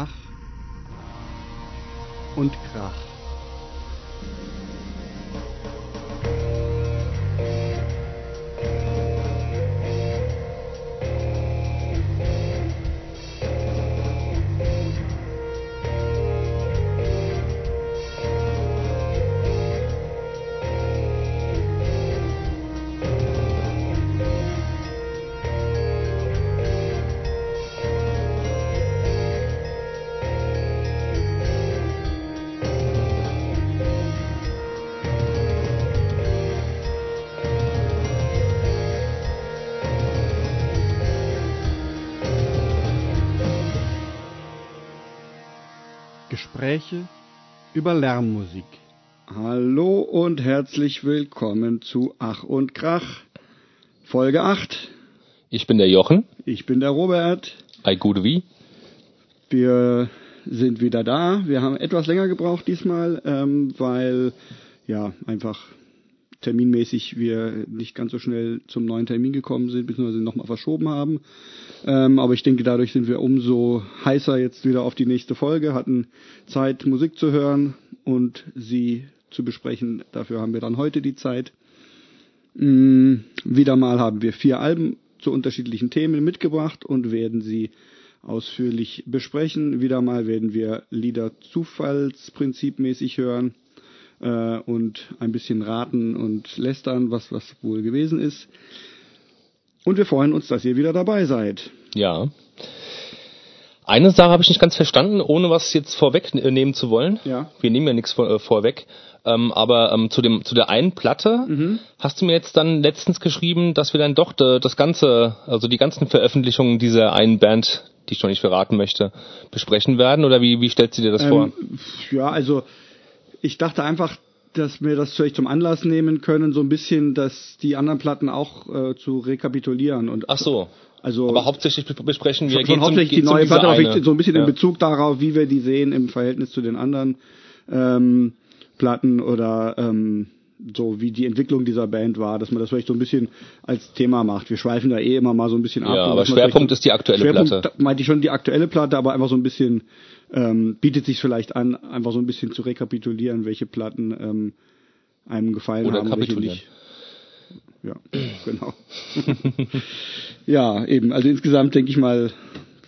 Ach und Krach. Gespräche über Lärmmusik. Hallo und herzlich willkommen zu Ach und Krach, Folge 8. Ich bin der Jochen. Ich bin der Robert. Ei gute wie. Wir sind wieder da. Wir haben etwas länger gebraucht diesmal, ähm, weil ja einfach terminmäßig wir nicht ganz so schnell zum neuen Termin gekommen sind, beziehungsweise nochmal verschoben haben. Ähm, aber ich denke, dadurch sind wir umso heißer jetzt wieder auf die nächste Folge, hatten Zeit, Musik zu hören und sie zu besprechen. Dafür haben wir dann heute die Zeit. Mm, wieder mal haben wir vier Alben zu unterschiedlichen Themen mitgebracht und werden sie ausführlich besprechen. Wieder mal werden wir Lieder zufallsprinzipmäßig hören äh, und ein bisschen raten und lästern, was was wohl gewesen ist. Und wir freuen uns, dass ihr wieder dabei seid. Ja. Eine Sache habe ich nicht ganz verstanden, ohne was jetzt vorwegnehmen zu wollen. Ja. Wir nehmen ja nichts vor, äh, vorweg. Ähm, aber ähm, zu dem zu der einen Platte Mhm. hast du mir jetzt dann letztens geschrieben, dass wir dann doch de, das ganze, also die ganzen Veröffentlichungen dieser einen Band, die ich noch nicht verraten möchte, besprechen werden. Oder wie wie stellst du dir das vor? Ähm, ja, also ich dachte einfach, dass wir das vielleicht zum Anlass nehmen können, so ein bisschen, dass die anderen Platten auch äh, zu rekapitulieren und Ach so. also Aber hauptsächlich be- besprechen wir schon, geht's um- hauptsächlich die um neue Platte, ich- so ein bisschen ja. in Bezug darauf, wie wir die sehen im Verhältnis zu den anderen ähm, Platten oder ähm, so wie die Entwicklung dieser Band war, dass man das vielleicht so ein bisschen als Thema macht. Wir schweifen da eh immer mal so ein bisschen ab. Ja, aber Schwerpunkt ist die aktuelle Schwerpunkt, Platte. meinte ich schon die aktuelle Platte, aber einfach so ein bisschen ähm, bietet sich vielleicht an, einfach so ein bisschen zu rekapitulieren, welche Platten ähm, einem gefallen Oder haben, welche nicht. Ja, genau. ja, eben. Also insgesamt denke ich mal,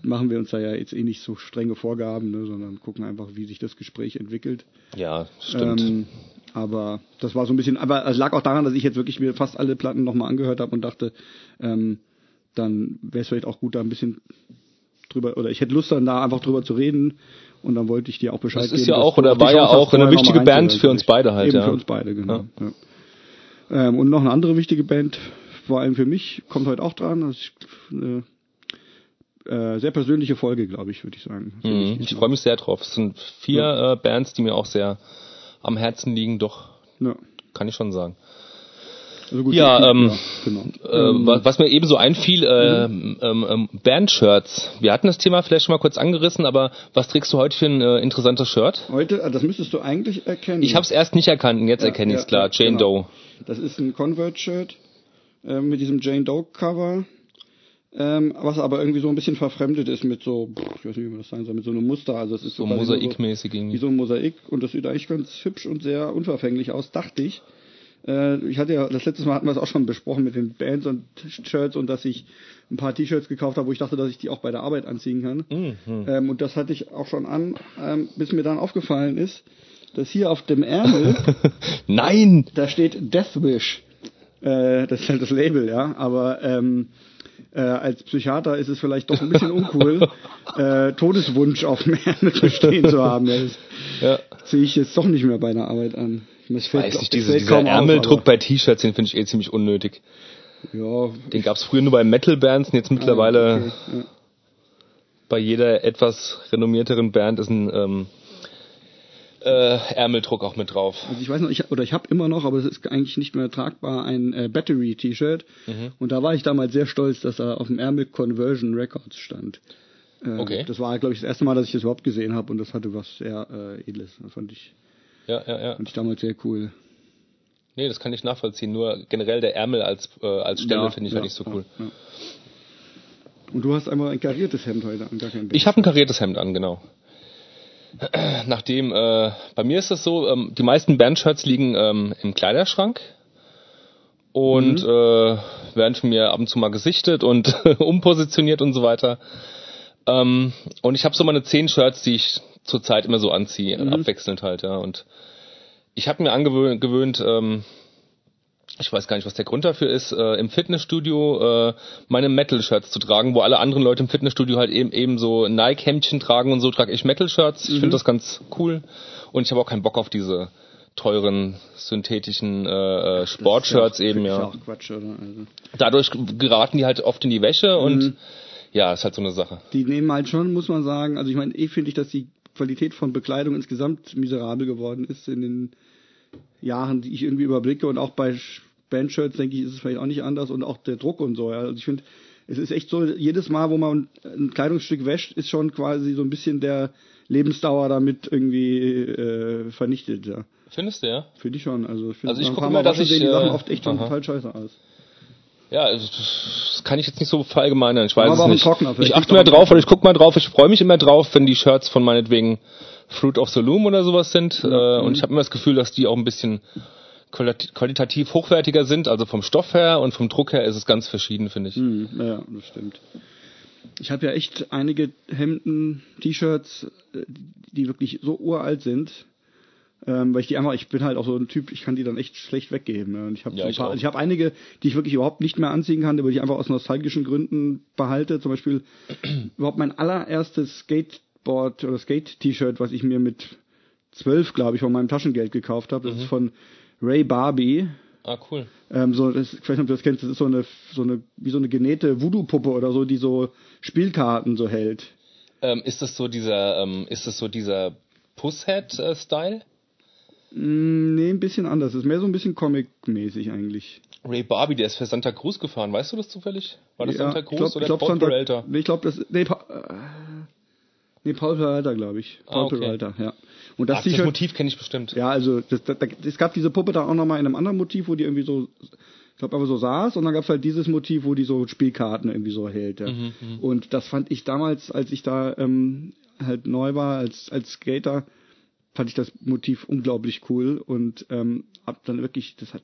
machen wir uns da ja jetzt eh nicht so strenge Vorgaben, ne, sondern gucken einfach, wie sich das Gespräch entwickelt. Ja, stimmt. Ähm, aber das war so ein bisschen, aber es lag auch daran, dass ich jetzt wirklich mir fast alle Platten nochmal angehört habe und dachte, ähm, dann wäre es vielleicht auch gut, da ein bisschen drüber, oder ich hätte Lust dann da einfach drüber zu reden und dann wollte ich dir auch Bescheid Das geben. ist ja auch oder war ja auch eine wichtige Band für uns beide halt, Eben ja. für uns beide, genau. Ja. Ähm, und noch eine andere wichtige Band, vor allem für mich, kommt heute auch dran. Das ist eine äh, sehr persönliche Folge, glaube ich, würde ich sagen. Mhm. Ich freue mich sehr drauf. Es sind vier äh, Bands, die mir auch sehr am Herzen liegen, doch, Ja. kann ich schon sagen. Also gut, Ja, ja, ähm, genau. Äh, wa- was mir ebenso einfiel, äh, Mhm. ähm, ähm, Bandshirts. Wir hatten das Thema vielleicht schon mal kurz angerissen, aber was trägst du heute für ein äh, interessantes Shirt? Heute, ah, das müsstest du eigentlich erkennen. Ich habe es erst nicht erkannt, und jetzt erkenne ich es klar. Jane genau. Doe. Das ist ein Convert-Shirt äh, mit diesem Jane Doe-Cover, ähm, was aber irgendwie so ein bisschen verfremdet ist mit so, ich weiß nicht, wie man das sagen soll, mit so einem Muster. Also es ist So mosaikmäßig Wie irgendwie. so ein Mosaik und das sieht eigentlich ganz hübsch und sehr unverfänglich aus, dachte ich. Äh, ich hatte ja, das letzte Mal hatten wir es auch schon besprochen mit den Bands und Shirts und dass ich ein paar T-Shirts gekauft habe, wo ich dachte, dass ich die auch bei der Arbeit anziehen kann. Mhm. Ähm, und das hatte ich auch schon an, ähm, bis mir dann aufgefallen ist, dass hier auf dem Ärmel, Nein! da steht Deathwish. Äh, das ist halt das Label, ja. Aber ähm, äh, als Psychiater ist es vielleicht doch ein bisschen uncool, äh, Todeswunsch auf dem Ärmel zu stehen zu haben. Das Ja. ziehe ich jetzt doch nicht mehr bei einer Arbeit an. Fällt, Weiß nicht, das diese, fällt dieser Ärmeldruck bei T-Shirts, den finde ich eh ziemlich unnötig. Ja, Den gab es früher nur bei Metal-Bands und jetzt mittlerweile Ah, okay, ja. bei jeder etwas renommierteren Band ist ein ähm, äh, Ärmeldruck auch mit drauf. Also ich weiß noch, ich, oder ich habe immer noch, aber es ist eigentlich nicht mehr tragbar, ein äh, Battery-T-Shirt. Mhm. Und da war ich damals sehr stolz, dass da auf dem Ärmel Conversion Records stand. Äh, Okay. Das war, glaube ich, das erste Mal, dass ich das überhaupt gesehen habe und das hatte was sehr äh, Edles. Das fand ich, Ja, ja, ja. fand ich damals sehr cool. Nee, das kann ich nachvollziehen. Nur generell der Ärmel als, äh, als Stelle Ja, finde ich ja, halt nicht so ja, cool. ja. Und du hast einmal ein kariertes Hemd heute an, gar kein Ich habe ein kariertes Hemd an, genau. Nachdem, äh, bei mir ist es so, ähm, die meisten Bandshirts liegen ähm, im Kleiderschrank und Mhm. äh, werden von mir ab und zu mal gesichtet und umpositioniert und so weiter. Ähm, und ich habe so meine zehn Shirts, die ich zurzeit immer so anziehe, Mhm. abwechselnd halt, ja. Und ich habe mir angewöhnt, gewöhnt, ähm, ich weiß gar nicht, was der Grund dafür ist, äh, im Fitnessstudio äh, meine Metal-Shirts zu tragen, wo alle anderen Leute im Fitnessstudio halt eben, eben so Nike-Hemdchen tragen und so trage ich Metal-Shirts. Ich finde das ganz cool. Und ich habe auch keinen Bock auf diese teuren synthetischen äh, äh, Sportshirts Das ist eben, ja. ja. auch Quatsch? Also, Dadurch geraten die halt oft in die Wäsche und Mhm. ja, ist halt so eine Sache. die nehmen halt schon, muss man sagen, also ich meine, eh finde ich, dass die Qualität von Bekleidung insgesamt miserabel geworden ist in den Jahren, die ich irgendwie überblicke und auch bei Bandshirts, denke ich, ist es vielleicht auch nicht anders und auch der Druck und so. Ja. Also ich finde, es ist echt so, jedes Mal, wo man ein Kleidungsstück wäscht, ist schon quasi so ein bisschen der Lebensdauer damit irgendwie äh, vernichtet. Ja. Findest du, ja? Finde ich schon. Also ich finde, Also ich nach ein guck paar immer, Mal dass ich, sehen die äh, Sachen oft echt schon aha. total scheiße aus. Ja, also, das kann ich jetzt nicht so verallgemeinern. Ich weiß Aber es nicht. Trockner, ich achte einen drauf und ich guck mal drauf. Ich freue mich immer drauf, wenn die Shirts von meinetwegen Fruit of the Loom oder sowas sind. Ja, äh, und mhm. ich habe immer das Gefühl, dass die auch ein bisschen qualit- qualitativ hochwertiger sind. Also vom Stoff her und vom Druck her ist es ganz verschieden, finde ich. Hm, ja, das stimmt. Ich habe ja echt einige Hemden, T-Shirts, äh, die wirklich so uralt sind, ähm, weil ich die einfach, ich bin halt auch so ein Typ, ich kann die dann echt schlecht weggeben. Ja. Und ich habe Ja, so ein ich paar, ich habe einige, die ich wirklich überhaupt nicht mehr anziehen kann, aber die ich einfach aus nostalgischen Gründen behalte. Zum Beispiel überhaupt mein allererstes Skateboard oder Skate-T-Shirt, was ich mir mit zwölf, glaube ich, von meinem Taschengeld gekauft habe. Das Mhm. ist von Ray Barbie. Ah, cool. Ähm, so, das, ich weiß nicht, ob du das kennst, das ist so eine, so eine, wie so eine genähte Voodoo-Puppe oder so, die so Spielkarten so hält. Ähm, ist das so dieser, ähm, ist das so dieser Pusshead-Style? Mm, nee, ein bisschen anders. Das ist mehr so ein bisschen Comic-mäßig eigentlich. Ray Barbie, der ist für Santa Cruz gefahren. Weißt du das zufällig? War das Santa Cruz glaub, oder glaub, Paul Santa, Peralta? Nee, ich glaube, das, nee, pa, äh, nee, Paul Peralta, glaube ich. Paul Ah, okay. Peralta, ja. Und das Ach, das Motiv kenne ich bestimmt. ja, also, das, das, es gab diese Puppe da auch nochmal in einem anderen Motiv, wo die irgendwie so, ich glaube, aber so saß und dann gab es halt dieses Motiv, wo die so Spielkarten irgendwie so hält. Ja. Mhm, und das fand ich damals, als ich da ähm, halt neu war als als Skater, fand ich das Motiv unglaublich cool und ähm, hab dann wirklich, das hat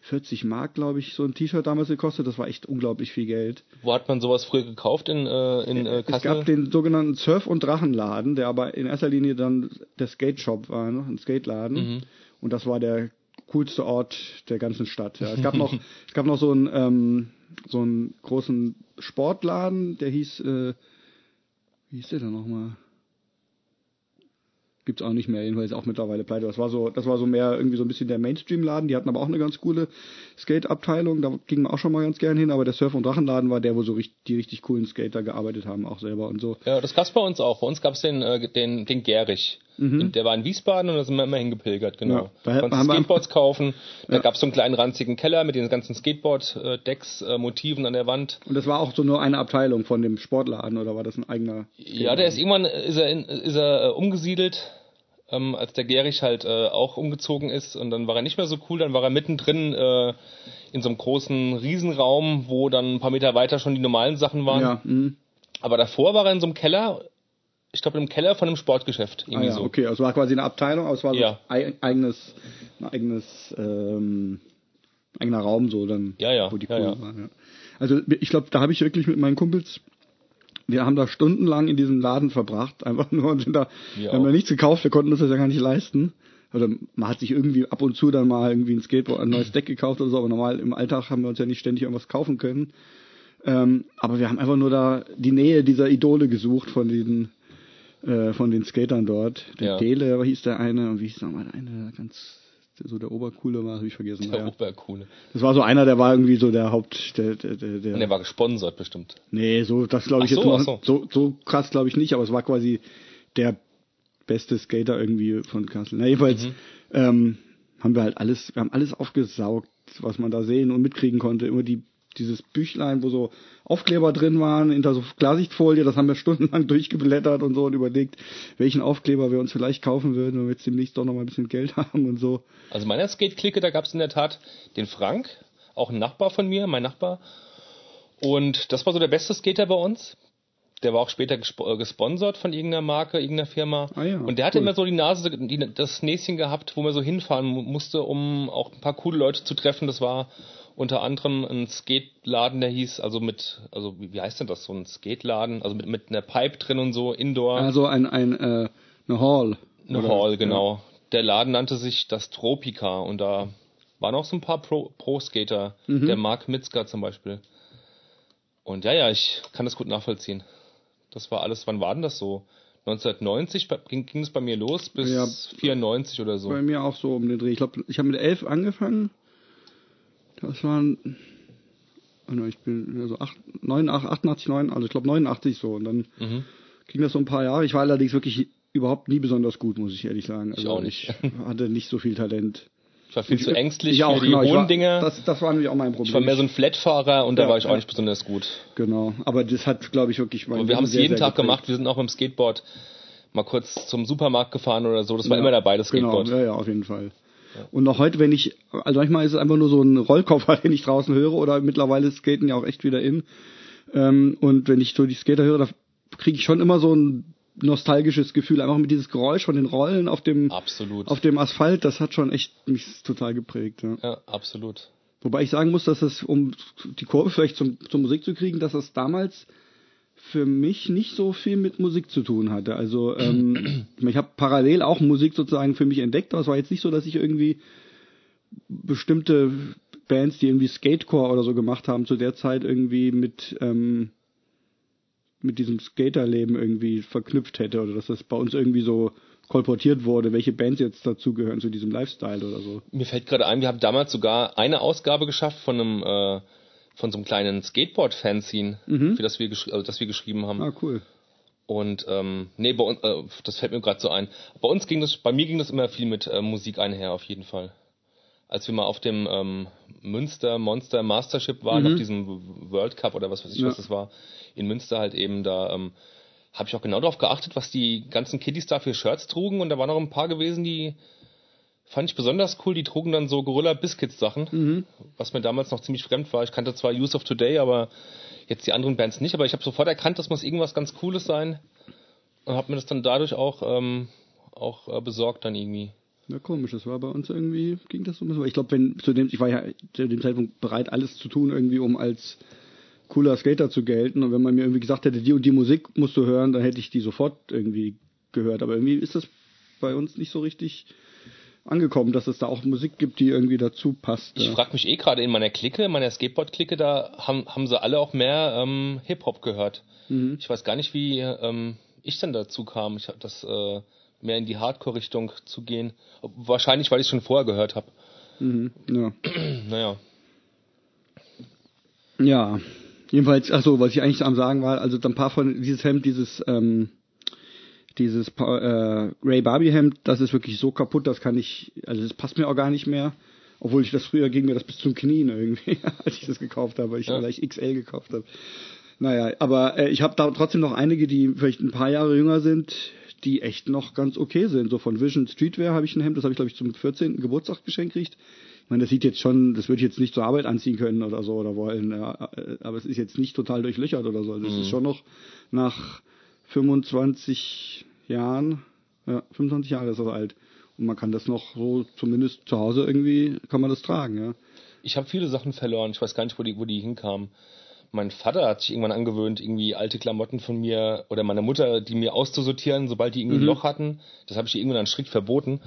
40 Mark, glaube ich, so ein T-Shirt damals gekostet. Das war echt unglaublich viel Geld. Wo hat man sowas früher gekauft in, äh, in äh, Es Kassel? gab den sogenannten Surf- und Drachenladen, der aber in erster Linie dann der Skate Shop war, ne? ein Skateladen. Mhm. Und das war der coolste Ort der ganzen Stadt. Ja. Es gab noch, es gab noch so einen, ähm, so einen großen Sportladen, der hieß, äh, wie hieß der denn nochmal? Gibt's auch nicht mehr, jedenfalls auch mittlerweile pleite. Das war so, das war so mehr irgendwie so ein bisschen der Mainstream-Laden. Die hatten aber auch eine ganz coole Skate-Abteilung. Da ging man auch schon mal ganz gern hin. Aber der Surf- und Drachenladen war der, wo so richtig, die richtig coolen Skater gearbeitet haben, auch selber und so. Ja, das gab's bei uns auch. Bei uns gab's den, äh, den, den Gerich. Der war in Wiesbaden und da sind wir immer hingepilgert, genau. Mhm. Ja, konntest Skateboards kaufen. Da Ja. gab's so einen kleinen ranzigen Keller mit den ganzen Skateboard-Decks, äh, Motiven an der Wand. Und das war auch so nur eine Abteilung von dem Sportladen oder war das ein eigener? Ja, der ist irgendwann ist er, in, ist er äh, umgesiedelt, ähm, als der Gerich halt äh, auch umgezogen ist und dann war er nicht mehr so cool, dann war er mittendrin äh, in so einem großen Riesenraum, wo dann ein paar Meter weiter schon die normalen Sachen waren. Ja, mh. Aber davor war er in so einem Keller, ich glaube im Keller von einem Sportgeschäft. ah, Irgendwie ja so. okay. Also es war quasi eine Abteilung, aber es war so Ja. ein eigenes, ein eigenes, ähm, eigener Raum so dann, Ja, ja, wo die coolen ja. waren. Ja. Also ich glaube, da habe ich wirklich mit meinen Kumpels wir haben da stundenlang in diesem Laden verbracht, einfach nur und sind da, Wir wir haben auch. nichts gekauft, wir konnten uns das ja gar nicht leisten. Oder man hat sich irgendwie ab und zu dann mal irgendwie ein Skateboard, ein neues Deck gekauft oder so, aber normal im Alltag haben wir uns ja nicht ständig irgendwas kaufen können. Ähm, aber wir haben einfach nur da die Nähe dieser Idole gesucht von diesen, äh, von den Skatern dort. Der Ja. Dele hieß der eine und wie hieß nochmal der eine, ganz, so der Obercoole war, habe ich vergessen. Der Naja. Obercoole. Das war so einer, der war irgendwie so der Haupt, der, der, der, Und der war gesponsert bestimmt. Nee, so, das glaube ich Ach jetzt so, noch, so. so, so krass glaube ich nicht, aber es war quasi der beste Skater irgendwie von Kassel. Na, jedenfalls Mhm. ähm, haben wir halt alles, wir haben alles aufgesaugt, was man da sehen und mitkriegen konnte. Immer die, dieses Büchlein, wo so Aufkleber drin waren, hinter so Klarsichtfolie, das haben wir stundenlang durchgeblättert und so und überlegt, welchen Aufkleber wir uns vielleicht kaufen würden, wenn wir jetzt demnächst doch noch mal ein bisschen Geld haben und so. Also meiner Skate-Clique, da gab's in der Tat den Frank, auch ein Nachbar von mir, mein Nachbar. Und das war so der beste Skater bei uns. Der war auch später äh, gesponsert von irgendeiner Marke, irgendeiner Firma. Ah ja, und der hatte cool. immer so die Nase, die, das Näschen gehabt, wo man so hinfahren mu- musste, um auch ein paar coole Leute zu treffen. Das war unter anderem ein Skateladen, der hieß, also mit, also wie, heißt denn das, so ein Skateladen, also mit, mit einer Pipe drin und so, Indoor. Also ein, ein äh, eine Hall. Eine Oder- Hall, genau. Der Laden nannte sich das Tropica und da waren auch so ein paar Pro- Pro-Skater. Mhm. Der Mark Mitzger zum Beispiel. Und ja, ja, ich kann das gut nachvollziehen. Das war alles, wann war denn das so? 1990 bei- ging, ging es bei mir los bis Ja. 94 oder so. Bei mir auch so um den Dreh. Ich glaube, ich habe mit elf angefangen. Das waren, oh ich bin also 8, 89, 88, 9, also ich glaube 89 so. Und dann Mhm. ging das so ein paar Jahre. Ich war allerdings wirklich überhaupt nie besonders gut, muss ich ehrlich sagen. Also Ich auch nicht. ich hatte nicht so viel Talent. Ich war viel zu ängstlich ich auch, für die genau, ich hohen war, Dinger. Das, das war nämlich auch mein Problem. ich war mehr so ein Flatfahrer und da Ja, war ich auch ja. nicht besonders gut. Genau, aber das hat, glaube ich, wirklich mein wir haben es jeden sehr, Tag geprägt. gemacht. Wir sind auch mit dem Skateboard mal kurz zum Supermarkt gefahren oder so. Das war Ja, immer dabei, das Skateboard. Genau, ja, ja, auf jeden Fall. Und noch heute, wenn ich, also manchmal ist es einfach nur so ein Rollkoffer, den ich draußen höre, oder mittlerweile Skaten ja auch echt wieder in. Ähm, und wenn ich so die Skater höre, da kriege ich schon immer so ein nostalgisches Gefühl, einfach mit dieses Geräusch von den Rollen auf dem, Absolut. auf dem Asphalt, das hat schon echt mich total geprägt. Ja. ja, absolut. Wobei ich sagen muss, dass es, um die Kurve vielleicht zum, zur Musik zu kriegen, dass das damals für mich nicht so viel mit Musik zu tun hatte. Also ähm, ich habe parallel auch Musik sozusagen für mich entdeckt, aber es war jetzt nicht so, dass ich irgendwie bestimmte Bands, die irgendwie Skatecore oder so gemacht haben, zu der Zeit irgendwie mit ähm, mit diesem Skaterleben irgendwie verknüpft hätte oder dass das bei uns irgendwie so kolportiert wurde, welche Bands jetzt dazugehören zu diesem Lifestyle oder so. Mir fällt gerade ein, wir haben damals sogar eine Ausgabe geschafft von einem äh, von so einem kleinen Skateboard-Fanzine, für das wir, also, das wir geschrieben haben. Ah, cool. Und ähm, nee, bei uns, äh, das fällt mir gerade so ein. Bei uns ging das, bei mir ging das immer viel mit äh, Musik einher, auf jeden Fall. Als wir mal auf dem ähm, Münster Monster Mastership waren, auf diesem World Cup oder was weiß ich, Ja. was das war, in Münster halt eben, da ähm, habe ich auch genau darauf geachtet, was die ganzen Kiddies da für Shirts trugen und da waren noch ein paar gewesen, die fand ich besonders cool, die trugen dann so Gorilla Biscuits Sachen, was mir damals noch ziemlich fremd war. Ich kannte zwar Use of Today, aber jetzt die anderen Bands nicht, aber ich habe sofort erkannt, das muss irgendwas ganz Cooles sein und habe mir das dann dadurch auch ähm, auch äh, besorgt dann irgendwie. Ja, komisch, das war bei uns irgendwie, ging das so ein bisschen. Ich glaube, wenn zu dem, ich war ja zu dem Zeitpunkt bereit, alles zu tun, irgendwie, um als cooler Skater zu gelten. Und wenn man mir irgendwie gesagt hätte, die und die Musik musst du hören, dann hätte ich die sofort irgendwie gehört. Aber irgendwie ist das bei uns nicht so richtig angekommen, dass es da auch Musik gibt, die irgendwie dazu passt. Ich ja. frage mich eh gerade in meiner Clique, in meiner Skateboard-Clique, da haben, haben sie alle auch mehr ähm, Hip-Hop gehört. Mhm. Ich weiß gar nicht, wie ähm, ich dann dazu kam. Ich habe das äh, mehr in die Hardcore-Richtung zu gehen. Wahrscheinlich, weil ich schon vorher gehört habe. Mhm, ja. Naja. Ja, jedenfalls, ach so, was ich eigentlich am sagen war, also ein paar von dieses Hemd, dieses ähm, dieses äh, Ray Barbie Hemd, das ist wirklich so kaputt, das kann ich, also das passt mir auch gar nicht mehr. Obwohl ich das früher ging mir das bis zum Knien irgendwie, als ich das gekauft habe, weil ich Ja. vielleicht XL gekauft habe. Naja, aber äh, ich habe da trotzdem noch einige, die vielleicht ein paar Jahre jünger sind, die echt noch ganz okay sind. So von Vision Streetwear habe ich ein Hemd, das habe ich glaube ich zum 14. Geburtstag geschenkt gekriegt. Ich meine, das sieht jetzt schon, das würde ich jetzt nicht zur Arbeit anziehen können oder so oder wollen, ja, äh, aber es ist jetzt nicht total durchlöchert oder so. Das ist schon noch nach 25 Jahren, ja, 25 Jahre ist das alt. Und man kann das noch so, zumindest zu Hause irgendwie, kann man das tragen, ja. Ich habe viele Sachen verloren. Ich weiß gar nicht, wo die, wo die hinkamen. Mein Vater hat sich irgendwann angewöhnt, irgendwie alte Klamotten von mir oder meiner Mutter, die mir auszusortieren, sobald die irgendwie ein Loch hatten. Das habe ich irgendwann strikt verboten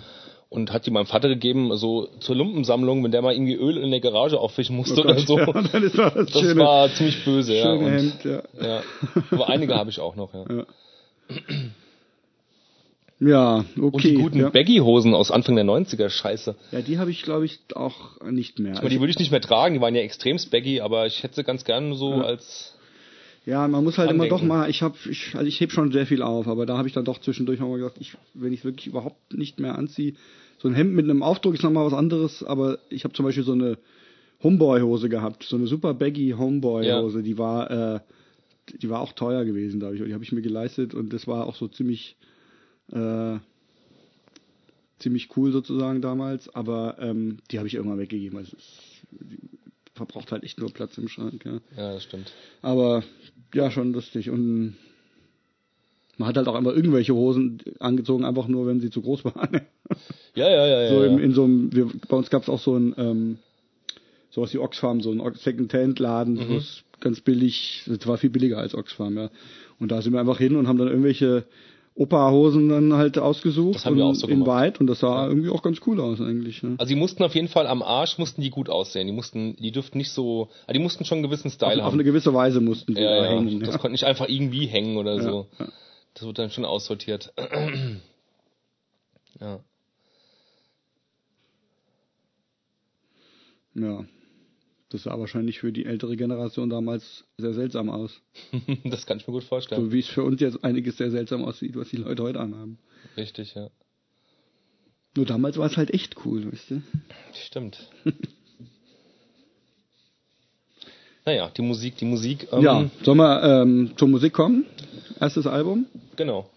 und hat die meinem Vater gegeben, so zur Lumpensammlung, wenn der mal irgendwie Öl in der Garage auffischen musste Oh oder Gott, so. ja, dann ist das das war ziemlich böse, ja. Und, Hemd, ja. ja. Aber einige habe ich auch noch, ja. Ja. Ja, okay. Und die guten ja. Baggy-Hosen aus Anfang der 90er, scheiße. ja, die habe ich, glaube ich, auch nicht mehr. Aber die würde ich nicht mehr tragen, die waren ja extremst baggy, aber ich hätte sie ganz gern so Ja. als Ja, man muss halt immer Andenken. doch mal, ich habe, ich, also ich heb schon sehr viel auf, aber da habe ich dann doch zwischendurch auch mal gesagt, ich, wenn ich wirklich überhaupt nicht mehr anziehe, so ein Hemd mit einem Aufdruck ist nochmal was anderes, aber ich habe zum Beispiel so eine Homeboy-Hose gehabt, so eine super baggy Homeboy-Hose, die war, äh, die war auch teuer gewesen, glaube ich, und die habe ich mir geleistet und das war auch so ziemlich, äh, ziemlich cool sozusagen damals, aber ähm, die habe ich irgendwann weggegeben. Also verbraucht halt echt nur Platz im Schrank, ja. Ja, das stimmt. Aber ja, schon lustig. Und man hat halt auch immer irgendwelche Hosen angezogen, einfach nur, wenn sie zu groß waren. Ja, ja, ja, ja. so ja. in, in so einem, wir, bei uns gab es auch so ein, ähm, sowas wie Oxfam, so ein Second-Hand-Laden, Mhm. wo es ganz billig, das war viel billiger als Oxfam, ja. Und da sind wir einfach hin und haben dann irgendwelche Opa-Hosen dann halt ausgesucht Das haben wir und auch so in weit und das sah irgendwie auch ganz cool aus eigentlich. Ne? Also die mussten auf jeden Fall am Arsch mussten die gut aussehen. Die mussten, die dürften nicht so, ah, die mussten schon einen gewissen Auf, Style auf haben. eine gewisse Weise mussten die ja, ja. hängen. Das ja. konnte nicht einfach irgendwie hängen oder Ja, so. ja. Das wird dann schon aussortiert. ja. ja. Das sah wahrscheinlich für die ältere Generation damals sehr seltsam aus. das kann ich mir gut vorstellen. So wie es für uns jetzt einiges sehr seltsam aussieht, was die Leute heute anhaben. Richtig, ja. Nur damals war es halt echt cool, weißt du? Stimmt. naja, die Musik, die Musik. Ähm, ja, sollen wir ähm, zur Musik kommen? Erstes Album. Genau.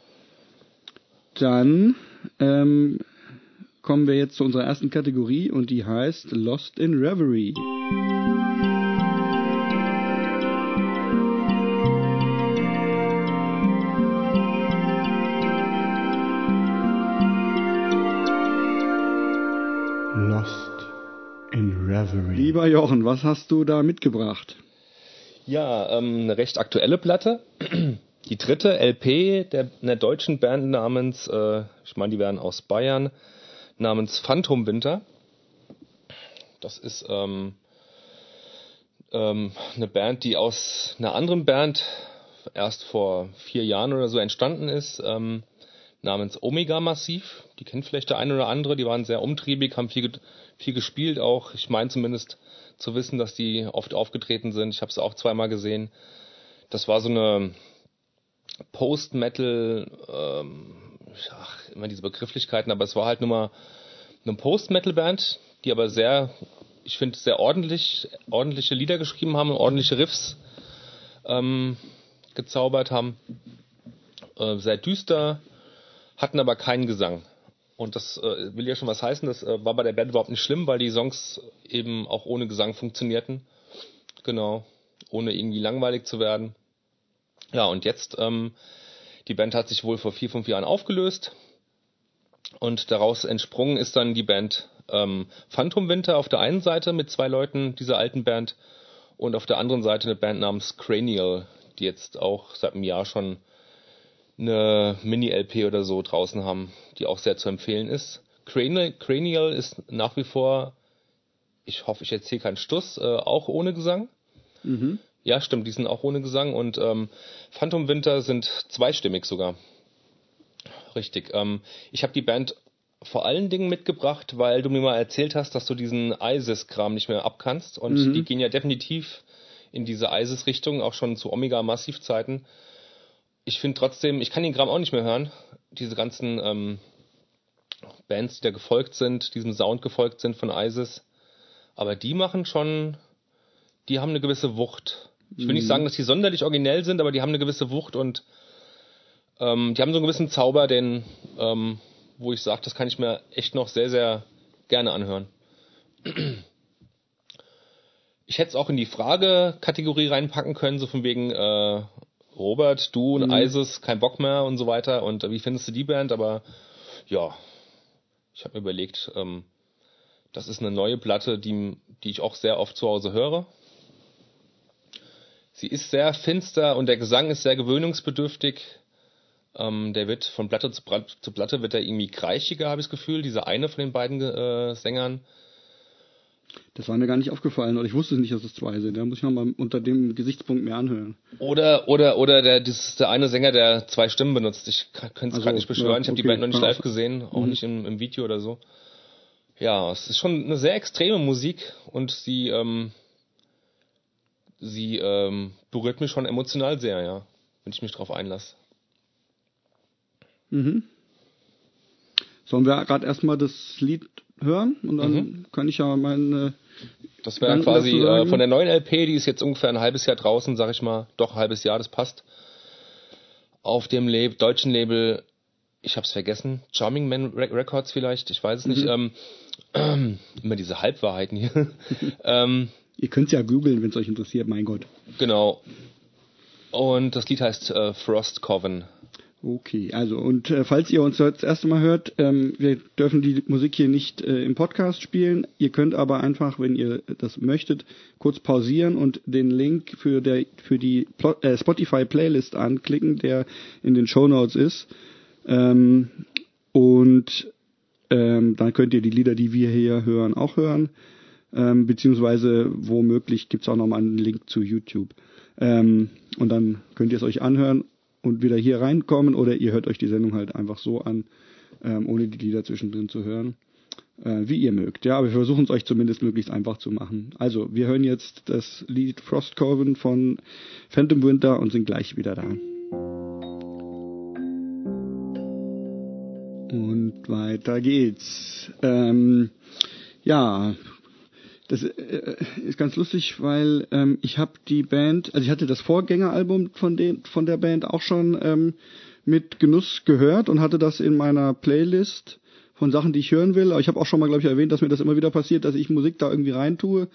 Dann ähm, kommen wir jetzt zu unserer ersten Kategorie und die heißt Lost in Reverie. Lieber Jochen, was hast du da mitgebracht? Ja, ähm, eine recht aktuelle Platte. Die dritte LP der einer deutschen Band namens, äh, ich meine, die wären aus Bayern, namens Phantom Winter. Das ist ähm, ähm, eine Band, die aus einer anderen Band erst vor vier Jahren oder so entstanden ist, ähm, namens Omega Massiv. Die kennt vielleicht der eine oder andere. Die waren sehr umtriebig, haben viel, viel gespielt auch. Ich meine zumindest zu wissen, dass die oft aufgetreten sind. Ich habe es auch zweimal gesehen. Das war so eine Post-Metal, ähm, immer diese Begrifflichkeiten, aber es war halt nur mal eine Post-Metal-Band, die aber sehr, ich finde, sehr ordentlich, ordentliche Lieder geschrieben haben, ordentliche Riffs ähm, gezaubert haben. Äh, sehr düster, hatten aber keinen Gesang. Und das äh, will ja schon was heißen, das äh, war bei der Band überhaupt nicht schlimm, weil die Songs eben auch ohne Gesang funktionierten. Genau, ohne irgendwie langweilig zu werden. Ja, und jetzt, ähm, die Band hat sich wohl vor vier, fünf Jahren aufgelöst. Und daraus entsprungen ist dann die Band ähm, Phantom Winter auf der einen Seite mit zwei Leuten dieser alten Band und auf der anderen Seite eine Band namens Cranial, die jetzt auch seit einem Jahr schon eine Mini-LP oder so draußen haben, die auch sehr zu empfehlen ist. Cranial, Cranial ist nach wie vor, ich hoffe, ich erzähle keinen Stuss, äh, auch ohne Gesang. Mhm. Ja, stimmt, die sind auch ohne Gesang und ähm, Phantom Winter sind zweistimmig sogar. Richtig. Ähm, ich habe die Band vor allen Dingen mitgebracht, weil du mir mal erzählt hast, dass du diesen ISIS-Kram nicht mehr abkannst und Mhm. die gehen ja definitiv in diese ISIS-Richtung, auch schon zu Omega-Massiv-Zeiten. Ich finde trotzdem, ich kann den Kram auch nicht mehr hören. Diese ganzen ähm, Bands, die da gefolgt sind, diesem Sound gefolgt sind von ISIS. Aber die machen schon, die haben eine gewisse Wucht. Ich will nicht sagen, dass die sonderlich originell sind, aber die haben eine gewisse Wucht und ähm, die haben so einen gewissen Zauber, den, ähm, wo ich sage, das kann ich mir echt noch sehr, sehr gerne anhören. Ich hätte es auch in die Frage-Kategorie reinpacken können, so von wegen äh, Robert, du und ISIS, kein Bock mehr und so weiter. Und äh, wie findest du die Band? Aber ja, ich habe mir überlegt, ähm, das ist eine neue Platte, die, die ich auch sehr oft zu Hause höre. Sie ist sehr finster und der Gesang ist sehr gewöhnungsbedürftig. Ähm, der wird von Platte zu Platte wird er irgendwie kreischiger, habe ich das Gefühl. Dieser eine von den beiden äh, Sängern. Das war mir gar nicht aufgefallen oder ich wusste nicht, dass es zwei sind. Da muss ich noch mal unter dem Gesichtspunkt mehr anhören. Oder oder oder der das ist der eine Sänger, der zwei Stimmen benutzt. Ich könnte es Also, gerade nicht beschwören. ja, ich habe die okay, Band noch nicht live gesehen, auch Mhm. nicht im, im Video oder so. Ja, es ist schon eine sehr extreme Musik und sie ähm, sie ähm, berührt mich schon emotional sehr, ja, wenn ich mich drauf einlasse. Mhm. Sollen wir gerade erstmal das Lied hören und dann Mhm. kann ich ja meine Das wäre quasi äh, von der neuen LP, die ist jetzt ungefähr ein halbes Jahr draußen, sag ich mal, doch ein halbes Jahr, das passt. Auf dem Lab deutschen Label, ich hab's vergessen, Charming Man Re Records vielleicht, ich weiß es nicht. Ähm, immer diese Halbwahrheiten hier. ähm, Ihr könnt es ja googeln, wenn es euch interessiert, mein Gott. Genau. Und das Lied heißt äh, Frost Coven. Okay, also und äh, falls ihr uns das erste Mal hört, ähm, wir dürfen die Musik hier nicht äh, im Podcast spielen. Ihr könnt aber einfach, wenn ihr das möchtet, kurz pausieren und den Link für der für die Plo äh, Spotify Playlist anklicken, der in den Show Notes ist. Ähm, und ähm, dann könnt ihr die Lieder, die wir hier hören, auch hören. Ähm, beziehungsweise womöglich gibt's auch nochmal einen Link zu YouTube. Ähm, und dann könnt ihr es euch anhören und wieder hier reinkommen oder ihr hört euch die Sendung halt einfach so an, ähm, ohne die Lieder zwischendrin zu hören. Äh, wie ihr mögt. Ja, aber wir versuchen es euch zumindest möglichst einfach zu machen. Also, wir hören jetzt das Lied Frost Coven von Phantom Winter und sind gleich wieder da. Und weiter geht's. Ähm, ja, das äh, ist ganz lustig, weil ähm, ich habe die Band, also ich hatte das Vorgängeralbum von den von der Band auch schon ähm, mit Genuss gehört und hatte das in meiner Playlist von Sachen, die ich hören will. Aber ich habe auch schon mal, glaube ich, erwähnt, dass mir das immer wieder passiert, dass ich Musik da irgendwie reintue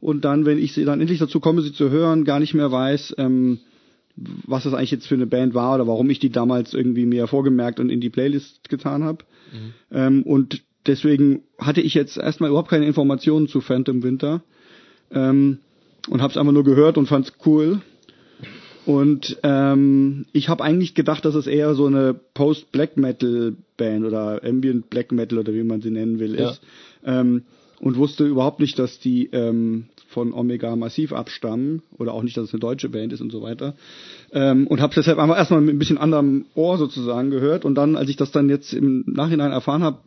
und dann, wenn ich sie dann endlich dazu komme, sie zu hören, gar nicht mehr weiß, ähm, was das eigentlich jetzt für eine Band war oder warum ich die damals irgendwie mir vorgemerkt und in die Playlist getan habe. Mhm. Ähm, und deswegen hatte ich jetzt erstmal überhaupt keine Informationen zu Phantom Winter ähm, und habe es einfach nur gehört und fand's cool. Und ähm, ich habe eigentlich gedacht, dass es eher so eine Post-Black Metal Band oder Ambient Black Metal oder wie man sie nennen will ja. ist. Ähm, und wusste überhaupt nicht, dass die ähm, von Omega Massiv abstammen oder auch nicht, dass es eine deutsche Band ist und so weiter. Ähm, und habe deshalb einfach erstmal mit ein bisschen anderem Ohr sozusagen gehört und dann, als ich das dann jetzt im Nachhinein erfahren habe,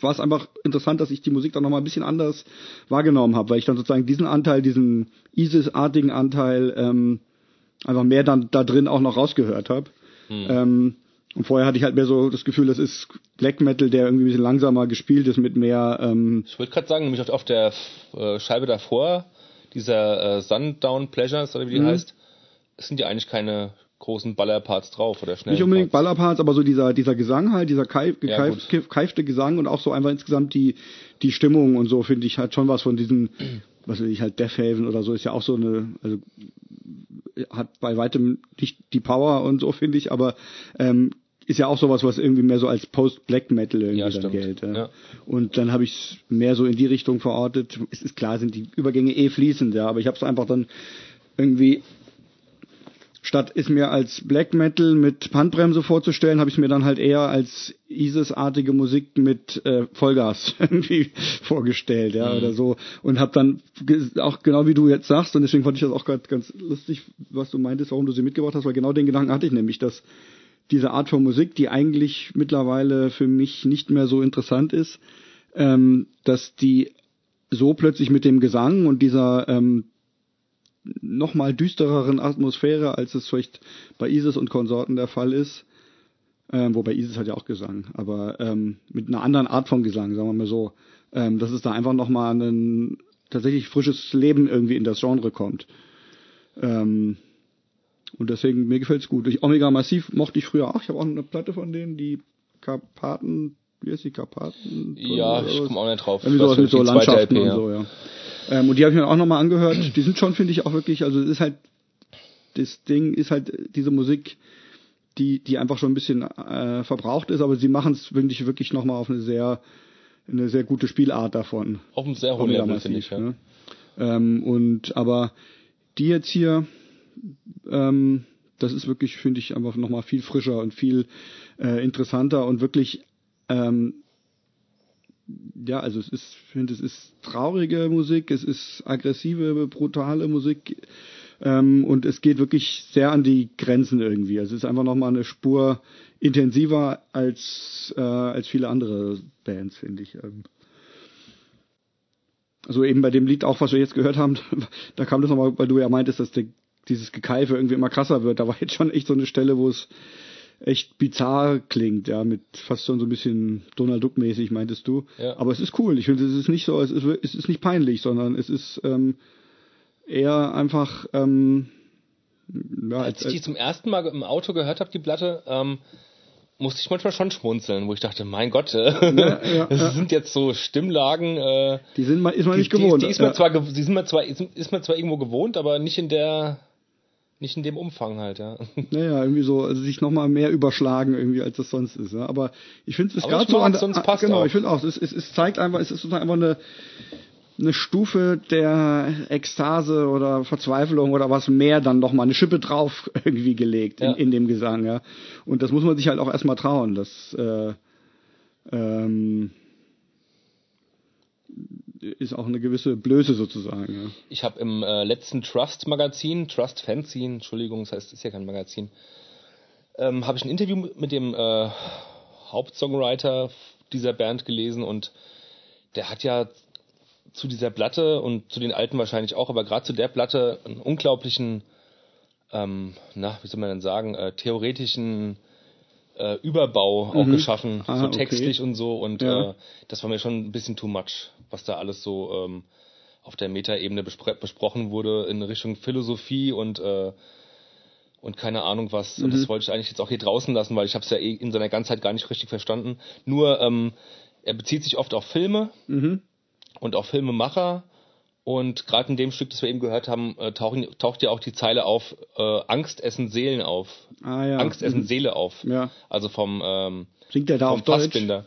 war es einfach interessant, dass ich die Musik dann nochmal ein bisschen anders wahrgenommen habe, weil ich dann sozusagen diesen Anteil, diesen ISIS-artigen Anteil ähm, einfach mehr dann da drin auch noch rausgehört habe. Hm. Ähm, und vorher hatte ich halt mehr so das Gefühl, das ist Black Metal, der irgendwie ein bisschen langsamer gespielt ist mit mehr. Ähm ich wollte gerade sagen, nämlich auf der äh, Scheibe davor, dieser äh, Sundown Pleasures oder wie die mhm. heißt, sind ja eigentlich keine großen Ballerparts drauf oder schnell. Nicht unbedingt Parts. Ballerparts, aber so dieser dieser Gesang halt, dieser keif, gekeif, ja, keifte Gesang und auch so einfach insgesamt die die Stimmung und so finde ich halt schon was von diesen was will ich halt Death Haven oder so ist ja auch so eine also hat bei weitem nicht die Power und so finde ich, aber ähm, ist ja auch sowas, was irgendwie mehr so als Post-Black Metal irgendwie ja, dann gilt. Ja. ja. Und dann habe ich es mehr so in die Richtung verortet. Es ist klar, sind die Übergänge eh fließend, ja, aber ich habe es einfach dann irgendwie statt es mir als Black Metal mit Handbremse vorzustellen, habe ich mir dann halt eher als ISIS-artige Musik mit äh, Vollgas irgendwie vorgestellt, ja, mhm. oder so. Und habe dann auch genau wie du jetzt sagst, und deswegen fand ich das auch gerade ganz lustig, was du meintest, warum du sie mitgebracht hast, weil genau den Gedanken hatte ich nämlich, dass diese Art von Musik, die eigentlich mittlerweile für mich nicht mehr so interessant ist, ähm, dass die so plötzlich mit dem Gesang und dieser ähm, nochmal düstereren Atmosphäre, als es vielleicht bei ISIS und Konsorten der Fall ist. Ähm, wobei ISIS hat ja auch Gesang, aber ähm, mit einer anderen Art von Gesang, sagen wir mal so, ähm, dass es da einfach nochmal ein tatsächlich frisches Leben irgendwie in das Genre kommt. Ähm, und deswegen, mir gefällt's gut. Ich, Omega Massiv mochte ich früher auch. Ich habe auch eine Platte von denen, die Karpaten, die Karpaten? Ja, ich komme auch nicht drauf. Irgendwie sowas mit so Landschaften LP, und so, ja. Ähm, und die habe ich mir auch nochmal angehört. Die sind schon, finde ich, auch wirklich, also es ist halt, das Ding ist halt diese Musik, die, die einfach schon ein bisschen äh, verbraucht ist, aber sie machen es, finde ich, wirklich nochmal auf eine sehr, eine sehr gute Spielart davon. Auf einem sehr hohen Level, finde ich, ja. Ne? Ähm, und aber die jetzt hier, ähm, das ist wirklich, finde ich, einfach nochmal viel frischer und viel äh, interessanter und wirklich ähm, ja, also es ist, ich finde, es ist traurige Musik, es ist aggressive, brutale Musik ähm, und es geht wirklich sehr an die Grenzen irgendwie. Also es ist einfach nochmal eine Spur intensiver als, äh, als viele andere Bands, finde ich. Ähm. Also eben bei dem Lied auch, was wir jetzt gehört haben, da kam das nochmal, weil du ja meintest, dass der, dieses Gekeife irgendwie immer krasser wird. Da war jetzt schon echt so eine Stelle, wo es echt bizarr klingt, ja, mit fast schon so ein bisschen Donald Duck mäßig, meintest du. Ja. Aber es ist cool. Ich finde, es ist nicht so, es ist, es ist nicht peinlich, sondern es ist ähm, eher einfach. Ähm, ja, als, als ich die zum ersten Mal im Auto gehört habe, die Platte, ähm, musste ich manchmal schon schmunzeln, wo ich dachte, mein Gott, äh, Ja, ja, das sind jetzt so Stimmlagen, äh, Die sind man, ist man die, nicht gewohnt. Die, die ist man zwar, die sind man zwar, ist, ist man zwar irgendwo gewohnt, aber nicht in der, nicht in dem Umfang halt, ja. Naja, irgendwie so, also sich nochmal mehr überschlagen irgendwie, als das sonst ist. Ja? Aber ich finde es gerade so an sonst passt genau, auch. ich finde auch, es, es, es zeigt einfach, es ist sozusagen einfach eine, eine Stufe der Ekstase oder Verzweiflung oder was mehr dann nochmal eine Schippe drauf irgendwie gelegt in, Ja. in dem Gesang, ja. Und das muss man sich halt auch erstmal trauen. Das äh, ähm, ist auch eine gewisse Blöße sozusagen, ja. Ich habe im äh, letzten Trust-Magazin, Trust Fanzine, Entschuldigung, das heißt, es ist ja kein Magazin, ähm, habe ich ein Interview mit- mit dem äh, Hauptsongwriter dieser Band gelesen und der hat ja zu dieser Platte und zu den alten wahrscheinlich auch, aber gerade zu der Platte einen unglaublichen, ähm, na, wie soll man denn sagen, äh, theoretischen äh, Überbau auch geschaffen, Ah, so okay. textlich und so und Ja. äh, das war mir schon ein bisschen too much, was da alles so ähm, auf der Metaebene bespre besprochen wurde in Richtung Philosophie und äh, und keine Ahnung was. Und Mhm. das wollte ich eigentlich jetzt auch hier draußen lassen, weil ich habe es ja eh in seiner Ganzheit gar nicht richtig verstanden. Nur ähm, er bezieht sich oft auf Filme Mhm. und auf Filmemacher. Und gerade in dem Stück, das wir eben gehört haben, äh, tauchen, taucht ja auch die Zeile auf, äh, Angst essen Seelen auf. Ah ja. Angst essen Mhm. Seele auf. Ja. Also vom, ähm, Singt der da vom auf Deutsch? Fassbinder.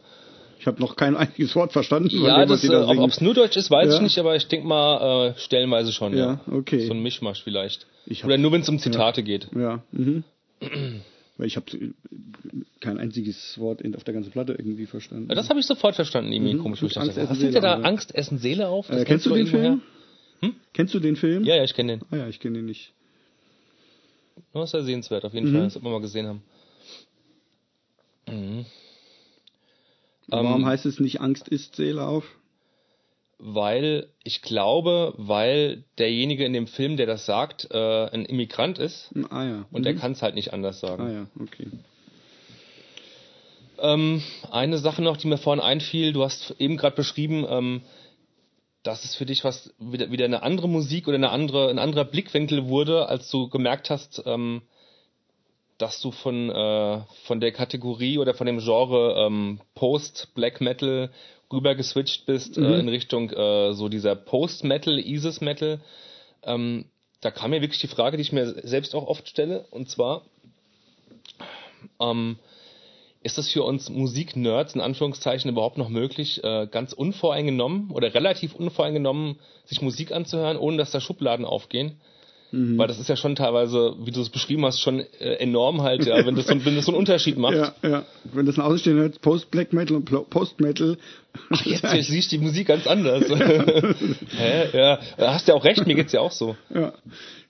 Ich habe noch kein einziges Wort verstanden. Ja, das, äh, da ob es nur Deutsch ist, weiß Ja. ich nicht, aber ich denke mal äh, stellenweise schon. Ja, Ja, okay. So ein Mischmasch vielleicht. Oder nur wenn es um Zitate geht. Ja. Mhm. Weil ich habe kein einziges Wort in, auf der ganzen Platte irgendwie verstanden. Ja, das habe ich sofort verstanden, irgendwie komisch. Wo ich Angst essen Seele der da? ja. Angst essen Seele auf? Äh, kennst du den. Film? Kennst du den Film? Ja, ja, ich kenne den. Ah ja, ich kenne den nicht. Das ist ja sehenswert, auf jeden Mhm. Fall. Das wird man mal gesehen haben. Mhm. Warum Ähm, heißt es nicht Angst ist Seele auf? Weil, ich glaube, weil derjenige in dem Film, der das sagt, äh, ein Immigrant ist Ah ja. und der kann es halt nicht anders sagen. Ah ja, okay. Ähm, eine Sache noch, die mir vorhin einfiel, du hast eben gerade beschrieben, ähm, dass es für dich was wieder, wieder eine andere Musik oder eine andere, ein anderer Blickwinkel wurde, als du gemerkt hast, ähm, dass du von, äh, von der Kategorie oder von dem Genre ähm, Post-Black Metal rüber geswitcht bist äh, in Richtung äh, so dieser Post-Metal, Isis-Metal. Ähm, da kam mir wirklich die Frage, die ich mir selbst auch oft stelle, und zwar, ähm, ist es für uns Musik-Nerds in Anführungszeichen überhaupt noch möglich, äh, ganz unvoreingenommen oder relativ unvoreingenommen sich Musik anzuhören, ohne dass da Schubladen aufgehen? Weil das ist ja schon teilweise, wie du es beschrieben hast, schon äh, enorm halt, ja, wenn das so, wenn das so einen Unterschied macht. Ja, ja. Wenn das ein Außenstehender hört, Post-Black Metal und Plo- Post-Metal. Ach, jetzt siehst du die Musik ganz anders. Hä? Ja, hast ja auch recht, mir geht's ja auch so. Ja,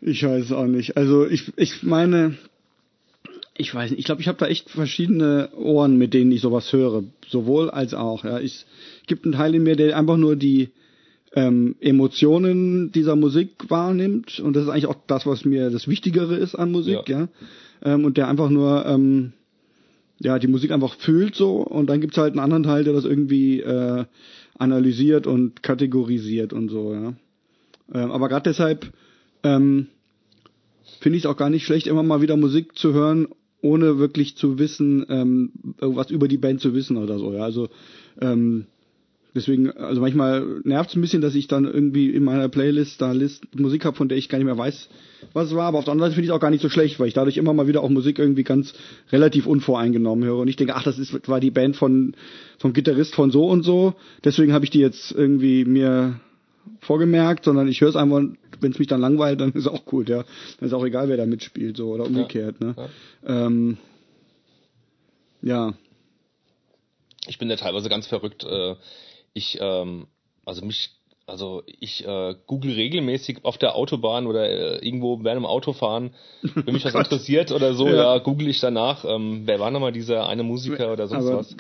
ich weiß auch nicht. Also ich, ich meine, ich weiß nicht, ich glaube, ich habe da echt verschiedene Ohren, mit denen ich sowas höre. Sowohl als auch. Ja. Ich, es gibt einen Teil in mir, der einfach nur die ähm, Emotionen dieser Musik wahrnimmt. Und das ist eigentlich auch das, was mir das Wichtigere ist an Musik, ja. Ähm, und der einfach nur ähm, ja, die Musik einfach fühlt so und dann gibt's halt einen anderen Teil, der das irgendwie äh, analysiert und kategorisiert und so, ja. Ähm, aber gerade deshalb ähm, finde ich es auch gar nicht schlecht, immer mal wieder Musik zu hören, ohne wirklich zu wissen, ähm, irgendwas über die Band zu wissen oder so, ja. Also ähm, deswegen, also manchmal nervt es ein bisschen, dass ich dann irgendwie in meiner Playlist da List Musik habe, von der ich gar nicht mehr weiß, was es war. Aber auf der anderen Seite finde ich es auch gar nicht so schlecht, weil ich dadurch immer mal wieder auch Musik irgendwie ganz relativ unvoreingenommen höre. Und ich denke, ach, das ist, war die Band von vom Gitarrist von so und so. Deswegen habe ich die jetzt irgendwie mir vorgemerkt, sondern ich höre es einfach, wenn es mich dann langweilt, dann ist auch gut, ja. Dann ist auch egal, wer da mitspielt, so oder umgekehrt, ne? Ähm, ja. Ich bin da teilweise ganz verrückt. Äh, ich, ähm, also mich, also ich äh, google regelmäßig auf der Autobahn oder äh, irgendwo während dem Autofahren, wenn mich was interessiert oder so, Ja. ja, google ich danach, ähm, wer war nochmal dieser eine Musiker oder sonst aber was.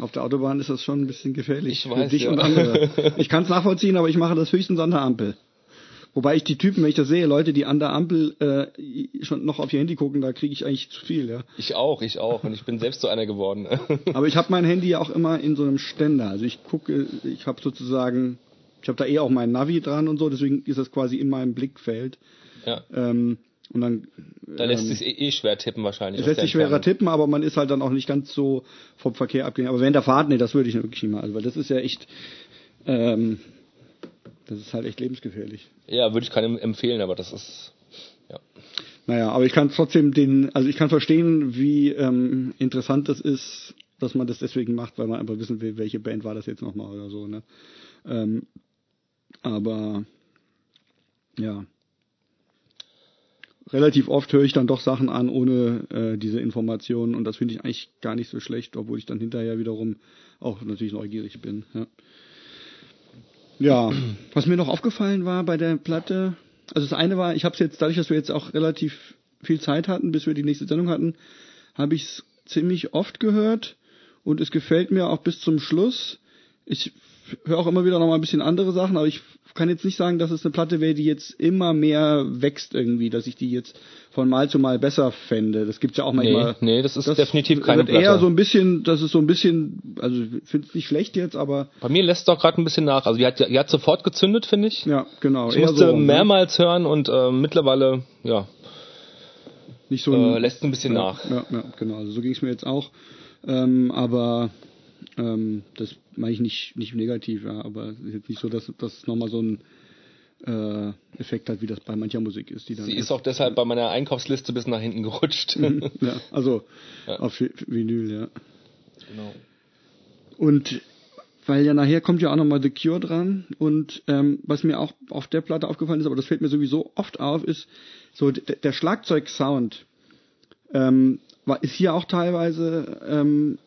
auf der Autobahn ist das schon ein bisschen gefährlich Ich für weiß, dich ja. und andere. Ich kann es nachvollziehen, aber ich mache das höchstens an der Ampel. Wobei ich die Typen, wenn ich das sehe, Leute, die an der Ampel äh, schon noch auf ihr Handy gucken, da kriege ich eigentlich zu viel, ja. Ich auch, ich auch. Und ich bin selbst so einer geworden. Aber ich habe mein Handy ja auch immer in so einem Ständer. Also ich gucke, ich habe sozusagen, ich habe da eh auch mein Navi dran und so, deswegen ist das quasi in meinem Blickfeld. ja. Ähm, Und dann Da lässt ähm, sich eh, eh schwer tippen wahrscheinlich. es lässt sich schwerer tippen, aber man ist halt dann auch nicht ganz so vom Verkehr abgelenkt. Aber während der Fahrt, nee, das würde ich wirklich nicht mal. Also, weil das ist ja echt, ähm, das ist halt echt lebensgefährlich. Ja, würde ich keinem empfehlen, aber das ist, ja. Naja, aber ich kann trotzdem den, also ich kann verstehen, wie ähm, interessant das ist, dass man das deswegen macht, weil man einfach wissen will, welche Band war das jetzt nochmal oder so, ne? Ähm, aber ja. Relativ oft höre ich dann doch Sachen an ohne äh, diese Informationen und das finde ich eigentlich gar nicht so schlecht, obwohl ich dann hinterher wiederum auch natürlich neugierig bin. Ja. Ja, was mir noch aufgefallen war bei der Platte, also das eine war, ich habe es jetzt, dadurch, dass wir jetzt auch relativ viel Zeit hatten, bis wir die nächste Sendung hatten, habe ich es ziemlich oft gehört und es gefällt mir auch bis zum Schluss. Ich höre auch immer wieder noch mal ein bisschen andere Sachen, aber ich kann jetzt nicht sagen, dass es eine Platte wäre, die jetzt immer mehr wächst irgendwie, dass ich die jetzt von Mal zu Mal besser fände. Das gibt's ja auch manchmal. Nee, nee, das ist definitiv keine wird eher Platte. so ein bisschen, das ist so ein bisschen, also ich finde es nicht schlecht jetzt, aber Bei mir lässt es doch gerade ein bisschen nach. Also die hat, die hat sofort gezündet, finde ich. ja, genau. Ich musste so, ne? mehrmals hören und äh, mittlerweile, ja, nicht so äh, lässt ein bisschen ja, nach. Ja, ja, genau. Also so ging es mir jetzt auch. Ähm, aber ähm, das meine ich nicht, nicht negativ, ja, aber es ist jetzt nicht so, dass das nochmal so ein äh, Effekt hat, wie das bei mancher Musik ist, die dann. Sie ist auch deshalb bei meiner Einkaufsliste bis nach hinten gerutscht. ja, also Ja. auf Vi- Vinyl, ja. genau. Und weil ja nachher kommt ja auch nochmal The Cure dran und ähm, was mir auch auf der Platte aufgefallen ist, aber das fällt mir sowieso oft auf, ist so der Schlagzeugsound ähm, war, ist hier auch teilweise ähm,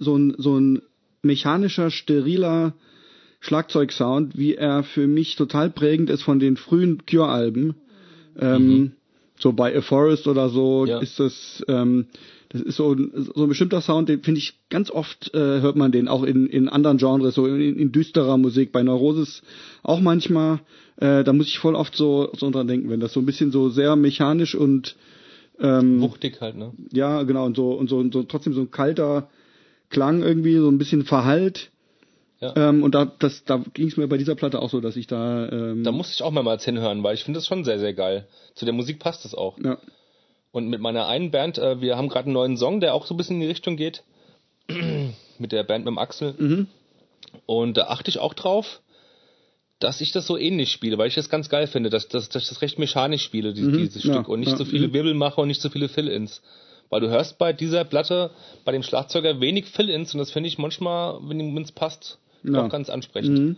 so ein so ein mechanischer, steriler Schlagzeugsound, wie er für mich total prägend ist von den frühen Cure-Alben. Ähm, So bei A Forest oder so Ja. ist das, ähm, das ist so ein, so ein bestimmter Sound, den finde ich ganz oft, äh, hört man den auch in, in anderen Genres, so in, in düsterer Musik, bei Neurosis auch manchmal. Äh, da muss ich voll oft so, so dran denken, wenn das so ein bisschen so sehr mechanisch und ähm, Wuchtig halt, ne? ja, genau, und so, und so, und so trotzdem so ein kalter Klang irgendwie, so ein bisschen verhallt. Ja. Ähm, und da, das, da ging es mir bei dieser Platte auch so, dass ich da, ähm, Da muss ich auch mehrmals hinhören, weil ich finde das schon sehr, sehr geil. Zu der Musik passt es auch. ja, Und mit meiner einen Band, äh, wir haben gerade einen neuen Song, der auch so ein bisschen in die Richtung geht. mit der Band mit dem Axel. Mhm. Und da achte ich auch drauf, dass ich das so ähnlich spiele, weil ich das ganz geil finde, dass, dass, dass ich das recht mechanisch spiele, die, dieses Mhm. ja, Stück. Und nicht ja, so viele mhm. Wirbel mache und nicht so viele Fill-Ins. Weil du hörst bei dieser Platte, bei dem Schlagzeuger wenig Fill-Ins und das finde ich manchmal, wenn es passt, Ja. auch ganz ansprechend. Mhm.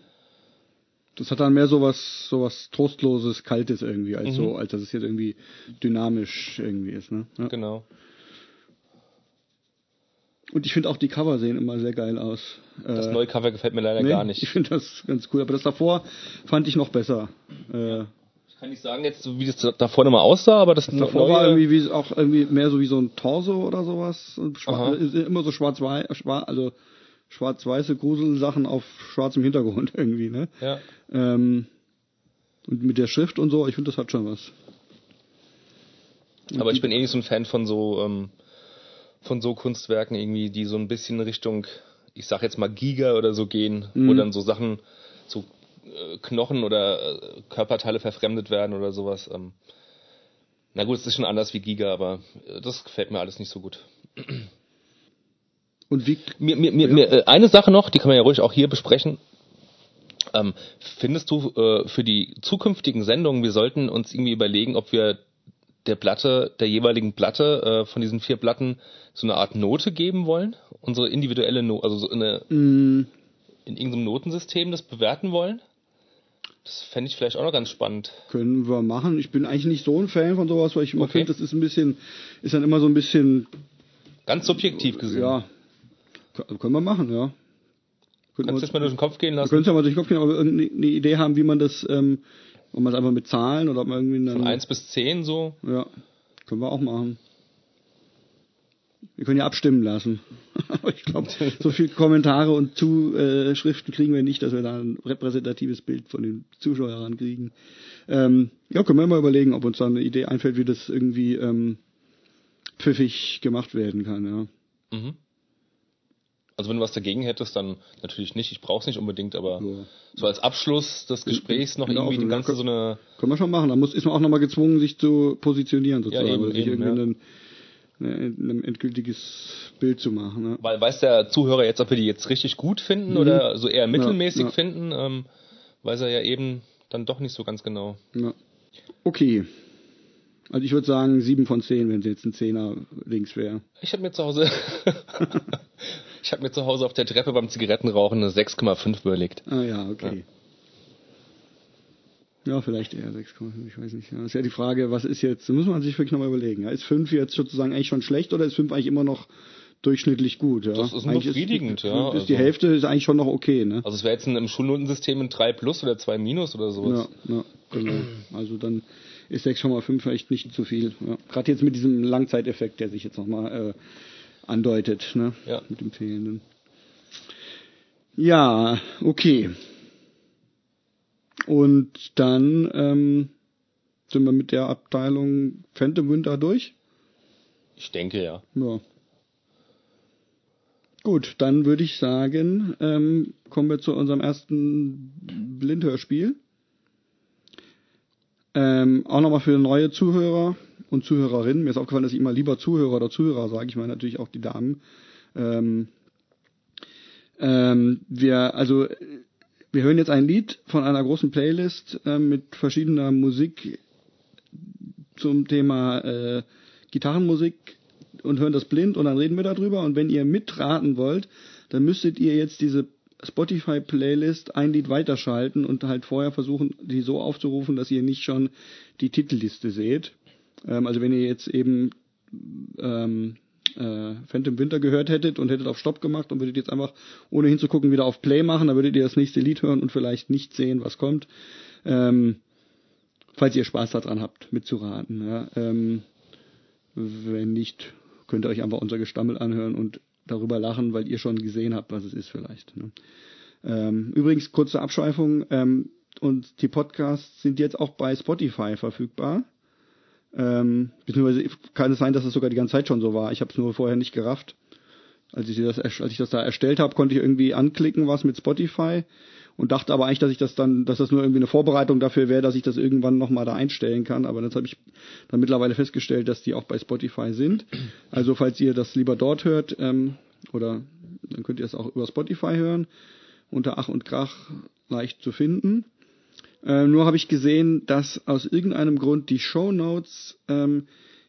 Das hat dann mehr sowas, sowas trostloses, kaltes irgendwie, als Mhm. so, als dass es jetzt irgendwie dynamisch irgendwie ist, ne? Ja. Genau. Und ich finde auch die Cover sehen immer sehr geil aus. Das Äh, neue Cover gefällt mir leider nee, gar nicht. Ich finde das ganz cool, aber das davor fand ich noch besser. Äh, kann nicht sagen jetzt, wie das da vorne mal aussah, aber das, Davor neue, war irgendwie wie, auch irgendwie mehr so wie so ein Torso oder sowas. Und schwa- Aha. ist immer so schwarz-weiß, schwarz, also schwarz-weiße Gruselsachen auf schwarzem Hintergrund irgendwie, ne? ja. Ähm, und mit der Schrift und so, ich finde, das hat schon was. Aber ich bin eh nicht so ein Fan von so ähm, von so Kunstwerken irgendwie, die so ein bisschen Richtung, ich sag jetzt mal Giga oder so gehen, wo Mhm. dann so Sachen, so Knochen oder äh, Körperteile verfremdet werden oder sowas. Ähm. Na gut, es ist schon anders wie Giga, aber äh, das gefällt mir alles nicht so gut. Und wie, Mir, mir, mir, mir, äh, eine Sache noch, die kann man ja ruhig auch hier besprechen. Ähm, findest du äh, für die zukünftigen Sendungen, wir sollten uns irgendwie überlegen, ob wir der Platte, der jeweiligen Platte äh, von diesen vier Platten so eine Art Note geben wollen? Unsere individuelle Note, also so eine, mh, in irgendeinem Notensystem das bewerten wollen? Das fände ich vielleicht auch noch ganz spannend. können wir machen. Ich bin eigentlich nicht so ein Fan von sowas, weil ich immer Okay. finde, das ist ein bisschen, ist dann immer so ein bisschen, Ganz subjektiv gesehen. ja, k- können wir machen, ja. Könnten Kannst du das mal durch den Kopf gehen lassen? können es ja mal durch den Kopf gehen, aber irgendeine Idee haben, wie man das, ähm, ob man es einfach mit Zahlen oder ob man irgendwie dann, Von 1 bis 10 so. ja, können wir auch machen. Wir können ja abstimmen lassen. aber ich glaube, so viele Kommentare und Zuschriften kriegen wir nicht, dass wir da ein repräsentatives Bild von den Zuschauern kriegen. Ähm, ja, können wir mal überlegen, ob uns da eine Idee einfällt, wie das irgendwie ähm, pfiffig gemacht werden kann, ja. Mhm. Also wenn du was dagegen hättest, dann natürlich nicht. Ich brauch's nicht unbedingt, aber Ja. so als Abschluss des Gesprächs noch Genau, irgendwie die ganze so eine Können wir schon machen. Da muss, ist man auch nochmal gezwungen, sich zu positionieren sozusagen. Ja, eben, oder sich eben, irgendwie ja. ein, ein, ein endgültiges Bild zu machen. Ne? Weil weiß der Zuhörer jetzt, ob wir die jetzt richtig gut finden oder so eher mittelmäßig Mhm. ja. finden, ähm, weiß er ja eben dann doch nicht so ganz genau. Ja. Okay. Also ich würde sagen sieben von zehn, wenn es jetzt ein Zehner links wäre. Ich habe mir zu Hause ich habe mir zu Hause auf der Treppe beim Zigarettenrauchen eine 6,5 überlegt. Ah ja, okay. Ja, vielleicht eher 6,5, ich weiß nicht. Ja, ist ja die Frage, was ist jetzt, da muss man sich wirklich nochmal überlegen. Ja, ist 5 jetzt sozusagen eigentlich schon schlecht oder ist 5 eigentlich immer noch durchschnittlich gut? Ja? Das ist eigentlich befriedigend, ist, ja, Ist die also- Hälfte ist eigentlich schon noch okay, ne? Also es wäre jetzt ein, im Schulnotensystem ein 3 plus oder 2 minus oder sowas. Ja, ja, genau. Also dann ist 6,5 echt nicht zu viel. Ja. Gerade jetzt mit diesem Langzeiteffekt, der sich jetzt nochmal äh, andeutet, ne? Ja. Mit dem fehlenden. Ja, okay. Und dann ähm, sind wir mit der Abteilung Phantom Winter durch. Ich denke ja. Ja. Gut, dann würde ich sagen, ähm, kommen wir zu unserem ersten Blindhörspiel. Ähm, auch nochmal für neue Zuhörer und Zuhörerinnen. Mir ist aufgefallen, dass ich immer lieber Zuhörer oder Zuhörer sage. Ich meine natürlich auch die Damen. Ähm, ähm, wir, also, wir hören jetzt ein Lied von einer großen Playlist ähm, mit verschiedener Musik zum Thema äh, Gitarrenmusik und hören das blind und dann reden wir darüber. Und wenn ihr mitraten wollt, dann müsstet ihr jetzt diese Spotify-Playlist ein Lied weiterschalten und halt vorher versuchen, die so aufzurufen, dass ihr nicht schon die Titelliste seht. Ähm, also wenn ihr jetzt eben ähm, äh, Phantom Winter gehört hättet und hättet auf Stopp gemacht und würdet jetzt einfach, ohne hinzugucken, wieder auf Play machen, dann würdet ihr das nächste Lied hören und vielleicht nicht sehen, was kommt. Ähm, falls ihr Spaß daran habt, mitzuraten. Ja. Ähm, wenn nicht, könnt ihr euch einfach unser Gestammel anhören und darüber lachen, weil ihr schon gesehen habt, was es ist vielleicht. Ne? Ähm, übrigens, kurze Abschweifung, ähm, und die Podcasts sind jetzt auch bei Spotify verfügbar. Ähm, beziehungsweise kann es sein, dass es sogar die ganze Zeit schon so war. Ich habe es nur vorher nicht gerafft. Als ich, das, als ich das da erstellt habe, konnte ich irgendwie anklicken, was mit Spotify und dachte aber eigentlich, dass ich das dann, dass das nur irgendwie eine Vorbereitung dafür wäre, dass ich das irgendwann nochmal da einstellen kann. Aber das habe ich dann mittlerweile festgestellt, dass die auch bei Spotify sind. Also falls ihr das lieber dort hört, ähm, oder dann könnt ihr es auch über Spotify hören, unter Ach und Krach leicht zu finden. Äh, nur habe ich gesehen, dass aus irgendeinem Grund die Show Notes ähm,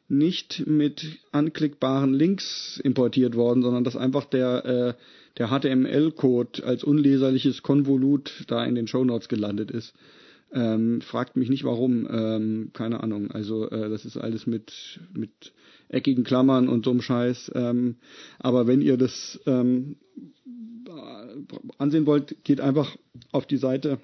nicht mit anklickbaren Links importiert worden, sondern dass einfach der, äh, der HTML-Code als unleserliches Konvolut da in den Show Notes gelandet ist. Ähm, fragt mich nicht warum, ähm, keine Ahnung. Also äh, das ist alles mit mit eckigen Klammern und so einem Scheiß. Ähm, aber wenn ihr das ähm, ansehen wollt, geht einfach auf die Seite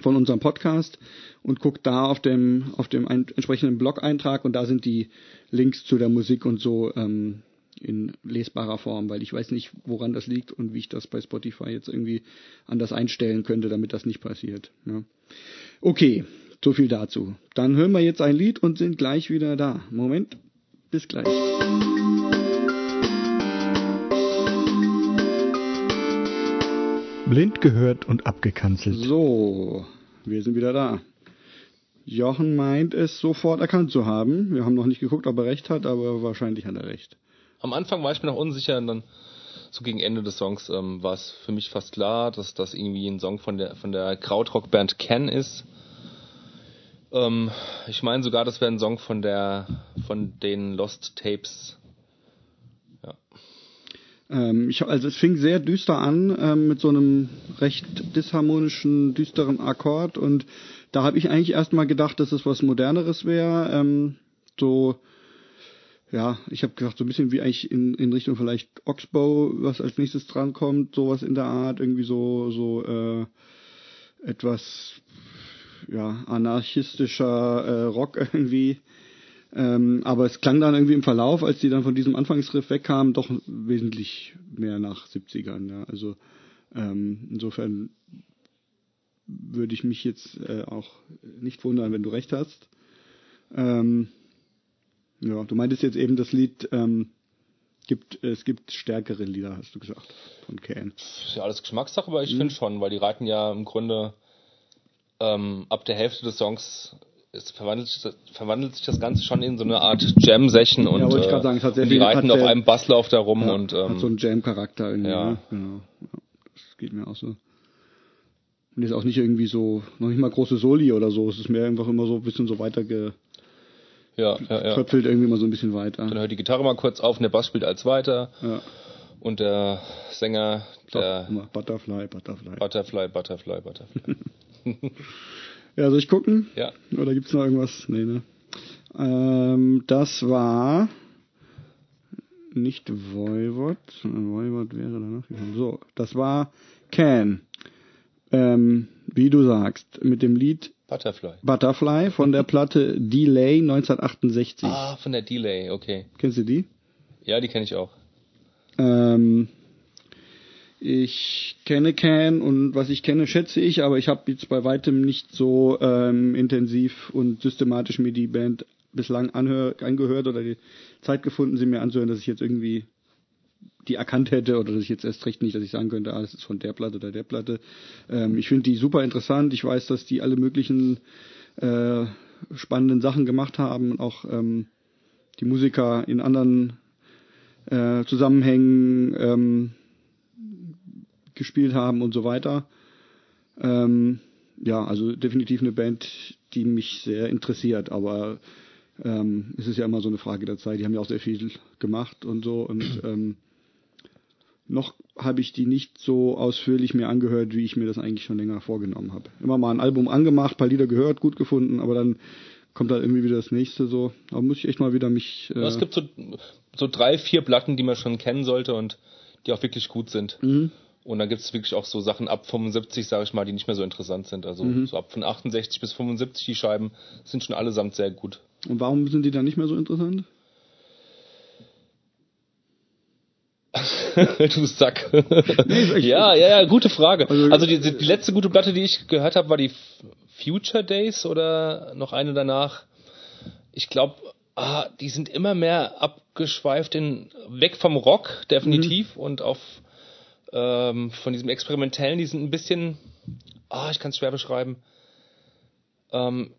von unserem Podcast und guckt da auf dem auf dem ein, entsprechenden Blog-Eintrag und da sind die Links zu der Musik und so ähm, in lesbarer Form, weil ich weiß nicht, woran das liegt und wie ich das bei Spotify jetzt irgendwie anders einstellen könnte, damit das nicht passiert. Ja. Okay, so viel dazu. Dann hören wir jetzt ein Lied und sind gleich wieder da. Moment, bis gleich. Blind gehört und abgekanzelt. So, wir sind wieder da. Jochen meint es sofort erkannt zu haben. Wir haben noch nicht geguckt, ob er recht hat, aber wahrscheinlich hat er recht. Am Anfang war ich mir noch unsicher und dann so gegen Ende des Songs ähm, war es für mich fast klar, dass das irgendwie ein Song von der von der Krautrock-Band Ken ist. Ähm, ich meine sogar, das wäre ein Song von der von den Lost Tapes. Ähm, ich, also es fing sehr düster an ähm, mit so einem recht disharmonischen, düsteren Akkord und da habe ich eigentlich erstmal gedacht, dass es was Moderneres wäre. Ähm, so, ja, ich habe gedacht, so ein bisschen wie eigentlich in, in Richtung vielleicht Oxbow, was als nächstes drankommt, sowas in der Art, irgendwie so, so äh, etwas ja, anarchistischer äh, Rock irgendwie. Ähm, aber es klang dann irgendwie im Verlauf, als die dann von diesem Anfangsriff wegkamen, doch wesentlich mehr nach 70ern. Ja. Also ähm, insofern würde ich mich jetzt äh, auch nicht wundern, wenn du recht hast. Ähm, ja, du meintest jetzt eben das Lied ähm, gibt, es gibt stärkere Lieder, hast du gesagt, von Can. Ist ja alles Geschmackssache, aber ich finde schon, weil die reiten ja im Grunde ähm, ab der Hälfte des Songs es verwandelt, sich das- verwandelt sich das Ganze schon in so eine Art Jam-Session und, wollte ich äh, sagen, und die reiten auf einem Basslauf da rum Ja, und ähm, hat so einen Jam-Charakter irgendwie. ja. Ne? Genau. Ja, das geht mir auch so. Und ist auch nicht irgendwie so, noch nicht mal große Soli oder so. Es ist mehr einfach immer so ein bisschen so weiter ja, ja, ja. tröpfelt irgendwie mal so ein bisschen weiter. Dann hört die Gitarre mal kurz auf und der Bass spielt als weiter Ja. und der Sänger, der Immer Butterfly, Butterfly. Butterfly, Butterfly, Butterfly. Ja, soll ich gucken? Ja. Oder gibt's noch irgendwas? Nee, ne? Ähm, das war nicht Voivod. Voivod wäre danach gekommen. So, das war Can. Ähm, wie du sagst, mit dem Lied Butterfly. Butterfly von der Platte Delay 1968. Ah, von der Delay, okay. Kennst du die? Ja, die kenne ich auch. Ähm, ich kenne Can und was ich kenne, schätze ich, aber ich habe jetzt bei weitem nicht so ähm, intensiv und systematisch mir die Band bislang anhör, angehört oder die Zeit gefunden, sie mir anzuhören, dass ich jetzt irgendwie die erkannt hätte oder dass ich jetzt erst recht nicht, dass ich sagen könnte, ah, das ist von der Platte oder der Platte. Ähm, ich finde die super interessant. Ich weiß, dass die alle möglichen äh, spannenden Sachen gemacht haben und auch ähm, die Musiker in anderen äh, Zusammenhängen ähm, gespielt haben und so weiter. Ähm, ja, also definitiv eine Band, die mich sehr interessiert, aber ähm, es ist ja immer so eine Frage der Zeit. Die haben ja auch sehr viel gemacht und so und ähm, noch habe ich die nicht so ausführlich mir angehört, wie ich mir das eigentlich schon länger vorgenommen habe. Immer mal ein Album angemacht, paar Lieder gehört, gut gefunden, aber dann kommt halt irgendwie wieder das nächste so. Aber muss ich echt mal wieder mich. Äh, Ja, es gibt so, so drei, vier Platten, die man schon kennen sollte und die auch wirklich gut sind. Mhm. Und dann gibt es wirklich auch so Sachen ab 75, sage ich mal, die nicht mehr so interessant sind. Also Mhm. so ab von 68 bis 75 die Scheiben sind schon allesamt sehr gut. Und warum sind die dann nicht mehr so interessant? du Sack. ja, ja, ja, gute Frage. Also- Also, die, die letzte gute Platte, die ich gehört habe, war die Future Days oder noch eine danach. Ich glaube, ah, die sind immer mehr abgeschweift in weg vom Rock, definitiv, und auf ähm, von diesem Experimentellen, die sind ein bisschen, ah, ich kann es schwer beschreiben. Ähm,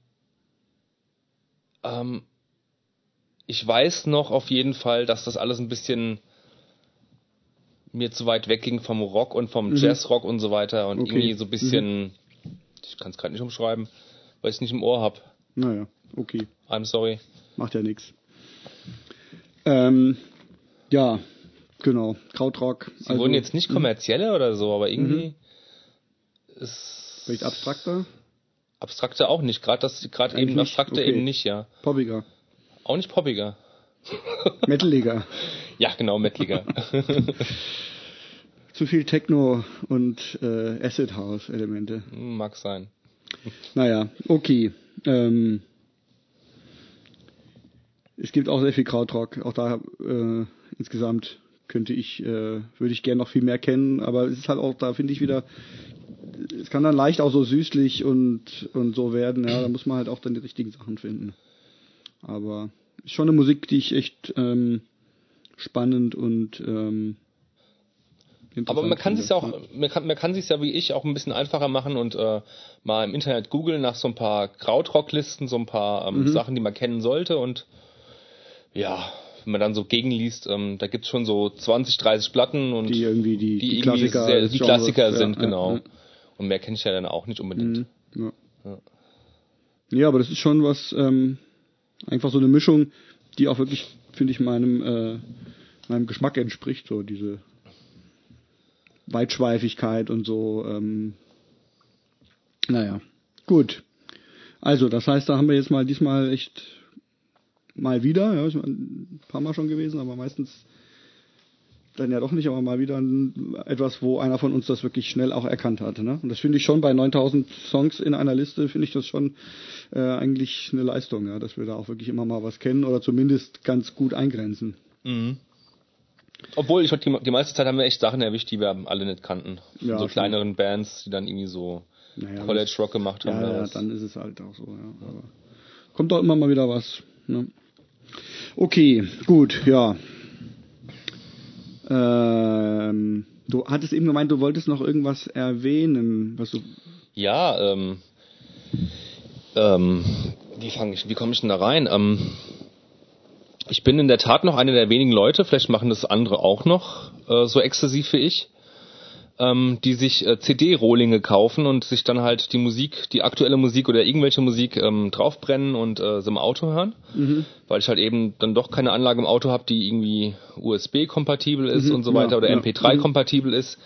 ähm, ich weiß noch auf jeden Fall, dass das alles ein bisschen mir zu weit wegging vom Rock und vom Jazzrock und so weiter und Okay. irgendwie so ein bisschen, ich kann es gerade nicht umschreiben, weil ich es nicht im Ohr habe. Naja, okay. I'm sorry. Macht ja nichts. Ähm, ja, genau. Krautrock. Sie wurden jetzt nicht kommerzieller oder so, aber irgendwie ist Vielleicht abstrakter, abstrakter auch nicht. Gerade das, gerade eben nicht? abstrakter Okay. eben nicht, ja. poppiger, Auch nicht poppiger. metaliger. Ja, genau, metaliger. Zu viel Techno und äh, Acid House Elemente. Mag sein. Naja, okay. Ähm, es gibt auch sehr viel Krautrock. Auch da äh, insgesamt könnte ich, äh, würde ich gerne noch viel mehr kennen, aber es ist halt auch, da finde ich wieder, es kann dann leicht auch so süßlich und, und so werden, ja, da muss man halt auch dann die richtigen Sachen finden. Aber ist schon eine Musik, die ich echt ähm, spannend und ähm, Aber man kann sich ja auch, man kann, man kann sich ja wie ich auch ein bisschen einfacher machen und äh, mal im Internet googeln nach so ein paar Krautrocklisten, so ein paar Mhm. ähm, Sachen, die man kennen sollte und ja, wenn man dann so gegenliest, ähm, da gibt's schon so 20, 30 Platten und Die irgendwie die- die, die irgendwie Klassiker sehr, die Genres, Klassiker sind, ja, genau. ja. Und mehr kenne ich ja dann auch nicht unbedingt. Mhm. Ja. ja, aber das ist schon was, ähm, einfach so eine Mischung, die auch wirklich, finde ich, meinem, äh, meinem Geschmack entspricht, so diese Weitschweifigkeit und so. Ähm, naja, gut. Also, das heißt, da haben wir jetzt mal diesmal echt mal wieder, ja, ist ein paar Mal schon gewesen, aber meistens dann ja doch nicht, aber mal wieder ein, etwas, wo einer von uns das wirklich schnell auch erkannt hat. Ne? Und das finde ich schon bei 9000 Songs in einer Liste, finde ich das schon äh, eigentlich eine Leistung, ja, dass wir da auch wirklich immer mal was kennen oder zumindest ganz gut eingrenzen. Mhm. Obwohl, ich die, die meiste Zeit haben wir echt Sachen erwischt, die wir alle nicht kannten. Ja, so schon. kleineren Bands, die dann irgendwie so Naja, College Rock gemacht haben. Ja, ja, dann ist es halt auch so, ja. Aber kommt doch immer mal wieder was. Ne? Okay, gut, ja. Ähm, du hattest eben gemeint, du wolltest noch irgendwas erwähnen, was du. Ja, ähm, ähm, wie fange ich, wie komme ich denn da rein? Ähm, ich bin in der Tat noch einer der wenigen Leute, vielleicht machen das andere auch noch äh, so exzessiv wie ich, ähm, die sich äh, CD-Rohlinge kaufen und sich dann halt die Musik, die aktuelle Musik oder irgendwelche Musik ähm, draufbrennen und äh, so im Auto hören, Mhm. weil ich halt eben dann doch keine Anlage im Auto habe, die irgendwie USB-kompatibel ist Mhm, und so weiter ja, oder ja. MP3-kompatibel ist.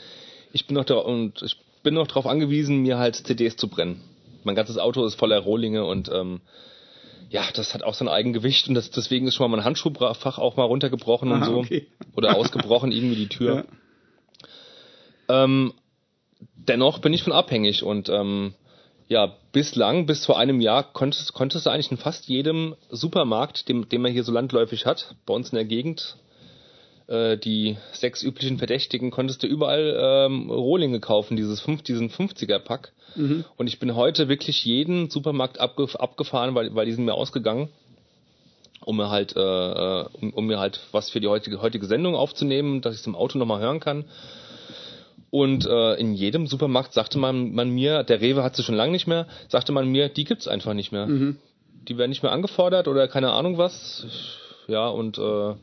Ich bin noch da und ich bin noch darauf angewiesen, mir halt CDs zu brennen. Mein ganzes Auto ist voller Rohlinge und ähm, ja, das hat auch sein Eigengewicht und das, deswegen ist schon mal mein Handschuhfach auch mal runtergebrochen und Aha, so. okay. Oder ausgebrochen, irgendwie die Tür. Ja. Ähm, dennoch bin ich von abhängig und ähm, ja, bislang, bis vor einem Jahr, konntest, konntest du eigentlich in fast jedem Supermarkt, dem, den man hier so landläufig hat, bei uns in der Gegend, äh, die sechs üblichen Verdächtigen, konntest du überall ähm, Rohlinge kaufen, dieses fünf, diesen 50er-Pack. Mhm. Und ich bin heute wirklich jeden Supermarkt abge abgefahren, weil, weil die sind mir ausgegangen, um mir halt, äh, äh, um, um mir halt was für die heutige, heutige Sendung aufzunehmen, dass ich es im Auto nochmal hören kann. Und äh, in jedem Supermarkt sagte man, man mir, der Rewe hat sie schon lange nicht mehr, sagte man mir, die gibt's einfach nicht mehr. Mhm. Die werden nicht mehr angefordert oder keine Ahnung was. Ja, und äh,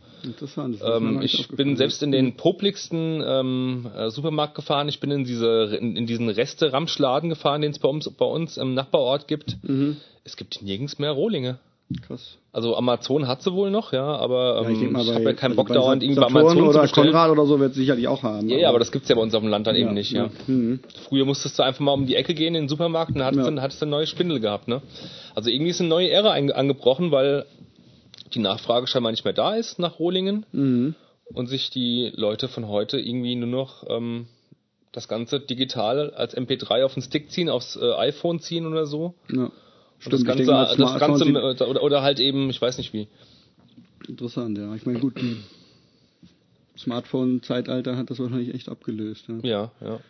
ähm, ich bin selbst in den popligsten ähm, äh, Supermarkt gefahren. Ich bin in diese in, in diesen Reste-Ramschladen gefahren, den es bei uns bei uns im Nachbarort gibt. Mhm. Es gibt nirgends mehr Rohlinge. Krass. Also Amazon hat sie wohl noch, ja, aber Ja, ähm, ich denke mal, bei, habe ja keinen also Bock bei dauernd irgendwie Amazon zu oder bestellen. Konrad oder so wird sicherlich auch haben. Ja, ja, aber das gibt's ja bei uns auf dem Land dann eben nicht, ja. Mhm. Früher musstest du einfach mal um die Ecke gehen in den Supermarkt und dann hattest, Ja. du, hattest eine neue Spindel gehabt, ne? Also irgendwie ist eine neue Ära angebrochen, weil die Nachfrage scheinbar nicht mehr da ist nach Rohlingen Mhm. und sich die Leute von heute irgendwie nur noch ähm, das Ganze digital als MP3 auf den Stick ziehen, aufs äh, iPhone ziehen oder so. Ja. Und Stimmt, das Ganze, denke das Ganze oder, oder halt eben, ich weiß nicht wie. interessant, ja. Ich meine, gut, Smartphone-Zeitalter hat das wahrscheinlich echt abgelöst. Ja. Ja, ja.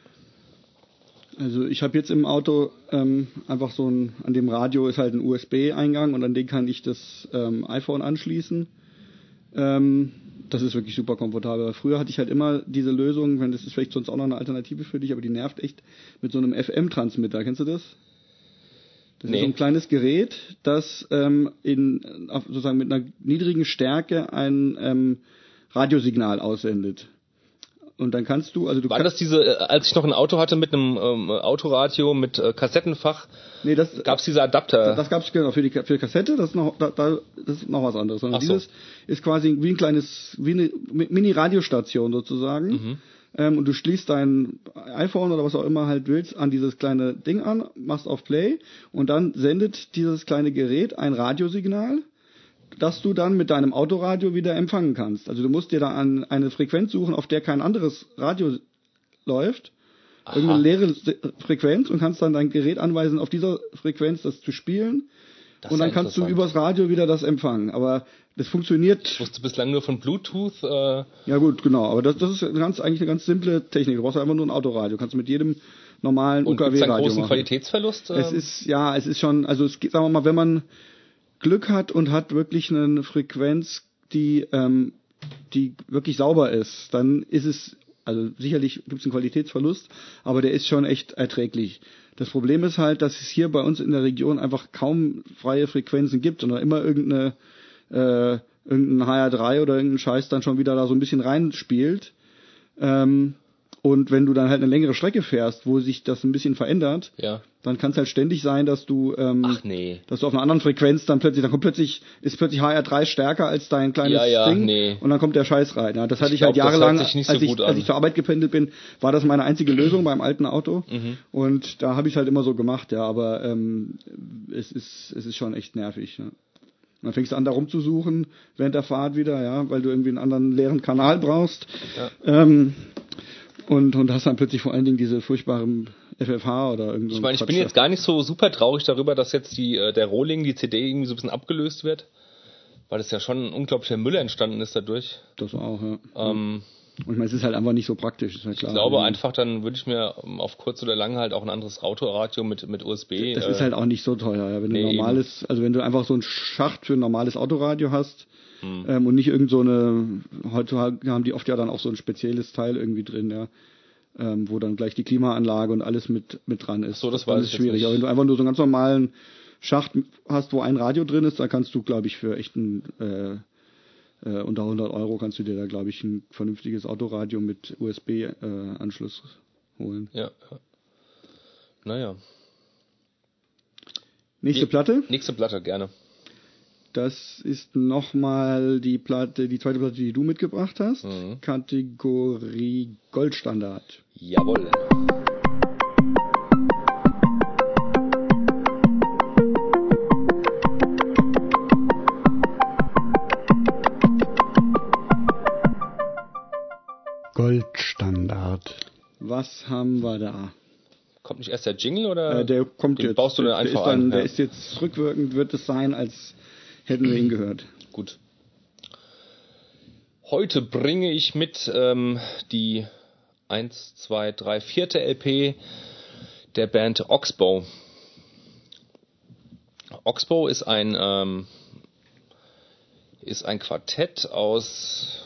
Also ich habe jetzt im Auto ähm, einfach so ein, an dem Radio ist halt ein USB-Eingang und an den kann ich das ähm, iPhone anschließen. Ähm, das ist wirklich super komfortabel. Früher hatte ich halt immer diese Lösung, wenn das ist vielleicht sonst auch noch eine Alternative für dich, aber die nervt echt mit so einem FM-Transmitter. Kennst du das? Das Nee. ist so ein kleines Gerät, das ähm, in sozusagen mit einer niedrigen Stärke ein ähm, Radiosignal aussendet. Und dann kannst du, also du War kannst, das diese, äh, als ich noch ein Auto hatte mit einem ähm, Autoradio mit äh, Kassettenfach, nee, das gab's diese Adapter? Das gab's genau für die für die Kassette, das ist noch da, da, das ist noch was anderes. Sondern Ach so. dieses ist quasi wie ein kleines wie eine Mini Radiostation sozusagen. Mhm. Ähm, und du schließt dein iPhone oder was auch immer halt willst an dieses kleine Ding an, machst auf Play und dann sendet dieses kleine Gerät ein Radiosignal, das du dann mit deinem Autoradio wieder empfangen kannst. Also du musst dir da an eine Frequenz suchen, auf der kein anderes Radio läuft irgendeine leere Frequenz und kannst dann dein Gerät anweisen, auf dieser Frequenz das zu spielen. Das und dann kannst du übers Radio wieder das empfangen. Aber das funktioniert. Ich wusste bislang nur von Bluetooth. Äh, Ja gut, genau. Aber das, das ist eine ganz, eigentlich eine ganz simple Technik. Du brauchst einfach nur ein Autoradio. Kannst du mit jedem normalen UKW-Radio großen machen. Qualitätsverlust? Es ähm? ist, ja, es ist schon, also es geht, sagen wir mal, wenn man Glück hat und hat wirklich eine Frequenz, die, ähm, die wirklich sauber ist, dann ist es, also sicherlich gibt es einen Qualitätsverlust, aber der ist schon echt erträglich. Das Problem ist halt, dass es hier bei uns in der Region einfach kaum freie Frequenzen gibt, sondern immer irgendeine, äh, irgendein HR3 oder irgendein Scheiß dann schon wieder da so ein bisschen reinspielt. Ähm, und wenn du dann halt eine längere Strecke fährst, wo sich das ein bisschen verändert, ja. dann kann es halt ständig sein, dass du, ähm, nee. dass du auf einer anderen Frequenz dann plötzlich, dann kommt plötzlich, ist plötzlich HR3 stärker als dein kleines Ja, ja, Ding nee. und dann kommt der Scheiß rein. Ja, das hatte ich, glaub, halt das hört jahrelang, nicht so als, ich, als ich zur Arbeit gependelt bin, war das meine einzige Lösung beim alten Auto Mhm. und da habe ich halt immer so gemacht, ja, aber ähm, es ist es ist schon echt nervig. Ja. Und Dann fängst du an, da rumzusuchen während der Fahrt wieder, ja, weil du irgendwie einen anderen leeren Kanal brauchst. Ähm, und, und hast dann plötzlich vor allen Dingen diese furchtbaren FFH oder irgend so Ich meine, ich bin jetzt gar nicht so super traurig darüber, dass jetzt die, äh, der Rohling, die CD irgendwie so ein bisschen abgelöst wird. Weil es ja schon ein unglaublicher Müll entstanden ist dadurch. Das auch, ja. Ähm, Und ich meine, es ist halt einfach nicht so praktisch, ist ja klar. Ich glaube Also, einfach, dann würde ich mir ähm, auf kurz oder lang halt auch ein anderes Autoradio mit, mit USB. Das äh, ist halt auch nicht so teuer. Ja. Wenn nee, du normales, also wenn du einfach so einen Schacht für ein normales Autoradio hast Hm. ähm, und nicht irgend so eine, heutzutage haben die oft ja dann auch so ein spezielles Teil irgendwie drin, ja. Ähm, wo dann gleich die Klimaanlage und alles mit, mit dran ist. so, das dann weiß ist schwierig. Aber wenn du einfach nur so einen ganz normalen Schacht hast, wo ein Radio drin ist, da kannst du, glaube ich, für echten äh, äh, unter 100 Euro kannst du dir da, glaube ich, ein vernünftiges Autoradio mit USB-Anschluss holen. Ja. ja. Naja. Nächste Nee. Platte. Nächste Platte, gerne. Das ist nochmal die Platte, die zweite Platte, die du mitgebracht hast. Mhm. Kategorie Goldstandard. Jawohl. Goldstandard. Was haben wir da? Kommt nicht erst der Jingle oder? Äh, der kommt den jetzt. baust du dann der einfach ist dann. Der ist jetzt rückwirkend, wird es sein, als hätten wir ihn gehört. Gut. Heute bringe ich mit ähm, die 1, 2, 3, vierte LP der Band Oxbow. Oxbow ist ein ähm, ist ein Quartett aus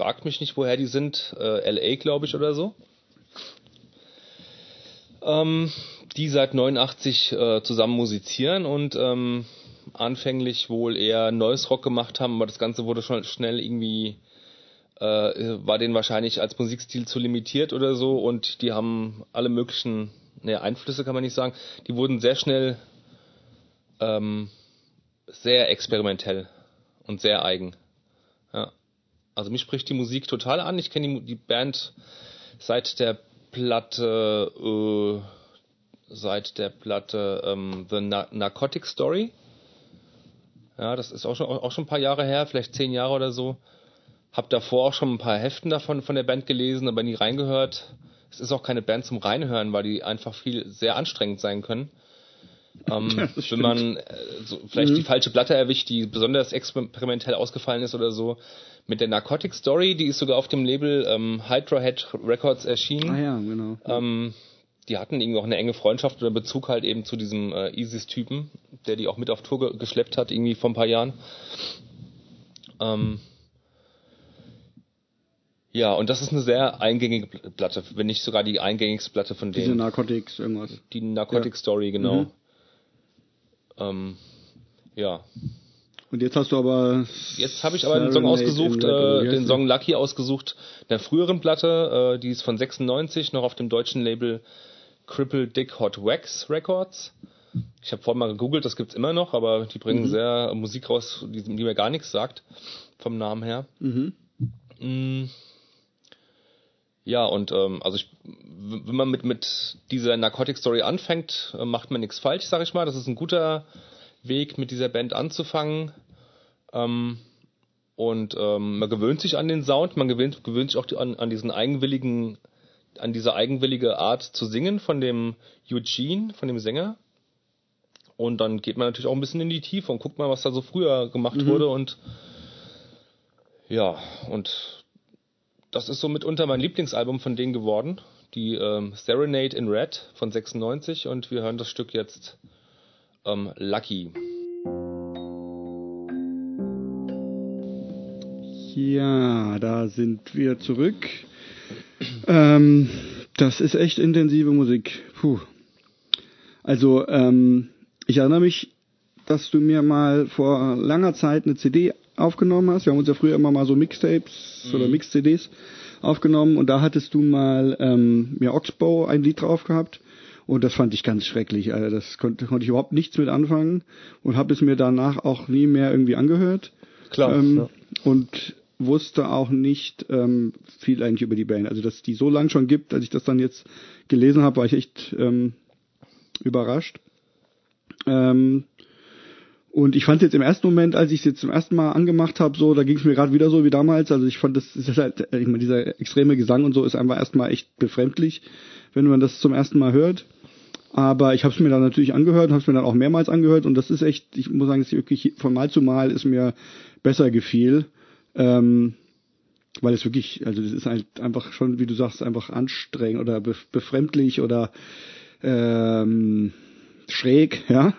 fragt mich nicht woher die sind äh, LA glaube ich oder so ähm, die seit 89 äh, zusammen musizieren und ähm, anfänglich wohl eher Noise Rock gemacht haben, aber das Ganze wurde schon schnell irgendwie äh, war denen wahrscheinlich als Musikstil zu limitiert oder so und die haben alle möglichen ne, Einflüsse kann man nicht sagen, die wurden sehr schnell ähm, sehr experimentell und sehr eigen. Ja. Also mich spricht die Musik total an. Ich kenne die, die Band seit der Platte, äh, seit der Platte ähm, The Na Narcotic Story. Ja, das ist auch schon, auch schon ein paar Jahre her, vielleicht zehn Jahre oder so. Hab davor auch schon ein paar Heften davon von der Band gelesen, aber nie reingehört. Es ist auch keine Band zum Reinhören, weil die einfach viel sehr anstrengend sein können. Ähm, wenn man äh, so vielleicht Mhm. die falsche Platte erwischt, die besonders experimentell ausgefallen ist oder so. Mit der Narcotic Story, die ist sogar auf dem Label ähm, Hydra Head Records erschienen. Ah ja, genau. Ähm, die hatten irgendwie auch eine enge Freundschaft oder Bezug halt eben zu diesem äh, Isis-Typen, der die auch mit auf Tour ge geschleppt hat, irgendwie vor ein paar Jahren. Ähm, ja, und das ist eine sehr eingängige Pl- Platte, wenn nicht sogar die eingängigste Platte von Diese denen. Narcotics, irgendwas. Die Narcotic Ja. Story, genau. Mhm. Ähm, ja, Und jetzt hast du aber. Jetzt habe ich aber den Song ausgesucht, äh, den? Song Lucky ausgesucht, der früheren Platte, äh, die ist von 96, noch auf dem deutschen Label Cripple Dick Hot Wax Records. Ich habe vorhin mal gegoogelt, das gibt's immer noch, aber die bringen Mhm. sehr Musik raus, die, die mir gar nichts sagt, vom Namen her. Mhm. Mm. Ja, und ähm, also ich, wenn man mit, mit dieser Narcotic Story anfängt, äh, macht man nichts falsch, sag ich mal. Das ist ein guter Weg, mit dieser Band anzufangen. Ähm, und ähm, man gewöhnt sich an den Sound, man gewöhnt, gewöhnt sich auch die, an, an diesen eigenwilligen, an diese eigenwillige Art zu singen von dem Eugene, von dem Sänger. Und dann geht man natürlich auch ein bisschen in die Tiefe und guckt mal, was da so früher gemacht wurde und ja, und das ist so mitunter mein Lieblingsalbum von denen geworden. Die ähm, Serenade in Red von 96 und wir hören das Stück jetzt ähm, Lucky. Ja, da sind wir zurück. Ähm, das ist echt intensive Musik. Puh. Also, ähm, ich erinnere mich, dass du mir mal vor langer Zeit eine CD aufgenommen hast. Wir haben uns ja früher immer mal so Mixtapes oder Mix-CDs aufgenommen und da hattest du mal ähm, mir Oxbow ein Lied drauf gehabt und das fand ich ganz schrecklich. Also das konnte, konnte ich überhaupt nichts mit anfangen und habe es mir danach auch nie mehr irgendwie angehört. Klar, Ähm, ja. Und wusste auch nicht ähm, viel eigentlich über die Band. Also dass die so lang schon gibt, als ich das dann jetzt gelesen habe, war ich echt ähm, überrascht. Ähm, und ich fand jetzt im ersten Moment, als ich es jetzt zum ersten Mal angemacht habe, so, da ging es mir gerade wieder so wie damals. Also ich fand, das ist halt, ich meine, dieser extreme Gesang und so ist einfach erstmal echt befremdlich, wenn man das zum ersten Mal hört. Aber ich habe es mir dann natürlich angehört und habe es mir dann auch mehrmals angehört und das ist echt, ich muss sagen, dass wirklich von Mal zu Mal ist mir besser gefiel. Ähm, weil es wirklich, also das ist halt einfach schon, wie du sagst, einfach anstrengend oder befremdlich oder ähm, schräg, ja.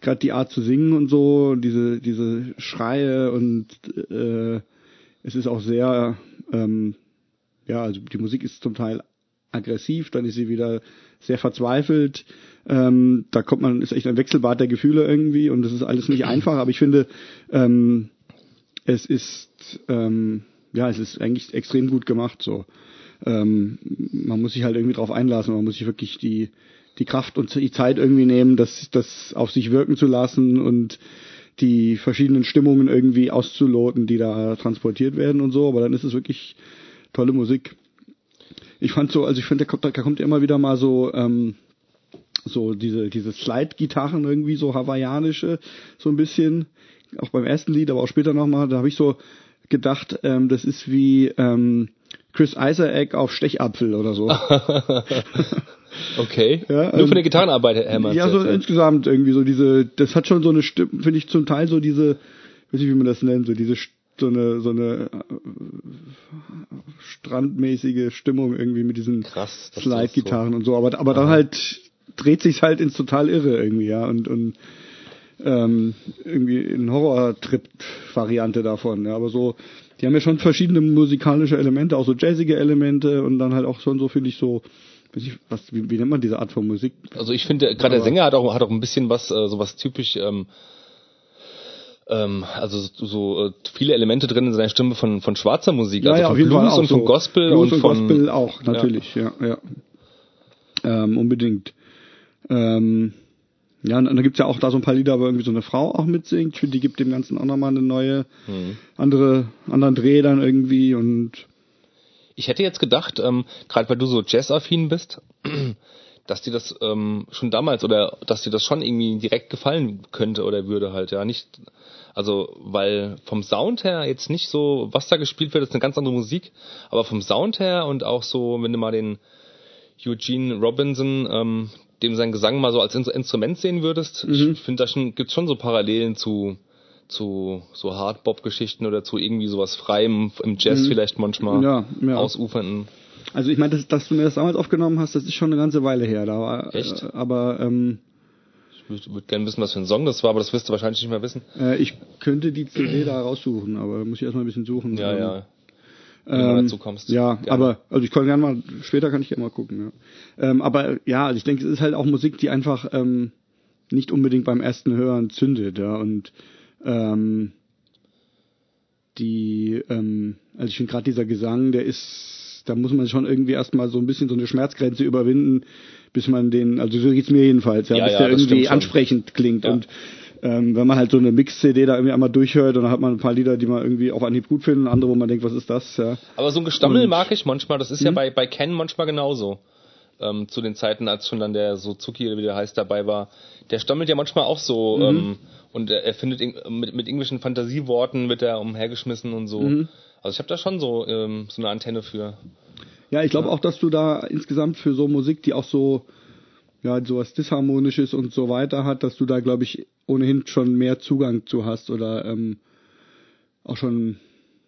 Gerade die Art zu singen und so, diese, diese Schreie und äh, es ist auch sehr, ähm, ja, also die Musik ist zum Teil aggressiv, dann ist sie wieder sehr verzweifelt. Ähm, da kommt man, ist echt ein Wechselbad der Gefühle irgendwie und das ist alles nicht einfach, aber ich finde, ähm, es ist, ähm, ja, es ist eigentlich extrem gut gemacht so. Ähm, man muss sich halt irgendwie drauf einlassen, man muss sich wirklich die, die Kraft und die Zeit irgendwie nehmen, das, das auf sich wirken zu lassen und die verschiedenen Stimmungen irgendwie auszuloten, die da transportiert werden und so, aber dann ist es wirklich tolle Musik. Ich fand so, also ich finde, da kommt, da kommt immer wieder mal so, ähm, so diese, diese Slide-Gitarren irgendwie, so hawaiianische, so ein bisschen, auch beim ersten Lied, aber auch später nochmal, da habe ich so gedacht, ähm, das ist wie ähm, Chris Isaac auf Stechapfel oder so. Okay. Ja, Nur ähm, für eine Gitarrenarbeit, Hermann. Ja, so insgesamt irgendwie so diese, das hat schon so eine Stimme, finde ich zum Teil so diese, weiß ich wie man das nennt, so diese so eine so eine äh, strandmäßige Stimmung irgendwie mit diesen Slide-Gitarren so. und so, aber aber Aha. dann halt dreht sich's halt ins total irre irgendwie, ja und und ähm, irgendwie in Horror-Trip-Variante davon, ja, aber so die haben ja schon verschiedene musikalische Elemente, auch so jazzige Elemente und dann halt auch schon so finde ich so was, wie, wie nennt man diese Art von Musik? Also ich finde, gerade der Sänger hat auch, hat auch ein bisschen was, äh, so was typisch, ähm, ähm, also so äh, viele Elemente drin in seiner Stimme von, von schwarzer Musik, ja, also ja, von Blues und so von Gospel Blues und, von Gospel auch, natürlich, ja, ja. ja. Ähm, unbedingt. Ähm, ja, und dann gibt's ja auch da so ein paar Lieder, wo irgendwie so eine Frau auch mitsingt. Die gibt dem Ganzen auch nochmal eine neue, mhm. andere, anderen Dreh dann irgendwie und ich hätte jetzt gedacht, ähm, gerade weil du so jazzaffin bist, dass dir das ähm, schon damals oder dass dir das schon irgendwie direkt gefallen könnte oder würde halt, ja, nicht, also weil vom Sound her jetzt nicht so, was da gespielt wird, ist eine ganz andere Musik, aber vom Sound her und auch so, wenn du mal den Eugene Robinson, ähm, dem sein Gesang mal so als Instrument sehen würdest, mhm. ich finde da schon, gibt's schon so Parallelen zu zu so Hardbop-Geschichten oder zu irgendwie sowas Freiem im Jazz mhm. vielleicht manchmal ja, ja. ausufernden. Also ich meine, dass, dass, du mir das damals aufgenommen hast, das ist schon eine ganze Weile her. Da war, Echt? Äh, aber ähm, ich würde würd gerne wissen, was für ein Song das war, aber das wirst du wahrscheinlich nicht mehr wissen. Äh, ich könnte die CD da raussuchen, aber muss ich erstmal ein bisschen suchen. Ja, ähm, ja. Wenn ähm, du dazu kommst. Ja, gerne. aber also ich kann gerne mal, später kann ich gerne mal gucken. Ja. Ähm, aber ja, also ich denke, es ist halt auch Musik, die einfach ähm, nicht unbedingt beim ersten Hören zündet, ja. Und ähm, die, ähm, also ich finde gerade dieser Gesang, der ist, da muss man schon irgendwie erstmal so ein bisschen so eine Schmerzgrenze überwinden, bis man den, also so geht's mir jedenfalls, ja, ja bis ja, der irgendwie ansprechend klingt ja. und ähm, wenn man halt so eine Mix-CD da irgendwie einmal durchhört, dann hat man ein paar Lieder, die man irgendwie auf Anhieb gut findet, andere, wo man denkt, was ist das, ja. Aber so ein Gestammel und, mag ich manchmal, das ist ja hm? bei, bei Ken manchmal genauso. Ähm, zu den Zeiten, als schon dann der Suzuki, wie der heißt, dabei war. Der stammelt ja manchmal auch so, mhm. ähm, und er, er findet mit, mit englischen Fantasieworten wird er umhergeschmissen und so. Mhm. Also ich habe da schon so ähm, so eine Antenne für. Ja, ich glaube ja. auch, dass du da insgesamt für so Musik, die auch so ja sowas disharmonisches und so weiter hat, dass du da glaube ich ohnehin schon mehr Zugang zu hast oder ähm, auch schon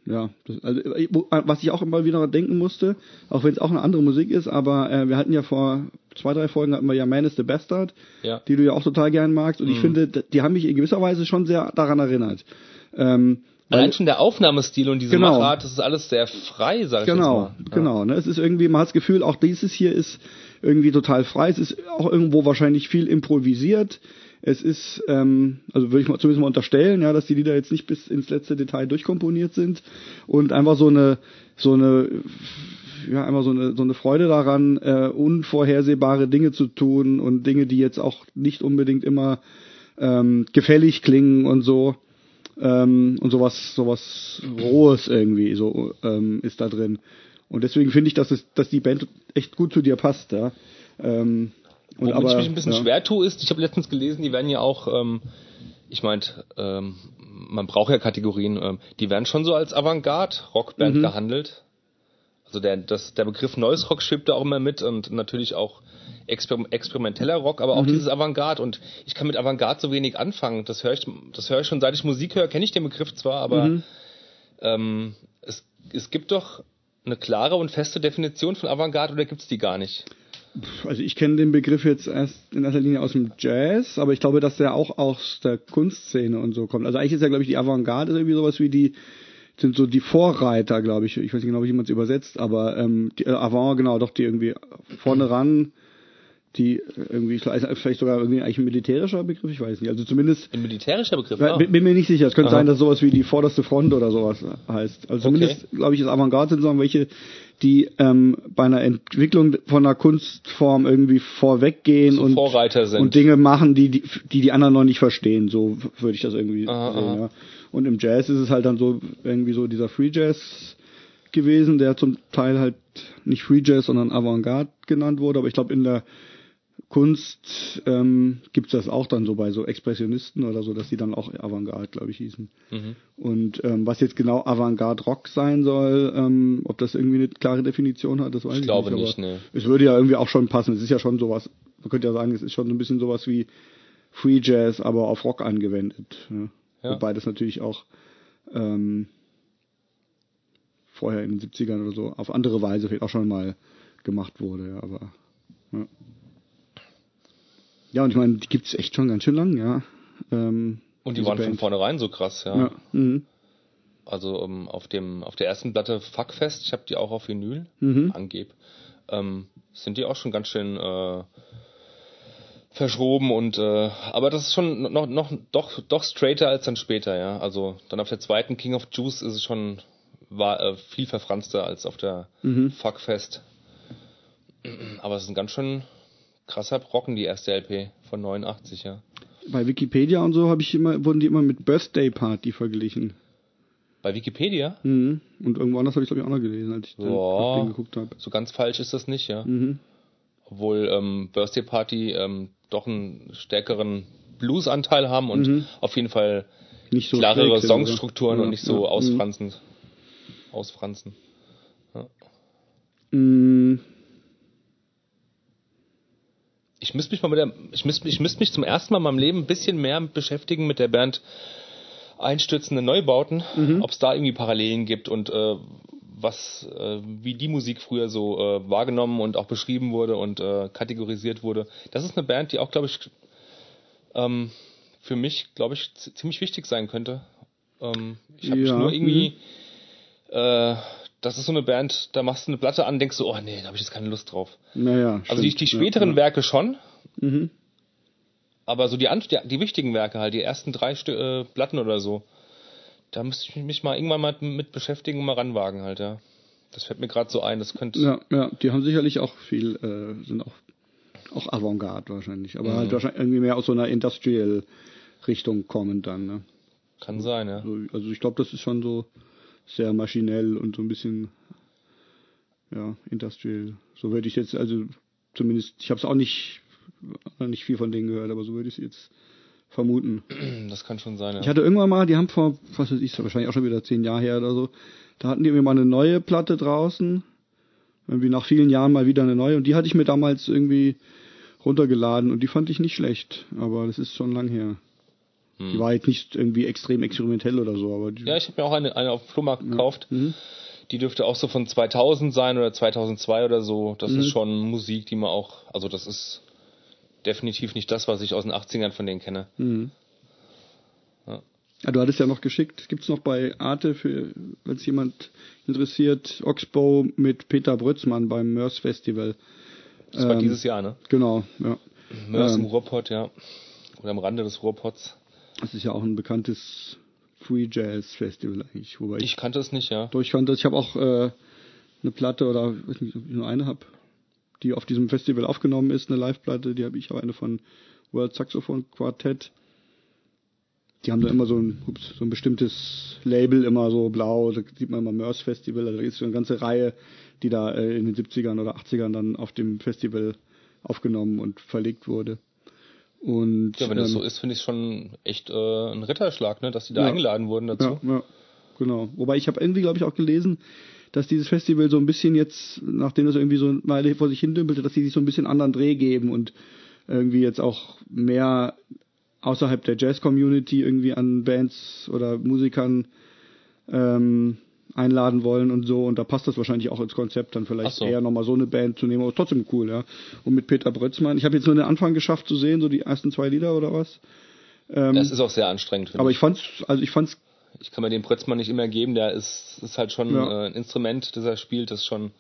ja, das, also äh, was ich auch immer wieder denken musste, auch wenn es auch eine andere Musik ist, aber äh, wir hatten ja vor zwei, drei Folgen hatten wir ja Man is the Bastard, ja. die du ja auch total gern magst. Und mhm. ich finde, die haben mich in gewisser Weise schon sehr daran erinnert. Ähm, Allein schon der Aufnahmestil und diese genau. Machart, das ist alles sehr frei, sag ich genau, jetzt mal. Ja. Genau, ne? Es ist irgendwie, man hat das Gefühl, auch dieses hier ist irgendwie total frei. Es ist auch irgendwo wahrscheinlich viel improvisiert. Es ist, ähm, also würde ich mal zumindest mal unterstellen, ja, dass die Lieder jetzt nicht bis ins letzte Detail durchkomponiert sind und einfach so eine, so eine, ja, einfach so eine, so eine Freude daran, äh, unvorhersehbare Dinge zu tun und Dinge, die jetzt auch nicht unbedingt immer ähm, gefällig klingen und so. Ähm, und sowas, sowas Rohes irgendwie, so ähm, ist da drin. Und deswegen finde ich, dass es, dass die Band echt gut zu dir passt, ja. Ähm, und Womit aber, ich mich ein bisschen ja. schwer tue, ist, ich habe letztens gelesen, die werden ja auch, ähm, ich meint, ähm, man braucht ja Kategorien, ähm, die werden schon so als Avantgarde-Rockband mhm. gehandelt. Also der, das, der Begriff Neues Rock schwebt da auch immer mit und natürlich auch exper experimenteller Rock, aber auch mhm. dieses Avantgarde und ich kann mit Avantgarde so wenig anfangen. Das höre ich, das höre ich schon seit ich Musik höre, kenne ich den Begriff zwar, aber mhm. ähm, es es gibt doch eine klare und feste Definition von Avantgarde oder gibt's die gar nicht? Also ich kenne den Begriff jetzt erst in erster Linie aus dem Jazz, aber ich glaube, dass der auch aus der Kunstszene und so kommt. Also eigentlich ist ja, glaube ich, die Avantgarde irgendwie sowas wie die sind so die Vorreiter, glaube ich. Ich weiß nicht genau, wie man es übersetzt, aber ähm, die äh, Avant, genau, doch die irgendwie vorne ran die irgendwie vielleicht sogar irgendwie eigentlich ein militärischer Begriff, ich weiß nicht. Also zumindest ein militärischer Begriff. Ja. Bin, bin, mir nicht sicher. Es könnte Aha. sein, dass sowas wie die vorderste Front oder sowas heißt. Also zumindest okay. glaube ich, ist Avantgarde sind welche, die ähm, bei einer Entwicklung von einer Kunstform irgendwie vorweggehen so und Vorreiter sind. und Dinge machen, die die, die die anderen noch nicht verstehen. So würde ich das irgendwie aha, sehen. Ja. Und im Jazz ist es halt dann so irgendwie so dieser Free Jazz gewesen, der zum Teil halt nicht Free Jazz, sondern Avantgarde genannt wurde. Aber ich glaube in der Kunst ähm, gibt das auch dann so bei so Expressionisten oder so, dass die dann auch Avantgarde, glaube ich, hießen. Mhm. Und ähm, was jetzt genau Avantgarde Rock sein soll, ähm, ob das irgendwie eine klare Definition hat, das weiß ich, ich glaube nicht. nicht nee. Es würde ja irgendwie auch schon passen. Es ist ja schon sowas, man könnte ja sagen, es ist schon so ein bisschen sowas wie Free Jazz, aber auf Rock angewendet. Ne? Ja. Wobei das natürlich auch ähm, vorher in den 70ern oder so auf andere Weise vielleicht auch schon mal gemacht wurde, ja, aber ja. Ja, und ich meine, die gibt's echt schon ganz schön lang, ja. Ähm, und die waren Band. von vornherein so krass, ja. ja. Mhm. Also um, ähm, auf dem auf der ersten Platte Fuckfest, ich habe die auch auf Vinyl mhm. angeb, ähm, sind die auch schon ganz schön äh, verschroben und äh, aber das ist schon noch noch doch doch straighter als dann später, ja. Also dann auf der zweiten King of Juice ist es schon war äh, viel verfranster als auf der mhm. Fuckfest. Aber es ist ein ganz schön krasser Brocken, die erste LP von 89, ja. Bei Wikipedia und so habe ich immer, wurden die immer mit Birthday Party verglichen. Bei Wikipedia? Mhm. Und irgendwo anders habe ich glaube ich auch noch gelesen, als ich Boah, den geguckt habe. So ganz falsch ist das nicht, ja. Mhm. Obwohl ähm, Birthday Party ähm, doch einen stärkeren Blues-Anteil haben und mhm. auf jeden Fall nicht so klarere Songstrukturen ja, und nicht so ja. ausfranzend. Ausfranzen. Ja. Mhm ich müsste mich mal mit der, ich müsste, ich müsste mich zum ersten Mal in meinem Leben ein bisschen mehr beschäftigen mit der Band Einstürzende Neubauten, mhm. ob es da irgendwie Parallelen gibt und äh, was, äh, wie die Musik früher so äh, wahrgenommen und auch beschrieben wurde und äh, kategorisiert wurde. Das ist eine Band, die auch, glaube ich, ähm, für mich, glaube ich, ziemlich wichtig sein könnte. Ähm, ich habe ja. mich nur irgendwie mhm. äh, das ist so eine Band, da machst du eine Platte an, denkst du, oh nee, da habe ich jetzt keine Lust drauf. Naja. Also die, die späteren ja, Werke schon. Mhm. Aber so die, die, die wichtigen Werke halt, die ersten drei Stü äh, Platten oder so, da müsste ich mich mal irgendwann mal mit beschäftigen und mal ranwagen halt, ja. Das fällt mir gerade so ein, das könnte. Ja, ja, die haben sicherlich auch viel, äh, sind auch, auch Avantgarde wahrscheinlich, aber mhm. halt wahrscheinlich irgendwie mehr aus so einer Industrial-Richtung kommen dann, ne? Kann sein, ja. Also, also ich glaube, das ist schon so, sehr maschinell und so ein bisschen ja, industrial. So würde ich jetzt, also zumindest, ich habe es auch nicht, nicht viel von denen gehört, aber so würde ich es jetzt vermuten. Das kann schon sein, ja. Ich hatte irgendwann mal, die haben vor, was weiß ich, wahrscheinlich auch schon wieder zehn Jahre her oder so, da hatten die mir mal eine neue Platte draußen. Irgendwie nach vielen Jahren mal wieder eine neue und die hatte ich mir damals irgendwie runtergeladen und die fand ich nicht schlecht, aber das ist schon lang her. Hm. Die war jetzt nicht irgendwie extrem experimentell oder so, aber Ja, ich habe mir auch eine, eine auf dem Flohmarkt ja. gekauft. Mhm. Die dürfte auch so von 2000 sein oder 2002 oder so. Das mhm. ist schon Musik, die man auch, also das ist definitiv nicht das, was ich aus den 80ern von denen kenne. Mhm. Ja. ja. du hattest ja noch geschickt, gibt's noch bei Arte, wenn es jemand interessiert, Oxbow mit Peter Brützmann beim Mörs Festival. Das ähm, war dieses Jahr, ne? Genau, ja. Mörs ähm, im Ruhrpott, ja. Oder am Rande des Ruhrpots. Das ist ja auch ein bekanntes Free Jazz Festival eigentlich. Wobei ich, ich kannte es nicht, ja. Doch, ich kannte es. Ich habe auch äh, eine Platte oder weiß nicht, ob ich nur eine habe, die auf diesem Festival aufgenommen ist, eine Live-Platte. Die habe ich aber eine von World Saxophone Quartet. Die haben da immer so ein, ups, so ein bestimmtes Label, immer so blau, da sieht man immer Mörs Festival, also da ist so eine ganze Reihe, die da äh, in den 70ern oder 80ern dann auf dem Festival aufgenommen und verlegt wurde. Und, ja, wenn das ähm, so ist, finde ich schon echt äh, ein Ritterschlag, ne, dass die da ja, eingeladen wurden dazu. Ja, ja genau. Wobei ich habe irgendwie, glaube ich, auch gelesen, dass dieses Festival so ein bisschen jetzt, nachdem das irgendwie so eine Weile vor sich hin dümpelte, dass die sich so ein bisschen anderen Dreh geben und irgendwie jetzt auch mehr außerhalb der Jazz-Community irgendwie an Bands oder Musikern ähm, einladen wollen und so. Und da passt das wahrscheinlich auch ins Konzept, dann vielleicht so. eher nochmal so eine Band zu nehmen. Aber trotzdem cool, ja. Und mit Peter Brötzmann. Ich habe jetzt nur den Anfang geschafft zu sehen, so die ersten zwei Lieder oder was. Ähm, Das ist auch sehr anstrengend. aber ich. ich fand's, also ich fand's, ich kann mir den Prötzmann nicht immer geben. Der ist, ist halt schon Ja. äh, ein Instrument, das er spielt, das schon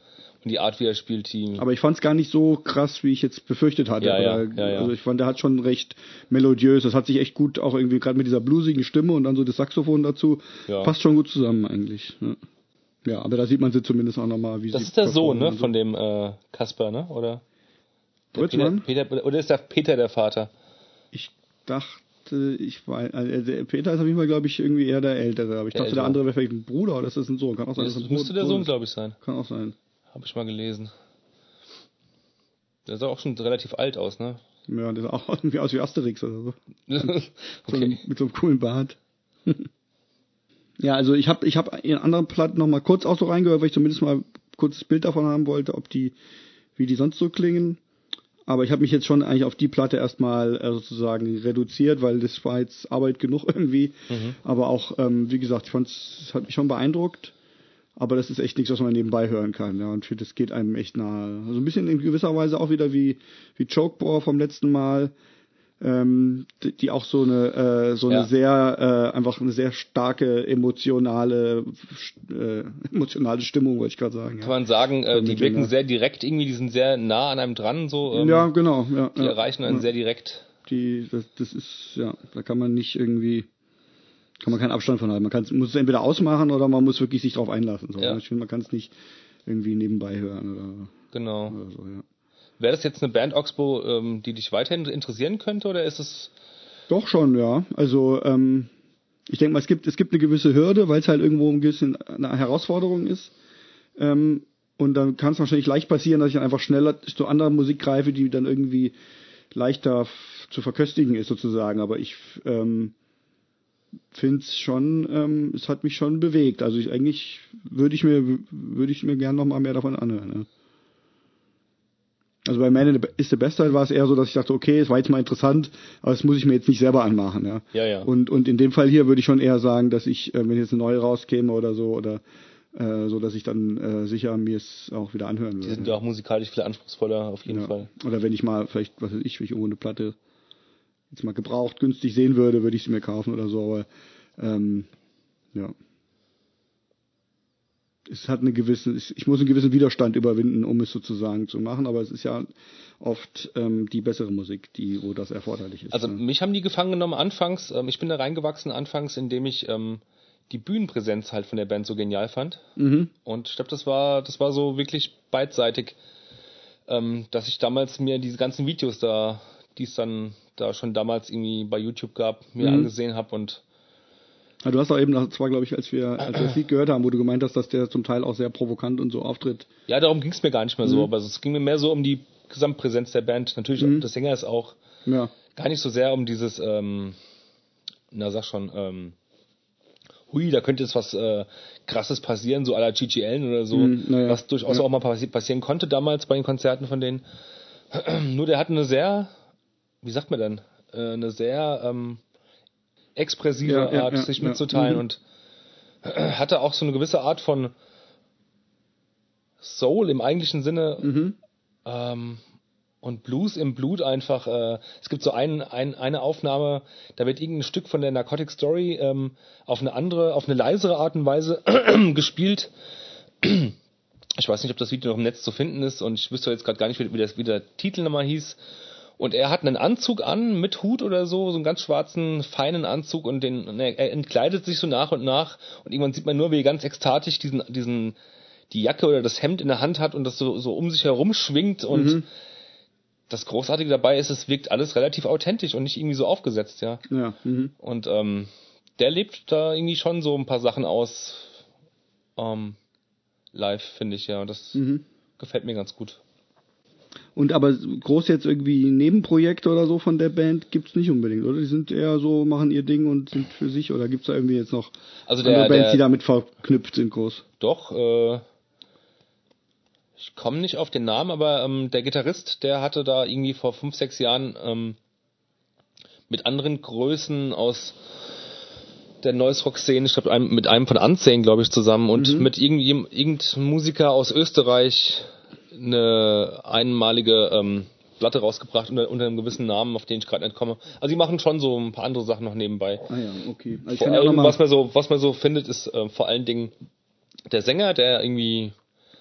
und die Art, wie er spielt, die. aber ich fand's gar nicht so krass, wie ich jetzt befürchtet hatte. Ja, ja, ja, ja. Also ich fand, der hat schon recht melodiös. Das hat sich echt gut auch irgendwie gerade mit dieser bluesigen Stimme und dann so das Saxophon dazu. Ja. Passt schon gut zusammen eigentlich. Ja. Ja, aber da sieht man sie zumindest auch nochmal, wie das sie ist der Sohn, ne, von dem äh, Kasper, ne? Oder? Der Brötzmann? Peter, Peter, oder ist der Peter der Vater? Ich dachte, ich war, also der Peter ist auf jeden Fall, glaube ich, irgendwie eher der Ältere, aber ich Der dachte, der Ältere. andere wäre vielleicht ein Bruder oder ist das ein Sohn? Kann auch sein, Das es ein müsste der Sohn, glaube ich, sein. Kann auch sein. Habe ich mal gelesen. Der sah auch schon relativ alt aus, ne? Ja, der sah auch irgendwie aus wie Asterix oder so. So okay. einem, mit so einem coolen Bart. ja, also ich habe ich hab in anderen Platten noch mal kurz auch so reingehört, weil ich zumindest mal kurz das Bild davon haben wollte, ob die, wie die sonst so klingen. Aber ich habe mich jetzt schon eigentlich auf die Platte erstmal äh, sozusagen reduziert, weil das war jetzt Arbeit genug irgendwie. Aber auch, ähm, wie gesagt, ich fand's, es hat mich schon beeindruckt. Aber das ist echt nichts, was man nebenbei hören kann. Ja, und das geht einem echt nahe. Also ein bisschen in gewisser Weise auch wieder wie, wie Chokebore vom letzten Mal, ähm, die, die auch so eine, äh, so Ja. eine sehr, äh, einfach eine sehr starke emotionale, äh, emotionale Stimmung, wollte ich gerade sagen. Kann Ja. man sagen, äh, die wirken ja. sehr direkt irgendwie, die sind sehr nah an einem dran, so. Ähm, ja, genau. Ja, Die ja, erreichen einen ja. sehr direkt. Die, das, das ist, ja, da kann man nicht irgendwie, kann man keinen Abstand von halten. Man kann, muss es entweder ausmachen oder man muss wirklich sich drauf einlassen. So. Ja. Ich finde, man kann es nicht irgendwie nebenbei hören oder, Genau. oder so, ja. Wäre das jetzt eine Band Oxbow, ähm, die dich weiterhin interessieren könnte, oder ist es. Doch schon, ja. Also ähm, ich denke mal, es gibt es gibt eine gewisse Hürde, weil es halt irgendwo ein bisschen eine Herausforderung ist. Ähm, und dann kann es wahrscheinlich leicht passieren, dass ich dann einfach schneller zu anderer Musik greife, die dann irgendwie leichter zu verköstigen ist sozusagen. Aber ich ähm, finde es schon, ähm, es hat mich schon bewegt. Also ich eigentlich würde ich mir würde ich mir gern noch mal mehr davon anhören. Ja. Also bei Man is the Best Side war es eher so, dass ich dachte, okay, es war jetzt mal interessant, aber das muss ich mir jetzt nicht selber anmachen, ja. Ja, ja. Und, und in dem Fall hier würde ich schon eher sagen, dass ich, äh, wenn jetzt eine neue rauskäme oder so, oder äh, so, dass ich dann äh, sicher mir es auch wieder anhören Die würde. sind ja auch musikalisch viel anspruchsvoller, auf jeden ja. Fall. Oder wenn ich mal vielleicht, was weiß ich, wenn ich irgendwo eine Platte jetzt mal gebraucht, günstig sehen würde, würde ich sie mir kaufen oder so, aber ähm, ja. Es hat eine gewisse, ich muss einen gewissen Widerstand überwinden, um es sozusagen zu machen, aber es ist ja oft ähm, die bessere Musik, die, wo das erforderlich ist. Also ne? mich haben die gefangen genommen anfangs. Ähm, ich bin da reingewachsen anfangs, indem ich ähm, die Bühnenpräsenz halt von der Band so genial fand. Mhm. Und ich glaube, das war, das war so wirklich beidseitig, ähm, dass ich damals mir diese ganzen Videos da, die es dann da schon damals irgendwie bei YouTube gab, mir Mhm. angesehen habe und Ja, du hast auch eben, das war glaube ich, als wir, als wir das Lied gehört haben, wo du gemeint hast, dass der zum Teil auch sehr provokant und so auftritt. ja, darum ging es mir gar nicht mehr so, aber es ging mir mehr so um die Gesamtpräsenz der Band. Natürlich, Mhm. der Sänger ist auch Ja, gar nicht so sehr um dieses, ähm, na sag schon, ähm, hui, da könnte jetzt was äh, krasses passieren, so à la Gigi Allen oder so, Mhm, na ja. was durchaus Ja. auch mal passi passieren konnte damals bei den Konzerten von denen. Nur der hat eine sehr, wie sagt man denn, äh, eine sehr ähm, expressive Ja, ja, Art, ja, sich mitzuteilen Mhm. und hatte auch so eine gewisse Art von Soul im eigentlichen Sinne mhm. ähm, und Blues im Blut einfach. Äh, es gibt so ein, ein, eine Aufnahme, da wird irgendein Stück von der Narcotic Story ähm, auf eine andere, auf eine leisere Art und Weise gespielt. Ich weiß nicht, ob das Video noch im Netz zu finden ist und ich wüsste jetzt gerade gar nicht, wie, das, wie der Titel nochmal hieß. Und er hat einen Anzug an mit Hut oder so, so einen ganz schwarzen, feinen Anzug und den, und er, er entkleidet sich so nach und nach und irgendwann sieht man nur, wie er ganz ekstatisch diesen, diesen, die Jacke oder das Hemd in der Hand hat und das so, so um sich herum schwingt und Mhm. das Großartige dabei ist, es wirkt alles relativ authentisch und nicht irgendwie so aufgesetzt, ja. ja. Mhm. Und ähm, der lebt da irgendwie schon so ein paar Sachen aus ähm, live, finde ich, ja. Und das Mhm. gefällt mir ganz gut. Und aber groß jetzt irgendwie Nebenprojekte oder so von der Band gibt's nicht unbedingt, oder? Die sind eher so, machen ihr Ding und sind für sich, oder gibt's da irgendwie jetzt noch Also andere der, Bands, der die damit verknüpft sind groß? doch, äh, ich komme nicht auf den Namen, aber ähm, der Gitarrist, der hatte da irgendwie vor fünf, sechs Jahren ähm, mit anderen Größen aus der Noise Rock Szene, ich glaube mit einem von Ansehen, glaube ich, zusammen und Mhm. mit irgendeinem irgendein Musiker aus Österreich eine einmalige ähm, Platte rausgebracht unter, unter einem gewissen Namen, auf den ich gerade nicht komme. Also die machen schon so ein paar andere Sachen noch nebenbei. Ah ja, okay. Also Vor allem, was man so, was man so findet, ist äh, vor allen Dingen der Sänger, der irgendwie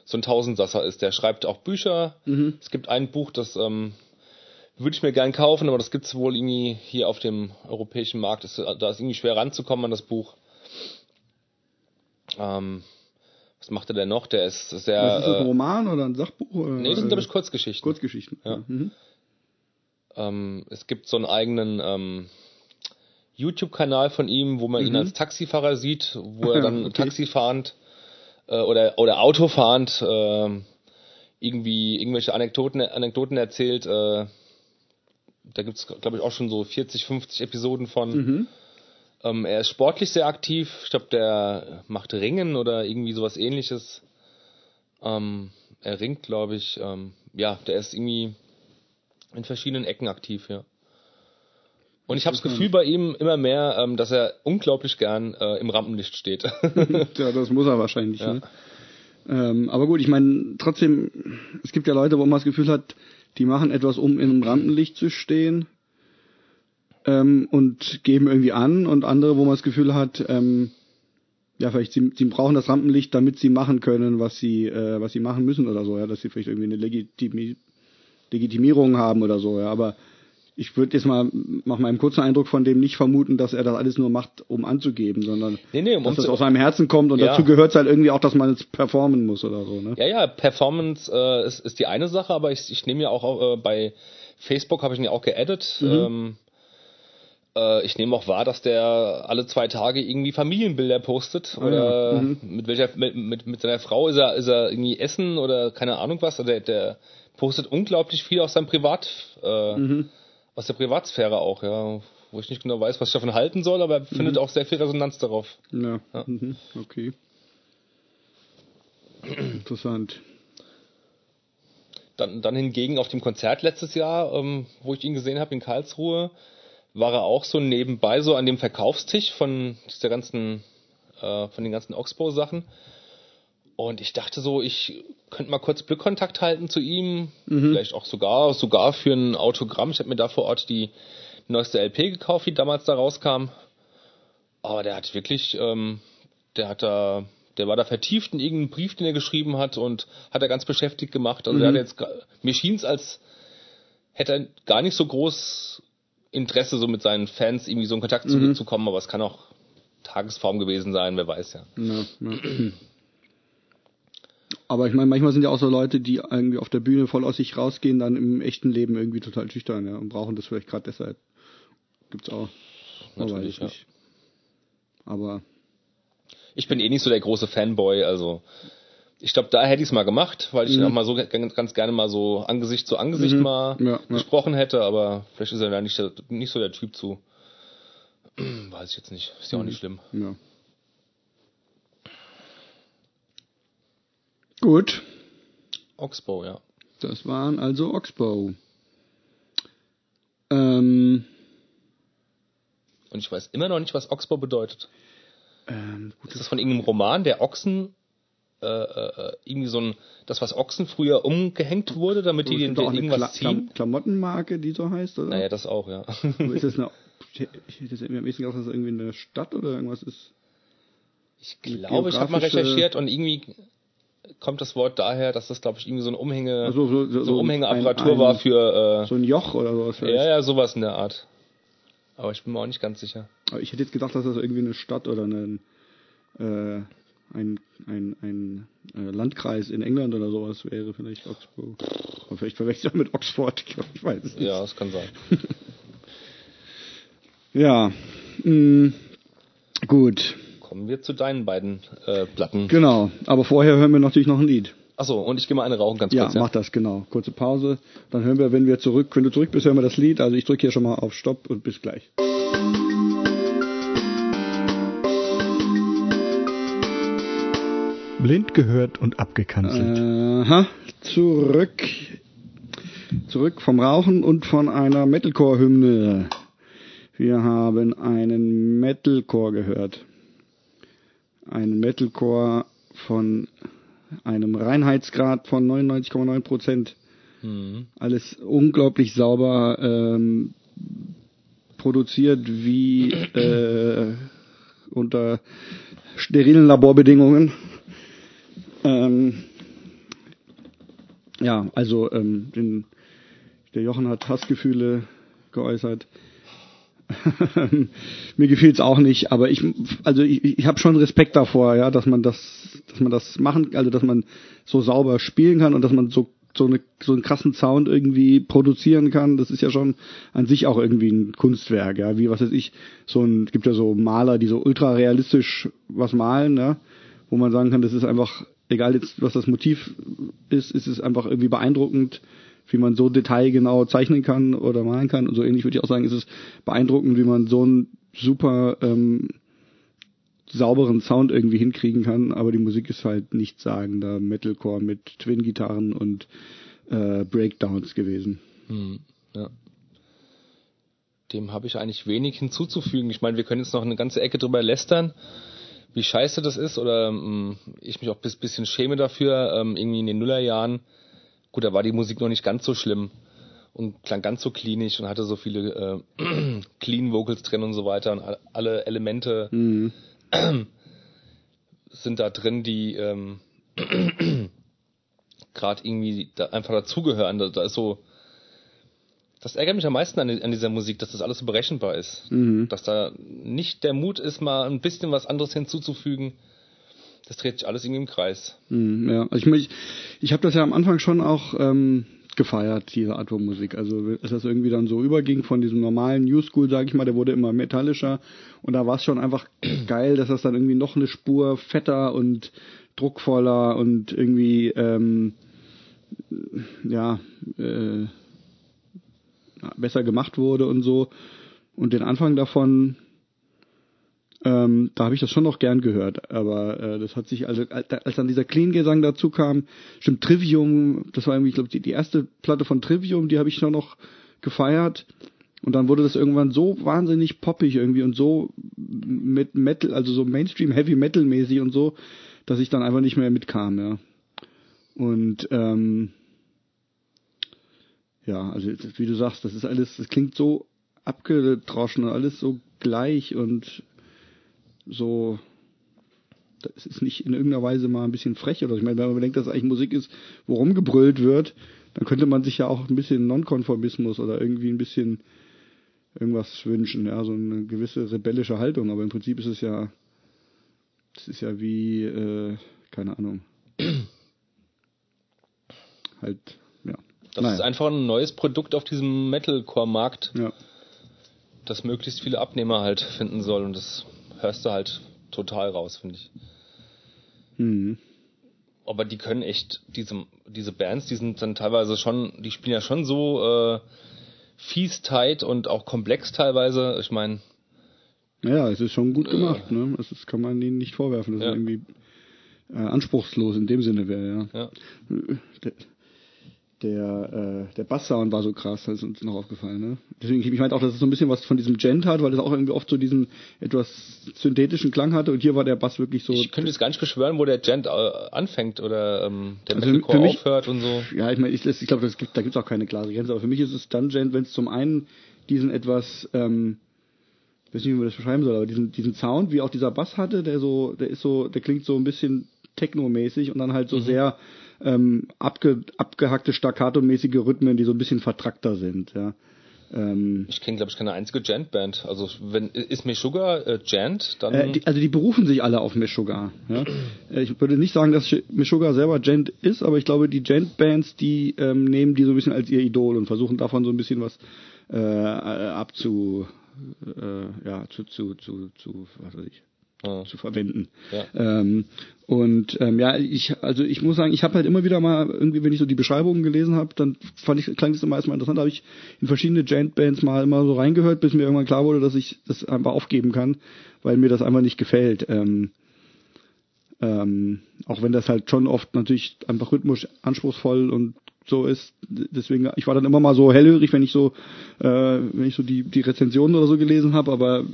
so ein Tausendsasser ist. Der schreibt auch Bücher. Mhm. Es gibt ein Buch, das ähm, würde ich mir gern kaufen, aber das gibt's wohl irgendwie hier auf dem europäischen Markt. Ist, da ist irgendwie schwer ranzukommen an das Buch. Ähm, was macht er denn noch? Der ist sehr. was ist das, ein äh, Roman oder ein Sachbuch? Oder, nee, das sind glaube ich Kurzgeschichten. Kurzgeschichten. Ja. Mhm. Ähm, es gibt so einen eigenen ähm, YouTube-Kanal von ihm, wo man ihn als Taxifahrer sieht, wo er dann Mhm. Okay. taxifahrend äh, oder oder Autofahrend äh, irgendwie irgendwelche Anekdoten Anekdoten erzählt. Äh, da gibt's glaube ich auch schon so 40, 50 Episoden von. Mhm. Ähm, er ist sportlich sehr aktiv. Ich glaube, der macht Ringen oder irgendwie sowas ähnliches. Ähm, er ringt, glaube ich. Ähm, ja, der ist irgendwie in verschiedenen Ecken aktiv, ja. Und ich habe das Gefühl bei ihm immer mehr, ähm, dass er unglaublich gern äh, im Rampenlicht steht. ja, das muss er wahrscheinlich. Ja. Ne? Ähm, aber gut, ich meine, trotzdem, es gibt ja Leute, wo man das Gefühl hat, die machen etwas, um in einem Rampenlicht zu stehen ähm, und geben irgendwie an und andere, wo man das Gefühl hat, ähm, ja, vielleicht sie, sie brauchen das Rampenlicht, damit sie machen können, was sie, äh, was sie machen müssen oder so, ja, dass sie vielleicht irgendwie eine Legitimi Legitimierung haben oder so, ja, aber ich würde jetzt mal nach meinem kurzen Eindruck von dem nicht vermuten, dass er das alles nur macht, um anzugeben, sondern Nee, nee, um dass das aus seinem Herzen kommt und Ja. dazu gehört halt irgendwie auch, dass man es performen muss oder so, ne? Ja, ja, Performance äh, ist, ist die eine Sache, aber ich, ich nehme ja auch äh, bei Facebook habe ich ihn ja auch geaddet. Ähm, äh, ich nehme auch wahr, dass der alle zwei Tage irgendwie Familienbilder postet oder ja, mhm. mit welcher mit, mit, mit seiner Frau ist er ist er irgendwie essen oder keine Ahnung was. Also der, der postet unglaublich viel aus seinem Privat äh, aus der Privatsphäre auch, ja, wo ich nicht genau weiß, was ich davon halten soll, aber er findet auch sehr viel Resonanz darauf. Ja, Mhm. okay. Interessant. Dann, dann hingegen auf dem Konzert letztes Jahr, ähm, wo ich ihn gesehen habe in Karlsruhe, war er auch so nebenbei so an dem Verkaufstisch von dieser ganzen, äh, von den ganzen Oxbow-Sachen. Und ich dachte so, ich könnte mal kurz Blickkontakt halten zu ihm, vielleicht auch sogar, sogar für ein Autogramm. Ich habe mir da vor Ort die neueste LP gekauft, die damals da rauskam. Aber der hat wirklich, ähm, der hat da, der war da vertieft in irgendeinen Brief, den er geschrieben hat und hat er ganz beschäftigt gemacht. Also der hat jetzt, gra- mir schien es, als hätte er gar nicht so groß Interesse, so mit seinen Fans irgendwie so in Kontakt zu, zu kommen, aber es kann auch Tagesform gewesen sein, wer weiß ja. Ja, ja. Aber ich meine, manchmal sind ja auch so Leute, die irgendwie auf der Bühne voll aus sich rausgehen, dann im echten Leben irgendwie total schüchtern, ja, und brauchen das vielleicht gerade deshalb. Gibt's auch. Natürlich, es nicht. Aber Ich bin eh nicht so der große Fanboy, also ich glaube, da hätte ich es mal gemacht, weil ich auch mal so ganz, gerne mal so Angesicht zu Angesicht mal Ja, ja. gesprochen hätte, aber vielleicht ist er da nicht, nicht so der Typ zu. Weiß ich jetzt nicht. Ist ja auch nicht schlimm. ja. Gut, Oxbow, ja. das waren also Oxbow. Ähm, Und ich weiß immer noch nicht, was Oxbow bedeutet. ähm, Ist das von irgendeinem Roman, der Ochsen, äh, äh, irgendwie so ein, das, was Ochsen früher umgehängt wurde, damit die das den, ist den eine irgendwas Kla ziehen? Klam Klamottenmarke, die so heißt, oder? Naja, das auch, ja. Ist das eine, ich hätte jetzt irgendwie am ehesten gedacht, dass das irgendwie eine Stadt oder irgendwas ist. Ich glaube, ich habe mal recherchiert und irgendwie kommt das Wort daher, dass das, glaube ich, irgendwie so eine Umhänge, Also so, so, so Umhängeapparatur ein, ein, war für, so ein Joch oder sowas äh, vielleicht. ja, ja, sowas in der Art. Aber ich bin mir auch nicht ganz sicher. Aber ich hätte jetzt gedacht, dass das irgendwie eine Stadt oder ein, äh, ein, ein, ein äh, Landkreis in England oder sowas wäre, vielleicht Oxbow. Aber vielleicht verwechselt er mit Oxford, ich weiß es nicht. Ja, das kann sein. Ja, mh, gut, Kommen wir zu deinen beiden äh, Platten. genau. Aber vorher hören wir natürlich noch ein Lied. Achso, und ich gehe mal eine rauchen ganz Ja, kurz. Ja, mach das, genau. Kurze Pause. Dann hören wir, wenn wir zurück, wenn du zurück bist, hören wir das Lied. Also ich drücke hier schon mal auf Stopp und bis gleich. Blind gehört und abgekanzelt. Aha, zurück. Zurück vom Rauchen und von einer Metalcore-Hymne. Wir haben einen Metalcore gehört. Einen Metalcore von einem Reinheitsgrad von 99,9 Prozent. Mhm. Alles unglaublich sauber ähm, produziert wie äh, unter sterilen Laborbedingungen. Ähm, ja, also ähm, den, der Jochen hat Hassgefühle geäußert. Mir gefiel's auch nicht, aber ich, also ich, ich habe schon Respekt davor, ja, dass man das, dass man das machen, also dass man so sauber spielen kann und dass man so so, eine, so einen krassen Sound irgendwie produzieren kann, das ist ja schon an sich auch irgendwie ein Kunstwerk, ja, wie was weiß ich, so ein, gibt ja so Maler, die so ultra realistisch was malen, ja, wo man sagen kann, das ist einfach, egal jetzt, was das Motiv ist, ist es einfach irgendwie beeindruckend, wie man so detailgenau zeichnen kann oder malen kann und so ähnlich würde ich auch sagen, ist es beeindruckend, wie man so einen super ähm, sauberen Sound irgendwie hinkriegen kann, aber die Musik ist halt nicht sagender Metalcore mit Twin-Gitarren und äh, Breakdowns gewesen. Hm, ja. Dem habe ich eigentlich wenig hinzuzufügen. Ich meine, wir können jetzt noch eine ganze Ecke drüber lästern, wie scheiße das ist, oder ähm, ich mich auch ein bisschen schäme dafür, ähm, irgendwie in den Nullerjahren. Gut, da war die Musik noch nicht ganz so schlimm und klang ganz so klinisch und hatte so viele äh, Clean Vocals drin und so weiter und alle Elemente Mhm. sind da drin, die ähm, gerade irgendwie da einfach dazugehören. Da, da ist so, das ärgert mich am meisten an, an dieser Musik, dass das alles so berechenbar ist. Mhm. Dass da nicht der Mut ist, mal ein bisschen was anderes hinzuzufügen. Das dreht sich alles irgendwie im Kreis. Mhm, ja, also ich, ich, ich habe das ja am Anfang schon auch ähm, gefeiert, diese Art von Musik. Also als das irgendwie dann so überging von diesem normalen New School, sag ich mal, der wurde immer metallischer und da war es schon einfach geil, dass das dann irgendwie noch eine Spur fetter und druckvoller und irgendwie ähm, ja äh, besser gemacht wurde und so. Und den Anfang davon, ähm, da habe ich das schon noch gern gehört, aber äh, das hat sich, also als dann dieser Clean-Gesang dazu kam, stimmt, Trivium, das war irgendwie, ich glaube, die, die erste Platte von Trivium, die habe ich schon noch gefeiert. Und dann wurde das irgendwann so wahnsinnig poppig irgendwie und so mit Metal, also so Mainstream Heavy Metal mäßig und so, dass ich dann einfach nicht mehr mitkam, ja. Und ähm, ja, also wie du sagst, das ist alles, das klingt so abgedroschen und alles so gleich und so, das ist nicht in irgendeiner Weise mal ein bisschen frech oder so. ich meine, wenn man denkt, dass es eigentlich Musik ist, wo rumgebrüllt wird, dann könnte man sich ja auch ein bisschen Nonkonformismus oder irgendwie ein bisschen irgendwas wünschen, ja, so eine gewisse rebellische Haltung, aber im Prinzip ist es ja, es ist ja wie, äh, keine Ahnung, halt. Das Naja. ist einfach ein neues Produkt auf diesem Metalcore-Markt, Ja. das möglichst viele Abnehmer halt finden soll und das hörst du halt total raus, finde ich. Mhm. aber die können echt, diese, diese Bands, die sind dann teilweise schon, die spielen ja schon so äh, fies tight und auch komplex teilweise. Ich meine, Ja, es ist schon gut gemacht, ne? Das kann man ihnen nicht vorwerfen, dass Ja. irgendwie äh, anspruchslos in dem Sinne wäre, ja. ja. Der, äh, der Basssound war so krass, das ist uns noch aufgefallen, ne? Deswegen, ich meinte auch, dass es so ein bisschen was von diesem Gent hat, weil es auch irgendwie oft so diesen etwas synthetischen Klang hatte und hier war der Bass wirklich so. ich könnte jetzt gar nicht beschwören, wo der Gent äh, anfängt oder ähm, der Also Metalcore für mich- aufhört und so. Ja, ich meine, ich, ich glaube, gibt, da gibt es auch keine klare Grenze, aber für mich ist es dann Gent, wenn es zum einen diesen etwas, ähm, ich weiß nicht, wie man das beschreiben soll, aber diesen, diesen Sound, wie auch dieser Bass hatte, der so, der ist so, der klingt so ein bisschen technomäßig und dann halt so sehr ähm, abge, abgehackte staccato-mäßige Rhythmen, die so ein bisschen vertrackter sind, ja. Ähm, Ich kenne, glaube ich, keine einzige Gent-Band. Also wenn ist Meshuggah äh, Gent, dann Äh, die, also die berufen sich alle auf Meshuggah. Ja? Äh, Ich würde nicht sagen, dass Meshuggah selber Gent ist, aber ich glaube, die Gent-Bands, die ähm, nehmen die so ein bisschen als ihr Idol und versuchen davon so ein bisschen was äh, abzu, äh, ja, zu, zu, zu, zu, was weiß ich, Zu verwenden. Ja. Ähm, und ähm, ja, ich also ich muss sagen, ich habe halt immer wieder mal irgendwie, wenn ich so die Beschreibungen gelesen habe, dann fand ich klang das immer erstmal interessant, habe ich in verschiedene Gent-Bands mal immer so reingehört, bis mir irgendwann klar wurde, dass ich das einfach aufgeben kann, weil mir das einfach nicht gefällt. Ähm, ähm, auch wenn das halt schon oft natürlich einfach rhythmisch anspruchsvoll und so ist. Deswegen, ich war dann immer mal so hellhörig, wenn ich so, äh, wenn ich so die, die Rezensionen oder so gelesen habe, aber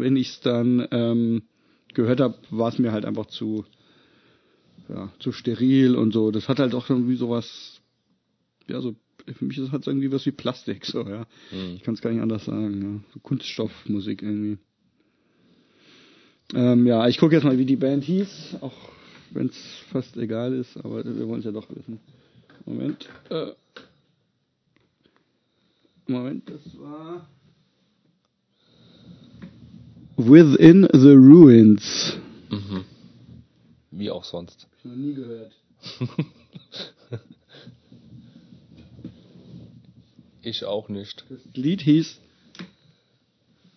wenn ich es dann ähm, gehört habe, war es mir halt einfach zu, ja, zu steril und so. Das hat halt auch irgendwie sowas, ja, so, für mich ist es halt irgendwie was wie Plastik, so, ja. Mhm. Ich kann es gar nicht anders sagen, ja. So Kunststoffmusik irgendwie. Ähm, ja, ich gucke jetzt mal, wie die Band hieß, auch wenn es fast egal ist, aber wir wollen es ja doch wissen. Moment. Äh, Moment, das war Within the Ruins. Mhm. Wie auch sonst. Hab ich noch nie gehört. Ich auch nicht. Das Lied hieß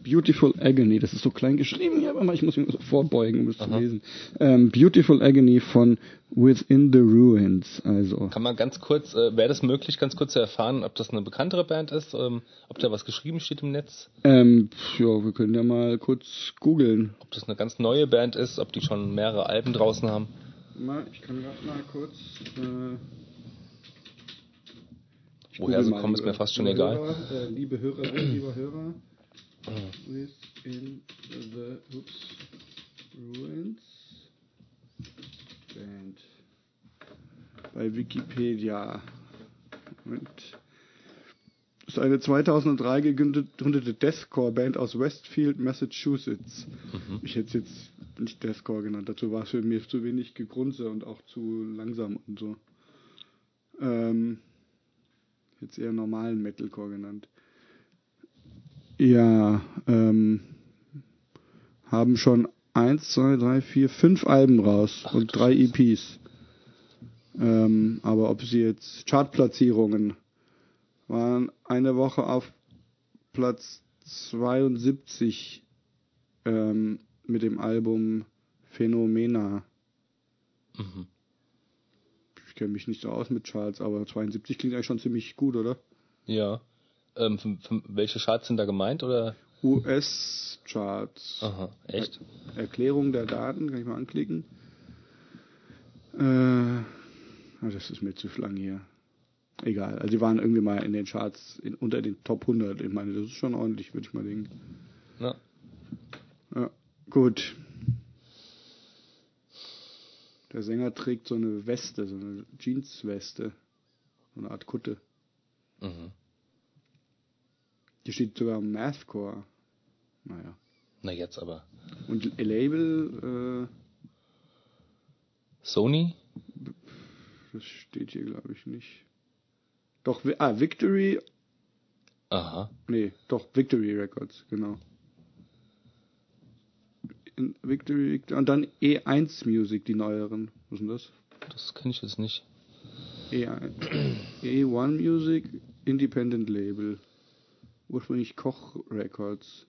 Beautiful Agony. Das ist so klein geschrieben hier, aber ich muss mich so vorbeugen, um es zu lesen. Ähm, Beautiful Agony von Within the Ruins. Also. Kann man ganz kurz, äh, wäre das möglich, ganz kurz zu erfahren, ob das eine bekanntere Band ist, ähm, ob da was geschrieben steht im Netz, Ähm, ja, wir können ja mal kurz googeln. ob das eine ganz neue Band ist, ob die schon mehrere Alben draußen haben. Mal, ich kann gerade mal kurz. Äh, Woher sie kommen, ist mir fast schon liebe egal. Hörer, äh, liebe Hörerinnen, lieber Hörer. Within the oops, Ruins Band. Bei Wikipedia. Moment. Das ist eine 2003 gegründete Deathcore-Band aus Westfield, Massachusetts. Mhm. Ich hätte es jetzt nicht Deathcore genannt. Dazu war es für mich zu wenig Gegrunze und auch zu langsam und so. Ähm, jetzt eher normalen Metalcore genannt. Ja, ähm, haben schon eins, zwei, drei, vier, fünf Alben raus Ach, und drei. EPs. Ähm, aber ob sie jetzt Chartplatzierungen waren eine Woche auf Platz 72 ähm, mit dem Album Phänomena. Mhm. Ich kenne mich nicht so aus mit Charts, aber 72 klingt eigentlich schon ziemlich gut, oder? Ja. Ähm, für, für, welche Charts sind da gemeint oder? US-Charts. Aha, echt? Erklärung der Daten, kann ich mal anklicken. Äh, ah, das ist mir zu lang hier. Egal, also die waren irgendwie mal in den Charts in, unter den Top 100. Ich meine, das ist schon ordentlich, würde ich mal denken. Na, Ja, gut. Der Sänger trägt so eine Weste, so eine Jeansweste. So eine Art Kutte. mhm. Hier steht sogar Mathcore. Naja. Na jetzt aber. Und Label, äh, Sony? das steht hier glaube ich nicht. Doch, ah, Victory, Aha. nee, doch, Victory Records, genau. Victory, und dann E1 Music, die neueren. Was ist denn das? Das kenne ich jetzt nicht. E1, E1 Music, Independent Label. Ursprünglich Koch Records.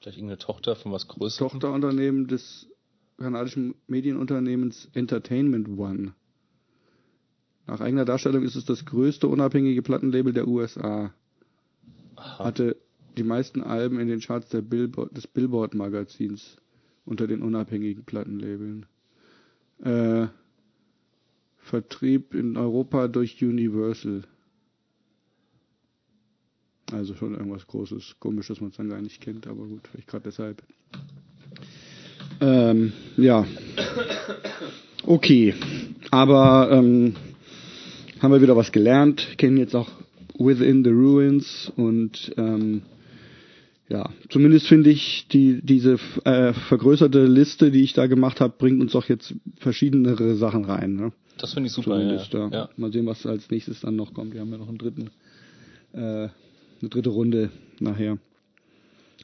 Vielleicht irgendeine Tochter von was Größerem? Tochterunternehmen des kanadischen Medienunternehmens Entertainment One. Nach eigener Darstellung ist es das größte unabhängige Plattenlabel der USA. Aha. Hatte die meisten Alben in den Charts der Billboard, des Billboard-Magazins unter den unabhängigen Plattenlabeln. Äh, Vertrieb in Europa durch Universal. Also schon irgendwas Großes. Komisch, dass man es dann gar nicht kennt, aber gut, vielleicht gerade deshalb. Ähm, ja. Okay. Aber ähm, haben wir wieder was gelernt, kennen jetzt auch Within the Ruins und ähm, ja, zumindest finde ich die diese äh, vergrößerte Liste, die ich da gemacht habe, bringt uns doch jetzt verschiedenere Sachen rein. Ne? Das finde ich super, ja. Zumindest, ja. ja. Mal sehen, was als nächstes dann noch kommt. Wir haben ja noch einen dritten, äh, eine dritte Runde nachher.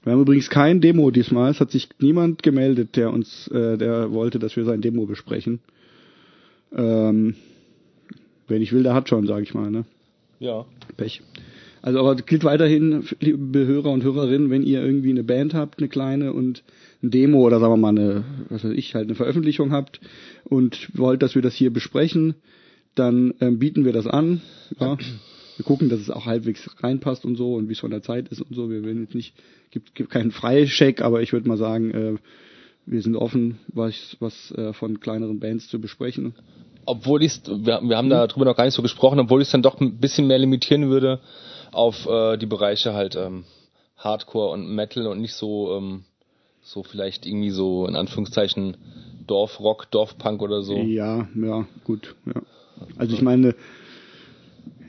Wir haben übrigens kein Demo diesmal. Es hat sich niemand gemeldet, der uns, äh, der wollte, dass wir sein Demo besprechen. Ähm, wer nicht will, der hat schon, sage ich mal. Ne? Ja. Pech. Also aber gilt weiterhin, liebe Hörer und Hörerinnen, wenn ihr irgendwie eine Band habt, eine kleine und ein Demo oder sagen wir mal eine, was weiß ich, halt eine Veröffentlichung habt und wollt, dass wir das hier besprechen, dann ähm, bieten wir das an. Ja. Wir gucken, dass es auch halbwegs reinpasst und so und wie es von der Zeit ist und so. Wir werden jetzt nicht, gibt, gibt keinen Freicheck, aber ich würde mal sagen, äh, wir sind offen, was, was äh, von kleineren Bands zu besprechen. obwohl ich wir, wir haben da drüber noch gar nicht so gesprochen, obwohl ich es dann doch ein bisschen mehr limitieren würde auf äh, die Bereiche halt ähm, Hardcore und Metal und nicht so ähm, so vielleicht irgendwie so in Anführungszeichen Dorfrock, Dorfpunk oder so. Ja, ja, gut, ja. Also ich meine,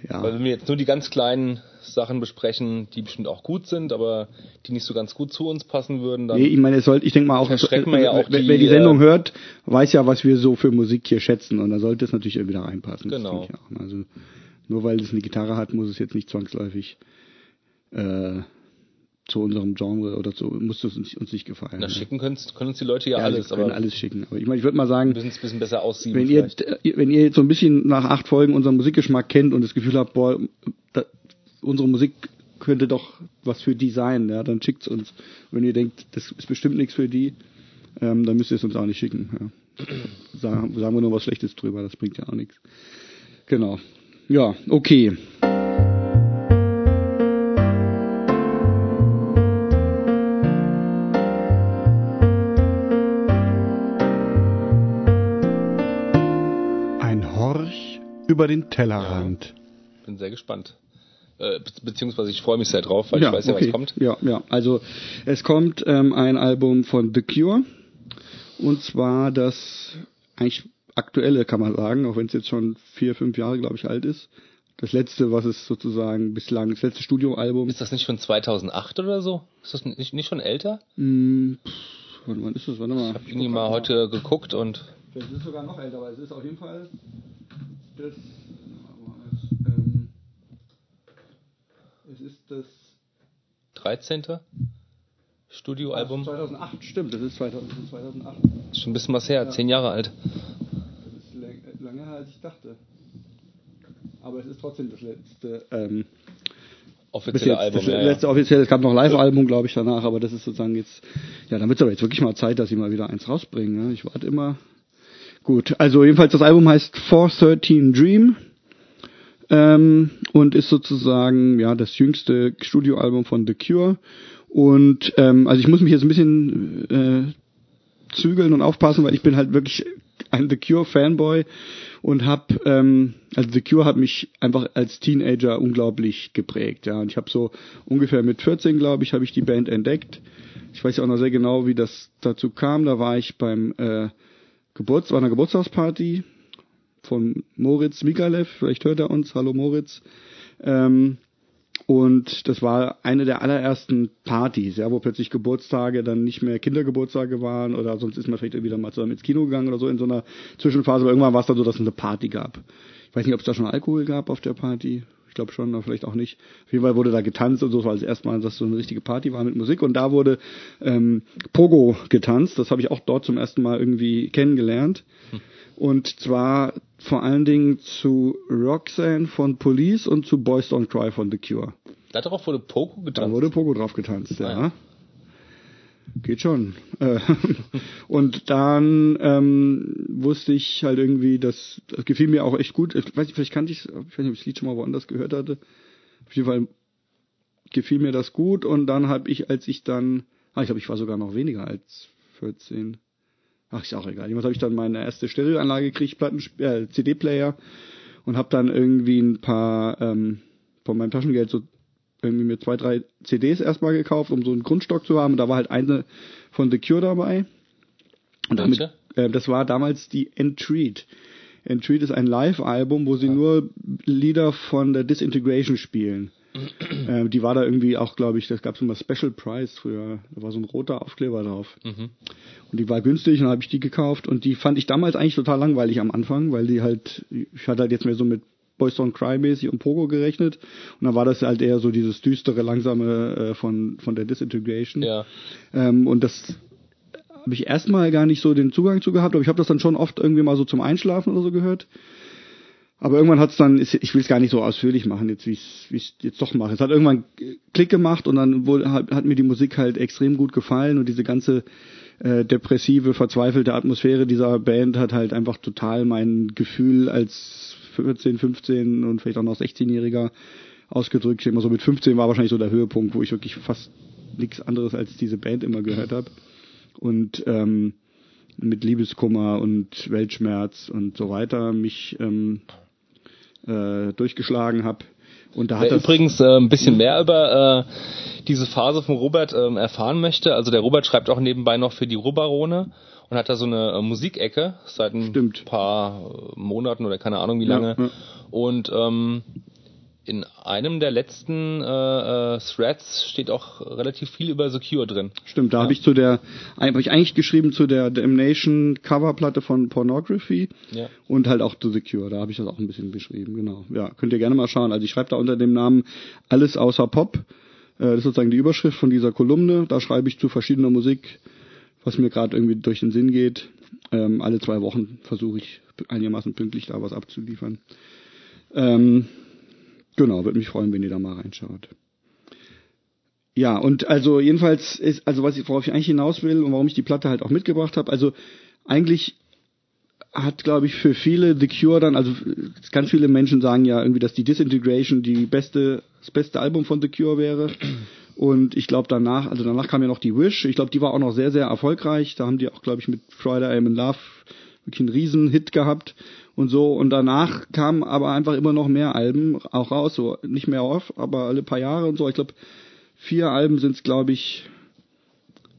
ja. Weil wenn wir jetzt nur die ganz kleinen Sachen besprechen, die bestimmt auch gut sind, aber die nicht so ganz gut zu uns passen würden, dann. Nee, ich meine, es sollte, ich denke mal auch, verschrecken wir ja auch wer, die, wer die Sendung äh, hört, weiß ja, was wir so für Musik hier schätzen und da sollte es natürlich irgendwie da reinpassen. Genau. Also nur weil es eine Gitarre hat, muss es jetzt nicht zwangsläufig äh, zu unserem Genre oder so, muss das uns, uns nicht gefallen. Na, schicken können, können uns die Leute ja, ja alles. können aber alles schicken. Aber ich meine, ich würde mal sagen, müssen es ein bisschen besser aussehen. Wenn ihr, wenn ihr jetzt so ein bisschen nach acht Folgen unseren Musikgeschmack kennt und das Gefühl habt, boah, da, unsere Musik könnte doch was für die sein, ja, dann schickt's uns. Wenn ihr denkt, das ist bestimmt nichts für die, ähm, dann müsst ihr es uns auch nicht schicken. Ja. Sagen, sagen wir nur was Schlechtes drüber, das bringt ja auch nichts. Genau. Ja, okay. Über den Tellerrand. Ja, bin sehr gespannt. Äh, beziehungsweise ich freue mich sehr drauf, weil ja, ich weiß ja, okay. was kommt. Ja, ja. Also es kommt ähm, ein Album von The Cure. Und zwar das eigentlich aktuelle, kann man sagen, auch wenn es jetzt schon vier, fünf Jahre, glaube ich, alt ist. Das letzte, was es sozusagen bislang, das letzte Studioalbum. Ist das nicht von 2008 oder so? Ist das nicht, nicht schon älter? Mm, pff, wann ist das? Warte mal. Ich habe irgendwie mal heute geguckt und. Vielleicht ist es sogar noch älter, weil es ist auf jeden Fall das, ähm, es ist das 13. Studioalbum. 2008, stimmt, das ist 2008. Das ist schon ein bisschen was her, ja. zehn Jahre alt. Das ist lange her, als ich dachte. Aber es ist trotzdem das letzte ähm, offizielle jetzt, Album. Das ja, letzte ja. offizielle, es gab noch Live-Album, glaube ich, danach, aber das ist sozusagen jetzt, ja, wird es aber jetzt wirklich mal Zeit, dass sie mal wieder eins rausbringen. Ne? Ich warte immer, Gut, also jedenfalls das Album heißt 413 Dream ähm, und ist sozusagen ja das jüngste Studioalbum von The Cure. Und ähm, also ich muss mich jetzt ein bisschen äh, zügeln und aufpassen, weil ich bin halt wirklich ein The Cure Fanboy und habe ähm, also The Cure hat mich einfach als Teenager unglaublich geprägt, ja. Und ich habe so ungefähr mit 14, glaube ich, habe ich die Band entdeckt. Ich weiß auch noch sehr genau, wie das dazu kam. Da war ich beim äh, Geburts war eine Geburtstagsparty von Moritz Mikalev, vielleicht hört er uns, hallo Moritz. Ähm, und das war eine der allerersten Partys, ja, wo plötzlich Geburtstage dann nicht mehr Kindergeburtstage waren oder sonst ist man vielleicht wieder mal zusammen ins Kino gegangen oder so in so einer Zwischenphase, aber irgendwann war es dann so, dass es eine Party gab. Ich weiß nicht, ob es da schon Alkohol gab auf der Party. Ich glaube schon, aber vielleicht auch nicht. Auf jeden Fall wurde da getanzt und so, das war das erste Mal, dass so eine richtige Party war mit Musik und da wurde ähm, Pogo getanzt. Das habe ich auch dort zum ersten Mal irgendwie kennengelernt. Hm. Und zwar vor allen Dingen zu Roxanne von Police und zu Boys Don't Cry von The Cure. Darauf wurde Pogo getanzt? Da wurde Pogo drauf getanzt, ja. Ah, ja. Geht schon. Äh, und dann ähm, wusste ich halt irgendwie, dass das gefiel mir auch echt gut. Ich weiß nicht, vielleicht kannte ich ich weiß nicht, ob ich das Lied schon mal woanders gehört hatte. Auf jeden Fall gefiel mir das gut und dann habe ich, als ich dann, ah, ich glaube, ich war sogar noch weniger als 14. Ach, ist auch egal. Jemand habe ich dann meine erste Stereoanlage gekriegt, Platten, äh, CD-Player und habe dann irgendwie ein paar ähm, von meinem Taschengeld so irgendwie mir zwei, drei CDs erstmal gekauft, um so einen Grundstock zu haben. Und da war halt eine von The Cure dabei. Und damit, äh, das war damals die Entreat. Entreat ist ein Live-Album, wo sie ja. nur Lieder von der Disintegration spielen. äh, die war da irgendwie auch, glaube ich, das gab es immer Special Price früher. Da war so ein roter Aufkleber drauf. Mhm. Und die war günstig und habe ich die gekauft und die fand ich damals eigentlich total langweilig am Anfang, weil die halt, ich hatte halt jetzt mehr so mit Boys Don't Cry mäßig und Pogo gerechnet. Und dann war das halt eher so dieses düstere, langsame äh, von, von der Disintegration. Ja. Ähm, und das habe ich erstmal gar nicht so den Zugang zu gehabt, aber ich habe das dann schon oft irgendwie mal so zum Einschlafen oder so gehört. Aber irgendwann hat es dann, ich will es gar nicht so ausführlich machen, jetzt wie ich es jetzt doch mache. Es hat irgendwann Klick gemacht und dann wurde, hat, hat mir die Musik halt extrem gut gefallen und diese ganze äh, depressive, verzweifelte Atmosphäre dieser Band hat halt einfach total mein Gefühl als 14, 15 und vielleicht auch noch 16-Jähriger ausgedrückt. Ich immer so mit 15 war wahrscheinlich so der Höhepunkt, wo ich wirklich fast nichts anderes als diese Band immer gehört habe. Und ähm, mit Liebeskummer und Weltschmerz und so weiter mich ähm, äh, durchgeschlagen habe. Und da hat Wer übrigens äh, ein bisschen mehr über äh, diese Phase von Robert ähm, erfahren möchte, also der Robert schreibt auch nebenbei noch für die Ruhrbarone und hat da so eine äh, Musikecke seit ein Stimmt. paar äh, Monaten oder keine Ahnung wie Ja, lange. ja. Und ähm, in einem der letzten äh, äh, Threads steht auch relativ viel über Secure drin. Stimmt, da habe ich zu der, habe ich eigentlich geschrieben zu der Damnation Coverplatte von Pornography Ja. und halt auch zu The Cure, da habe ich das auch ein bisschen beschrieben, genau. Ja, könnt ihr gerne mal schauen. Also ich schreibe da unter dem Namen Alles außer Pop. Das ist sozusagen die Überschrift von dieser Kolumne. Da schreibe ich zu verschiedener Musik, was mir gerade irgendwie durch den Sinn geht. Ähm, alle zwei Wochen versuche ich einigermaßen pünktlich da was abzuliefern. Ähm, genau, würde mich freuen, wenn ihr da mal reinschaut. Ja, und also jedenfalls ist, also was ich, worauf ich eigentlich hinaus will und warum ich die Platte halt auch mitgebracht habe, also eigentlich hat, glaube ich, für viele The Cure dann, also ganz viele Menschen sagen ja irgendwie, dass die Disintegration die beste, das beste Album von The Cure wäre. Und ich glaube danach, also danach kam ja noch die Wish. Ich glaube, die war auch noch sehr, sehr erfolgreich. Da haben die auch, glaube ich, mit Friday I'm in Love wirklich einen riesen Hit gehabt und so. Und danach kamen aber einfach immer noch mehr Alben auch raus. So nicht mehr oft, aber alle paar Jahre und so. Ich glaube, vier Alben sind es, glaube ich,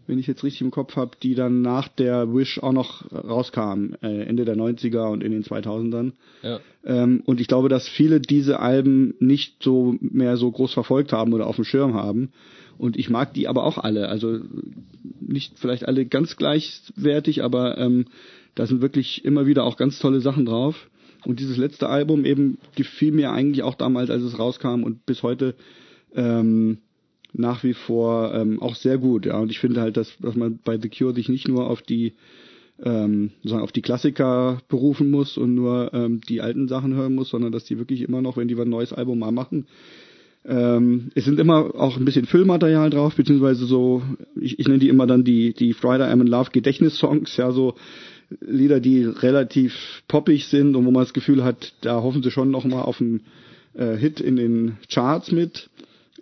wenn ich jetzt richtig im Kopf habe, die dann nach der Wish auch noch rauskamen, äh, Ende der 90er und in den 2000ern. Ja. Ähm, und ich glaube, dass viele diese Alben nicht so mehr so groß verfolgt haben oder auf dem Schirm haben. Und ich mag die aber auch alle. Also nicht vielleicht alle ganz gleichwertig, aber ähm, da sind wirklich immer wieder auch ganz tolle Sachen drauf. Und dieses letzte Album eben gefiel mir eigentlich auch damals, als es rauskam und bis heute ähm, nach wie vor ähm, auch sehr gut. Ja, und ich finde halt, dass, dass man bei The Cure sich nicht nur auf die ähm, sozusagen auf die Klassiker berufen muss und nur ähm, die alten Sachen hören muss, sondern dass die wirklich immer noch, wenn die ein neues Album mal machen, ähm, es sind immer auch ein bisschen Füllmaterial drauf, beziehungsweise so, ich, ich nenne die immer dann die, die Friday I'm in Love Gedächtnis-Songs, ja, so Lieder, die relativ poppig sind und wo man das Gefühl hat, da hoffen sie schon noch mal auf einen äh, Hit in den Charts mit.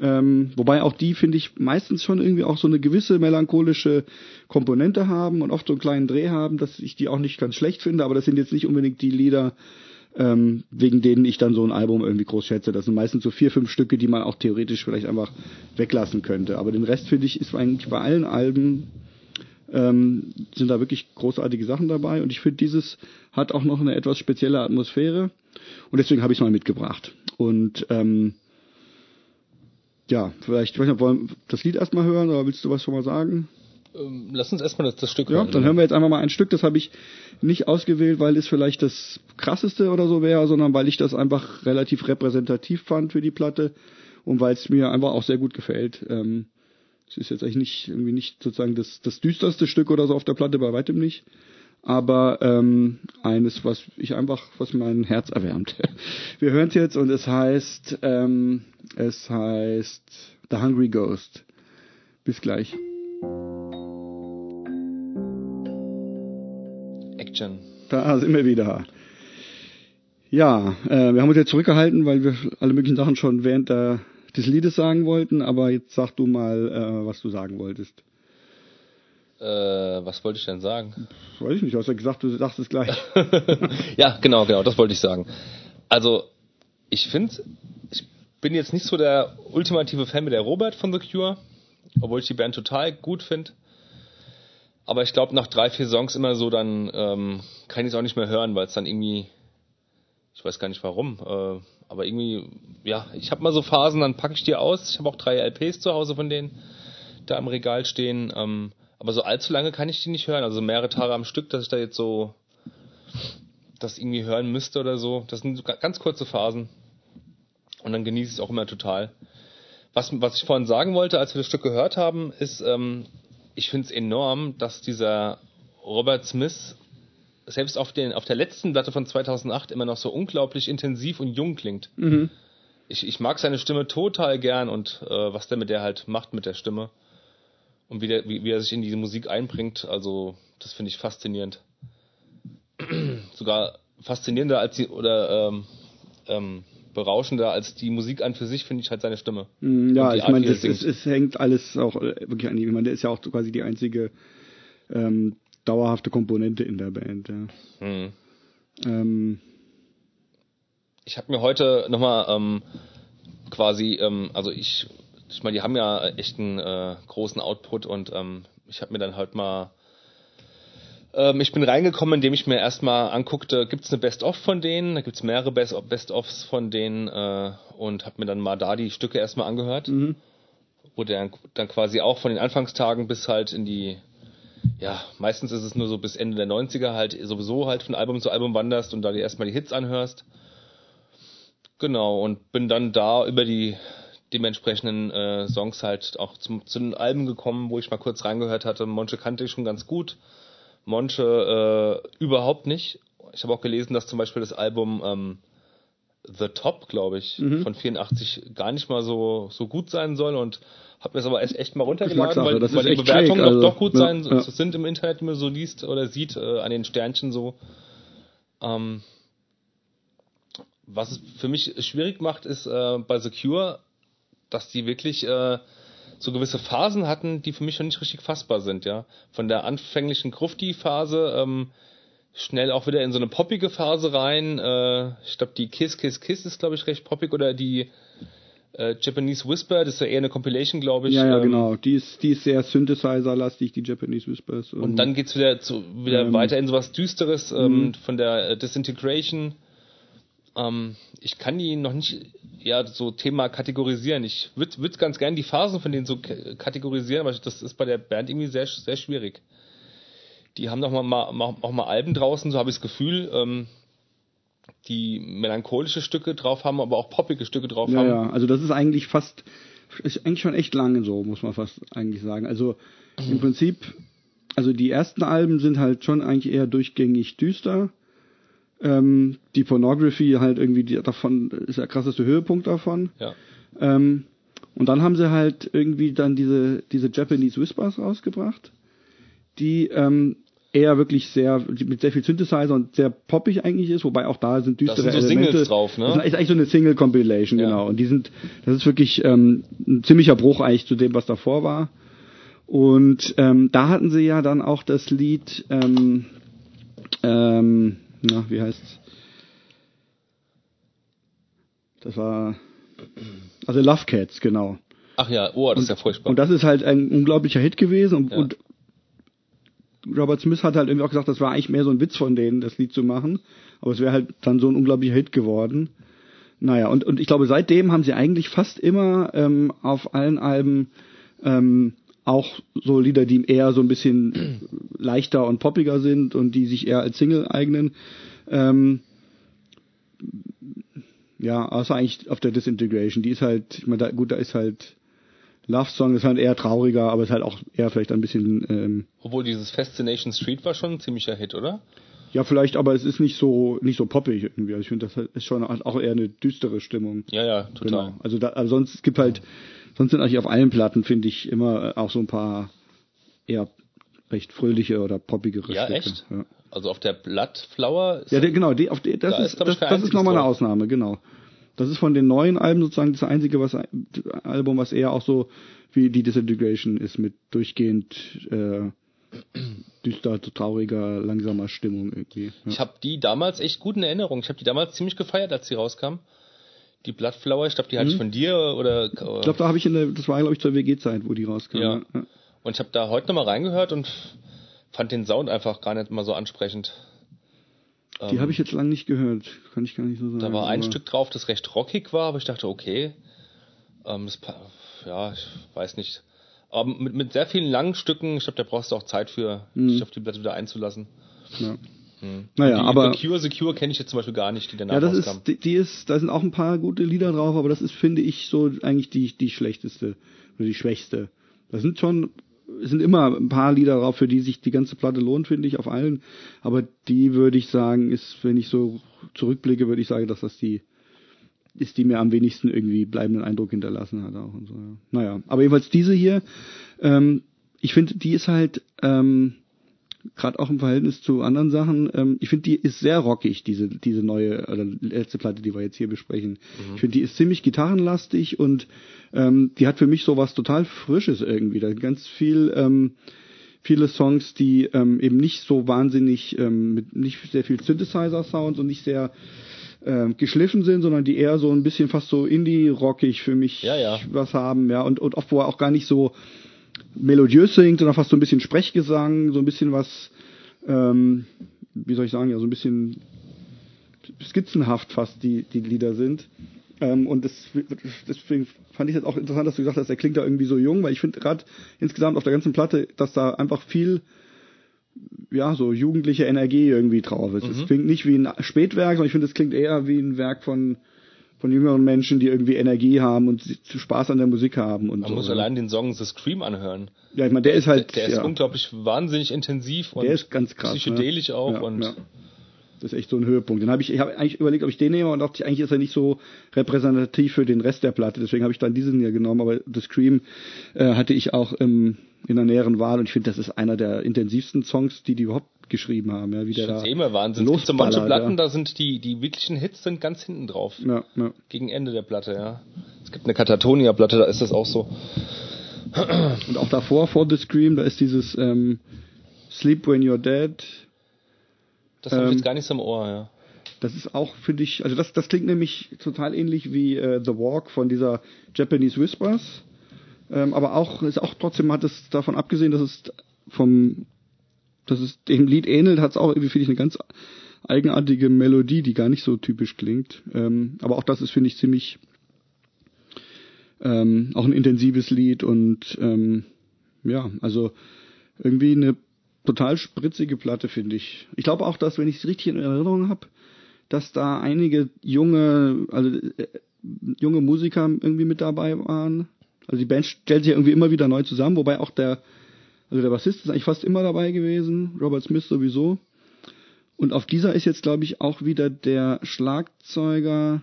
Ähm, wobei auch die, finde ich, meistens schon irgendwie auch so eine gewisse melancholische Komponente haben und oft so einen kleinen Dreh haben, dass ich die auch nicht ganz schlecht finde, aber das sind jetzt nicht unbedingt die Lieder, ähm, wegen denen ich dann so ein Album irgendwie groß schätze. Das sind meistens so vier, fünf Stücke, die man auch theoretisch vielleicht einfach weglassen könnte. Aber den Rest, finde ich, ist eigentlich bei allen Alben ähm, sind da wirklich großartige Sachen dabei und ich finde, dieses hat auch noch eine etwas spezielle Atmosphäre und deswegen habe ich es mal mitgebracht. Und ähm, ja, vielleicht, ich weiß nicht, wollen wir das Lied erstmal hören oder willst du was schon mal sagen? Ähm, lass uns erstmal das, das Stück Ja, hören. dann hören wir jetzt einfach mal ein Stück, das habe ich nicht ausgewählt, weil es vielleicht das krasseste oder so wäre, sondern weil ich das einfach relativ repräsentativ fand für die Platte und weil es mir einfach auch sehr gut gefällt. Ähm, es ist jetzt eigentlich nicht irgendwie nicht sozusagen das, das düsterste Stück oder so auf der Platte, bei weitem nicht. Aber ähm, eines, was ich einfach, was mein Herz erwärmt. Wir hören es jetzt und es heißt, ähm, es heißt The Hungry Ghost. Bis gleich. Action. Da sind wir wieder. Ja, äh, wir haben uns jetzt zurückgehalten, weil wir alle möglichen Sachen schon während der, des Liedes sagen wollten, aber jetzt sag du mal, äh, was du sagen wolltest. Äh, was wollte ich denn sagen? Weiß ich nicht, du hast ja gesagt, du sagst es gleich. ja, genau, genau, das wollte ich sagen. Also, ich finde, ich bin jetzt nicht so der ultimative Fan mit der Robert von The Cure, obwohl ich die Band total gut finde. Aber ich glaube, nach drei, vier Songs immer so, dann ähm, kann ich es auch nicht mehr hören, weil es dann irgendwie, ich weiß gar nicht warum, äh, aber irgendwie, ja, ich habe mal so Phasen, dann packe ich die aus. Ich habe auch drei LPs zu Hause von denen da im Regal stehen. Ähm, aber so allzu lange kann ich die nicht hören. Also mehrere Tage am Stück, dass ich da jetzt so das irgendwie hören müsste oder so. Das sind ganz kurze Phasen. Und dann genieße ich es auch immer total. Was, was ich vorhin sagen wollte, als wir das Stück gehört haben, ist, ähm, ich finde es enorm, dass dieser Robert Smith selbst auf, den, auf der letzten Platte von 2008 immer noch so unglaublich intensiv und jung klingt. mhm. Ich, ich mag seine Stimme total gern und äh, was der mit der halt macht mit der Stimme. Und wie, der, wie, wie er sich in diese Musik einbringt, also das finde ich faszinierend. Sogar faszinierender als die, oder ähm, ähm, berauschender als die Musik an für sich, finde ich halt seine Stimme. Mm, Ja, ich Art, meine, das ist, es hängt alles auch äh, wirklich an ihm. Ich meine, der ist ja auch quasi die einzige ähm, dauerhafte Komponente in der Band. Ja. Hm. Ähm, Ich habe mir heute nochmal ähm, quasi, ähm, also ich, ich meine, die haben ja echt einen äh, großen Output und ähm, ich habe mir dann halt mal, ähm, ich bin reingekommen, indem ich mir erstmal anguckte, gibt's eine Best-of von denen, da gibt's mehrere Best- Best-ofs von denen äh, und habe mir dann mal da die Stücke erstmal angehört, mhm. wo der dann quasi auch von den Anfangstagen bis halt in die ja, meistens ist es nur so bis Ende der 90er halt sowieso halt von Album zu Album wanderst und da dir erstmal die Hits anhörst. Genau, und bin dann da über die dementsprechenden äh, Songs halt auch zum, zu den Alben gekommen, wo ich mal kurz reingehört hatte. Monche kannte ich schon ganz gut. Monche äh, überhaupt nicht. Ich habe auch gelesen, dass zum Beispiel das Album ähm, The Top, glaube ich, von 84 gar nicht mal so, so gut sein soll und habe mir das aber echt, echt mal runtergeladen, weil, weil die Bewertungen also, doch, gut ja, sein ja. sind im Internet, die man so liest oder sieht, äh, an den Sternchen so. Ähm, was es für mich schwierig macht, ist äh, bei Secure, dass die wirklich äh, so gewisse Phasen hatten, die für mich noch nicht richtig fassbar sind, ja. Von der anfänglichen Grufti-Phase ähm, schnell auch wieder in so eine poppige Phase rein. Äh, ich glaube, die Kiss Kiss Kiss ist, glaube ich, recht poppig oder die äh, Japanese Whisper, das ist ja eher eine Compilation, glaube ich. Ja, ja, ähm, genau. Die ist, die ist sehr Synthesizer-lastig, die Japanese Whispers. Und dann geht's wieder zu, wieder Ähm, weiter in sowas Düsteres ähm, Mhm. von der äh, Disintegration. Ähm, ich kann die noch nicht ja so Thema kategorisieren. Ich würde würd ganz gerne die Phasen von denen so kategorisieren, aber das ist bei der Band irgendwie sehr sehr schwierig. Die haben noch mal, auch mal Alben draußen, so habe ich das Gefühl, ähm, die melancholische Stücke drauf haben, aber auch poppige Stücke drauf Ja, haben. ja, also das ist eigentlich fast, ist eigentlich schon echt lange so, muss man fast eigentlich sagen. Also im Prinzip, also die ersten Alben sind halt schon eigentlich eher durchgängig düster. Ähm, die Pornography halt irgendwie die, davon ist der krasseste Höhepunkt davon. Ja. Ähm, und dann haben sie halt irgendwie dann diese, diese Japanese Whispers rausgebracht, die ähm, eher wirklich sehr, mit sehr viel Synthesizer und sehr poppig eigentlich ist, wobei auch da sind düstere sind so Elemente. Singles drauf, ne? Das ist eigentlich so eine Single-Compilation, Ja. genau. Und die sind, das ist wirklich ähm, ein ziemlicher Bruch eigentlich zu dem, was davor war. Und ähm, da hatten sie ja dann auch das Lied, ähm, ähm, na, wie heißt's? Das war, also Love Cats, genau. Ach ja, oh, das ist ja furchtbar. Und das ist halt ein unglaublicher Hit gewesen. Und, Ja. und Robert Smith hat halt irgendwie auch gesagt, das war eigentlich mehr so ein Witz von denen, das Lied zu machen. Aber es wäre halt dann so ein unglaublicher Hit geworden. Naja, und, und ich glaube, seitdem haben sie eigentlich fast immer ähm, auf allen Alben ähm, auch so Lieder, die eher so ein bisschen leichter und poppiger sind und die sich eher als Single eignen. Ähm, ja, außer eigentlich auf der Disintegration. Die ist halt, ich meine, da, gut, da ist halt Love Song ist halt eher trauriger, aber ist halt auch eher vielleicht ein bisschen, ähm, Obwohl dieses Fascination Street war schon ein ziemlicher Hit, oder? ja vielleicht, aber es ist nicht so nicht so poppig irgendwie. Also ich finde, das ist schon auch eher eine düstere Stimmung. Ja, ja, total. Genau. Also da, also sonst es gibt halt, sonst sind eigentlich auf allen Platten finde ich immer äh, auch so ein paar eher recht fröhliche oder poppigere Ja, Stücke. echt? Ja, Also auf der Bloodflower ist ja der, genau, die, auf die, das Da ist, das, das ist nochmal eine. Ausnahme, genau. Das ist von den neuen Alben sozusagen das einzige was Album, was eher auch so wie die Disintegration ist mit durchgehend äh, düster, trauriger, langsamer Stimmung irgendwie. Ja. Ich habe die damals echt gut in Erinnerung. Ich habe die damals ziemlich gefeiert, als sie rauskam. Die Bloodflower, ich glaube, die hatte ich von dir oder Mhm. Ich glaube, da habe ich in der, das war glaube ich zur WG-Zeit, wo die rauskam. Ja. ja. und ich habe da heute nochmal reingehört und fand den Sound einfach gar nicht mal so ansprechend. Die habe ich jetzt lange nicht gehört, kann ich gar nicht so sagen. Da war ein Stück drauf, das recht rockig war, aber ich dachte, okay, ähm, das, ja, ich weiß nicht. Aber mit, mit sehr vielen langen Stücken, ich glaube, da brauchst du auch Zeit für, dich auf die Platte wieder einzulassen. Ja. Naja, die aber The Cure, The Cure kenne ich jetzt zum Beispiel gar nicht, die danach ja, das rauskam. ist, die, die ist, da sind auch ein paar gute Lieder drauf, aber das ist, finde ich, so eigentlich die, die schlechteste oder die schwächste. Da sind schon, es sind immer ein paar Lieder drauf, für die sich die ganze Platte lohnt, finde ich, auf allen. Aber die würde ich sagen, ist, wenn ich so zurückblicke, würde ich sagen, dass das die ist, die mir am wenigsten irgendwie bleibenden Eindruck hinterlassen hat auch und so. Ja. Naja, aber jedenfalls diese hier, ähm, ich finde, die ist halt ähm, gerade auch im Verhältnis zu anderen Sachen, ähm, ich finde, die ist sehr rockig, diese, diese neue, oder letzte Platte, die wir jetzt hier besprechen. Ich finde, die ist ziemlich gitarrenlastig und ähm, die hat für mich so was total Frisches irgendwie. Da ganz viel, ähm, viele Songs, die ähm, eben nicht so wahnsinnig, ähm, mit nicht sehr viel Synthesizer-Sounds und nicht sehr ähm, geschliffen sind, sondern die eher so ein bisschen fast so Indie-rockig für mich Ja, ja. was haben, ja, und, und oft wo er auch gar nicht so melodiös singt, sondern fast so ein bisschen Sprechgesang, so ein bisschen was, ähm, wie soll ich sagen, ja, so ein bisschen skizzenhaft fast die, die Lieder sind. Ähm, und das, deswegen fand ich jetzt auch interessant, dass du gesagt hast, er klingt da irgendwie so jung, weil ich finde gerade insgesamt auf der ganzen Platte, dass da einfach viel ja, so jugendliche Energie irgendwie drauf ist. Es klingt nicht wie ein Spätwerk, sondern ich finde, es klingt eher wie ein Werk von, von jüngeren Menschen, die irgendwie Energie haben und Spaß an der Musik haben und Man so. muss ja. allein den Song The Scream anhören. ja, ich meine, der ist halt, Der ist ja, unglaublich wahnsinnig intensiv und der ist ganz krass. psychedelisch ne? auch ja, und ja. Das ist echt so ein Höhepunkt. Den habe ich, ich habe eigentlich überlegt, ob ich den nehme und dachte ich, eigentlich ist er nicht so repräsentativ für den Rest der Platte. Deswegen habe ich dann diesen hier genommen. Aber The Scream äh, hatte ich auch ähm, in der näheren Wahl und ich finde, das ist einer der intensivsten Songs, die die überhaupt geschrieben haben. Ja, wie der find's da eh immer Wahnsinn. Es gibt so manche Platten, ja. da sind die, die wirklichen Hits sind ganz hinten drauf. Ja, ja. Gegen Ende der Platte, ja. Es gibt eine Katatonia-Platte, da ist das auch so. Und auch davor, vor The Scream, da ist dieses ähm, Sleep When You're Dead. Das habe ich Ähm, jetzt gar nicht so im Ohr, ja. Das ist auch, finde ich, also das, das klingt nämlich total ähnlich wie äh, The Walk von dieser Japanese Whispers. Ähm, aber auch, ist auch trotzdem hat es davon abgesehen, dass es vom, dass es dem Lied ähnelt, hat es auch irgendwie, finde ich, eine ganz eigenartige Melodie, die gar nicht so typisch klingt. Ähm, aber auch das ist, finde ich, ziemlich ähm, auch ein intensives Lied und ähm, ja, also irgendwie eine total spritzige Platte, finde ich. Ich glaube auch, dass, wenn ich es richtig in Erinnerung habe, dass da einige junge, also äh, junge Musiker irgendwie mit dabei waren. Also die Band stellt sich irgendwie immer wieder neu zusammen, wobei auch der, also der Bassist ist eigentlich fast immer dabei gewesen, Robert Smith sowieso. Und auf dieser ist jetzt, glaube ich, auch wieder der Schlagzeuger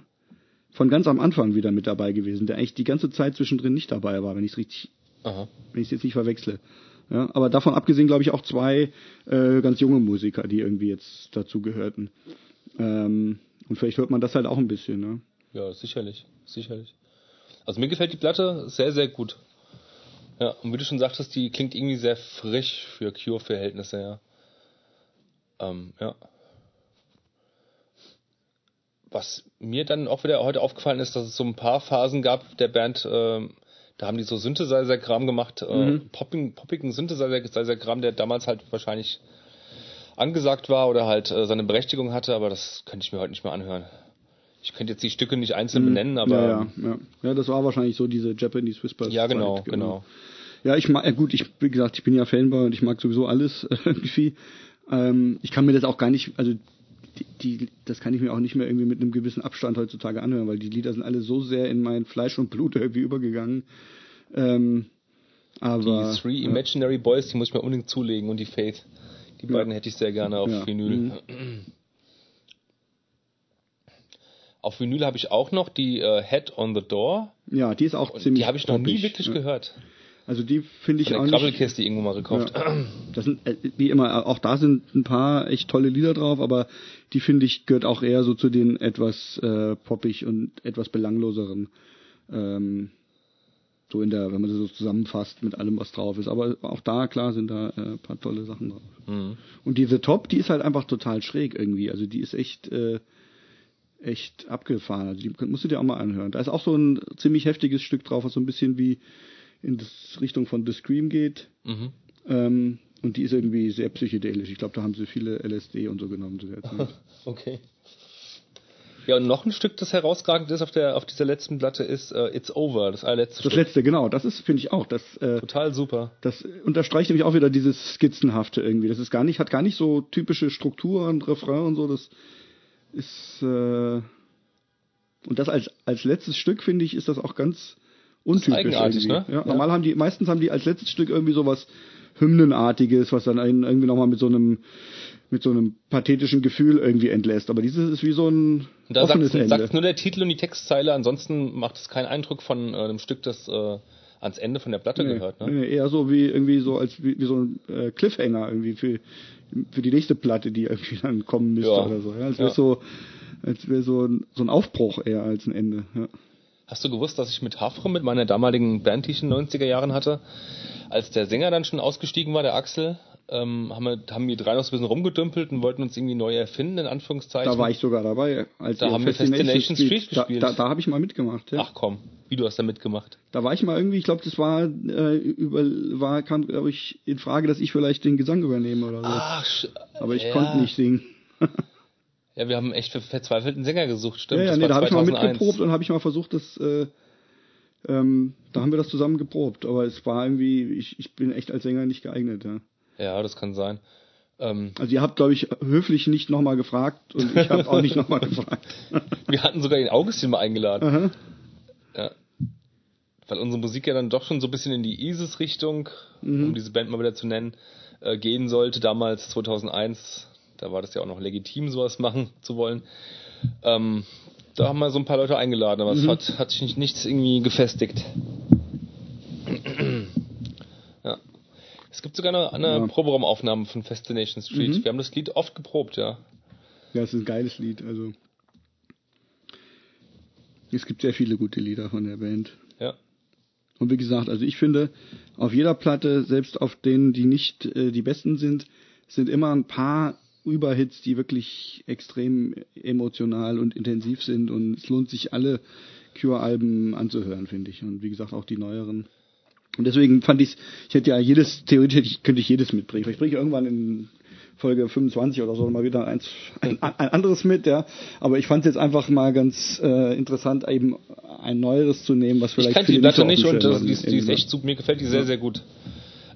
von ganz am Anfang wieder mit dabei gewesen, der eigentlich die ganze Zeit zwischendrin nicht dabei war, wenn ich es richtig Aha. wenn ich es jetzt nicht verwechsle. Ja, aber davon abgesehen, glaube ich, auch zwei äh, ganz junge Musiker, die irgendwie jetzt dazu gehörten. Ähm, und vielleicht hört man das halt auch ein bisschen. Ne? Ja, sicherlich, sicherlich. Also mir gefällt die Platte sehr, sehr gut. Ja, und wie du schon sagtest, die klingt irgendwie sehr frisch für Cure-Verhältnisse, ja. Ähm, ja. Was mir dann auch wieder heute aufgefallen ist, dass es so ein paar Phasen gab der Band, ähm, da haben die so Synthesizer-Kram gemacht, äh, popping, poppigen Synthesizer-Kram, der damals halt wahrscheinlich angesagt war oder halt äh, seine Berechtigung hatte, aber das könnte ich mir heute nicht mehr anhören. Ich könnte jetzt die Stücke nicht einzeln benennen, aber ja, ja, ja. ja, das war wahrscheinlich so diese Japanese Whispers. Ja, genau, Zeit, genau. Ja, ich mag, ja gut, ich, wie gesagt, ich bin ja Fanboy und ich mag sowieso alles irgendwie. Ähm, ich kann mir das auch gar nicht, also die, die, das kann ich mir auch nicht mehr irgendwie mit einem gewissen Abstand heutzutage anhören, weil die Lieder sind alle so sehr in mein Fleisch und Blut irgendwie übergegangen. Ähm, aber die Three ja. Imaginary Boys, die muss ich mir unbedingt zulegen und die Fate. Die beiden hätte ich sehr gerne auf Ja. Vinyl. Mhm. Auf Vinyl habe ich auch noch die äh, Head on the Door. ja, die ist auch Und ziemlich die habe ich noch nie wirklich ja. gehört. Also die finde ich Von auch der nicht. Krabbelkiste irgendwo mal gekauft. Ja. Das sind, äh, wie immer, auch da sind ein paar echt tolle Lieder drauf, aber die finde ich gehört auch eher so zu den etwas äh, poppig und etwas belangloseren. Ähm, so in der, wenn man das so zusammenfasst mit allem, was drauf ist. Aber auch da, klar, sind da äh, ein paar tolle Sachen drauf. Mhm. Und diese Top, die ist halt einfach total schräg irgendwie. Also die ist echt, äh, echt abgefahren. Also die musst du dir auch mal anhören. Da ist auch so ein ziemlich heftiges Stück drauf, was so ein bisschen wie in das Richtung von The Scream geht. Mhm. Ähm, und die ist irgendwie sehr psychedelisch. Ich glaube, da haben sie viele LSD und so genommen zu der Zeit. Okay. Ja, und noch ein Stück, das herausragend ist auf der auf dieser letzten Platte, ist äh, It's Over, das allerletzte Das Stück. letzte, genau, das ist, finde ich auch. Das, äh, Total super. das unterstreicht nämlich auch wieder dieses Skizzenhafte irgendwie. Das ist gar nicht, hat gar nicht so typische Struktur und Refrain und so. Das ist äh, und das als als letztes Stück finde ich ist das auch ganz untypisch eigenartig, irgendwie. ne? Ja, Ja. normal haben die meistens haben die als letztes Stück irgendwie sowas Hymnenartiges, was dann einen irgendwie nochmal mit so einem mit so einem pathetischen Gefühl irgendwie entlässt. Aber dieses ist wie so ein Und da offenes sagt, Ende. sagt nur der Titel und die Textzeile, ansonsten macht es keinen Eindruck von äh, einem Stück, das äh, ans Ende von der Platte Nee, gehört. Ne? nee, eher so wie irgendwie so als wie, wie so ein äh, Cliffhanger irgendwie für für die nächste Platte, die irgendwie dann kommen müsste Ja. oder so. Ja, als wäre Ja. so als wäre so ein, so ein Aufbruch eher als ein Ende. Ja. Hast du gewusst, dass ich mit Hafre, mit meiner damaligen Band, die ich in den 90er Jahren hatte, als der Sänger dann schon ausgestiegen war, der Axel, ähm, haben, wir, haben wir drei noch so ein bisschen rumgedümpelt und wollten uns irgendwie neu erfinden, in Anführungszeichen. Da war ich sogar dabei. Als Da haben wir Fascination Street da, gespielt. Da, da habe ich mal mitgemacht. Ja. Ach komm, wie du hast da mitgemacht. Da war ich mal irgendwie, ich glaube, das war, äh, über, war kam, glaube ich, in Frage, dass ich vielleicht den Gesang übernehme oder so. Ach, Aber ich ja. konnte nicht singen. Ja, wir haben echt für verzweifelten Sänger gesucht, stimmt. ja, ja, nee, da habe ich mal 2001. mitgeprobt und habe ich mal versucht, das, äh, ähm, da haben wir das zusammen geprobt. Aber es war irgendwie, ich, ich bin echt als Sänger nicht geeignet. Ja. Ja, das kann sein. Ähm, Also ihr habt, glaube ich, höflich nicht nochmal gefragt und ich habe auch nicht nochmal gefragt. wir hatten sogar den Augustin mal eingeladen. Aha. Ja. Weil unsere Musik ja dann doch schon so ein bisschen in die ISIS-Richtung, Mhm. um diese Band mal wieder zu nennen, äh, gehen sollte. Damals 2001, da war das ja auch noch legitim, sowas machen zu wollen. Ähm, da haben wir so ein paar Leute eingeladen, aber es Mhm. hat, hat sich nicht, nichts irgendwie gefestigt. ja. Es gibt sogar eine, eine Ja. Proberaumaufnahme von Fascination Street. Mhm. Wir haben das Lied oft geprobt, ja. Ja, es ist ein geiles Lied. Also es gibt sehr viele gute Lieder von der Band. Ja. Und wie gesagt, also ich finde, auf jeder Platte, selbst auf denen, die nicht äh, die besten sind, sind immer ein paar Überhits, die wirklich extrem emotional und intensiv sind. Und es lohnt sich, alle Cure-Alben anzuhören, finde ich. Und wie gesagt, auch die neueren. Und deswegen fand ich ich hätte ja jedes, theoretisch hätte ich, könnte ich jedes mitbringen. Vielleicht bringe ich irgendwann in Folge 25 oder so mal wieder eins, ein, ein anderes mit, ja. Aber ich fand es jetzt einfach mal ganz äh, interessant, eben ein neueres zu nehmen, was vielleicht Ich kannte die Platte dem nicht und das, die, ist, die ist echt super. Mir gefällt die sehr, sehr gut.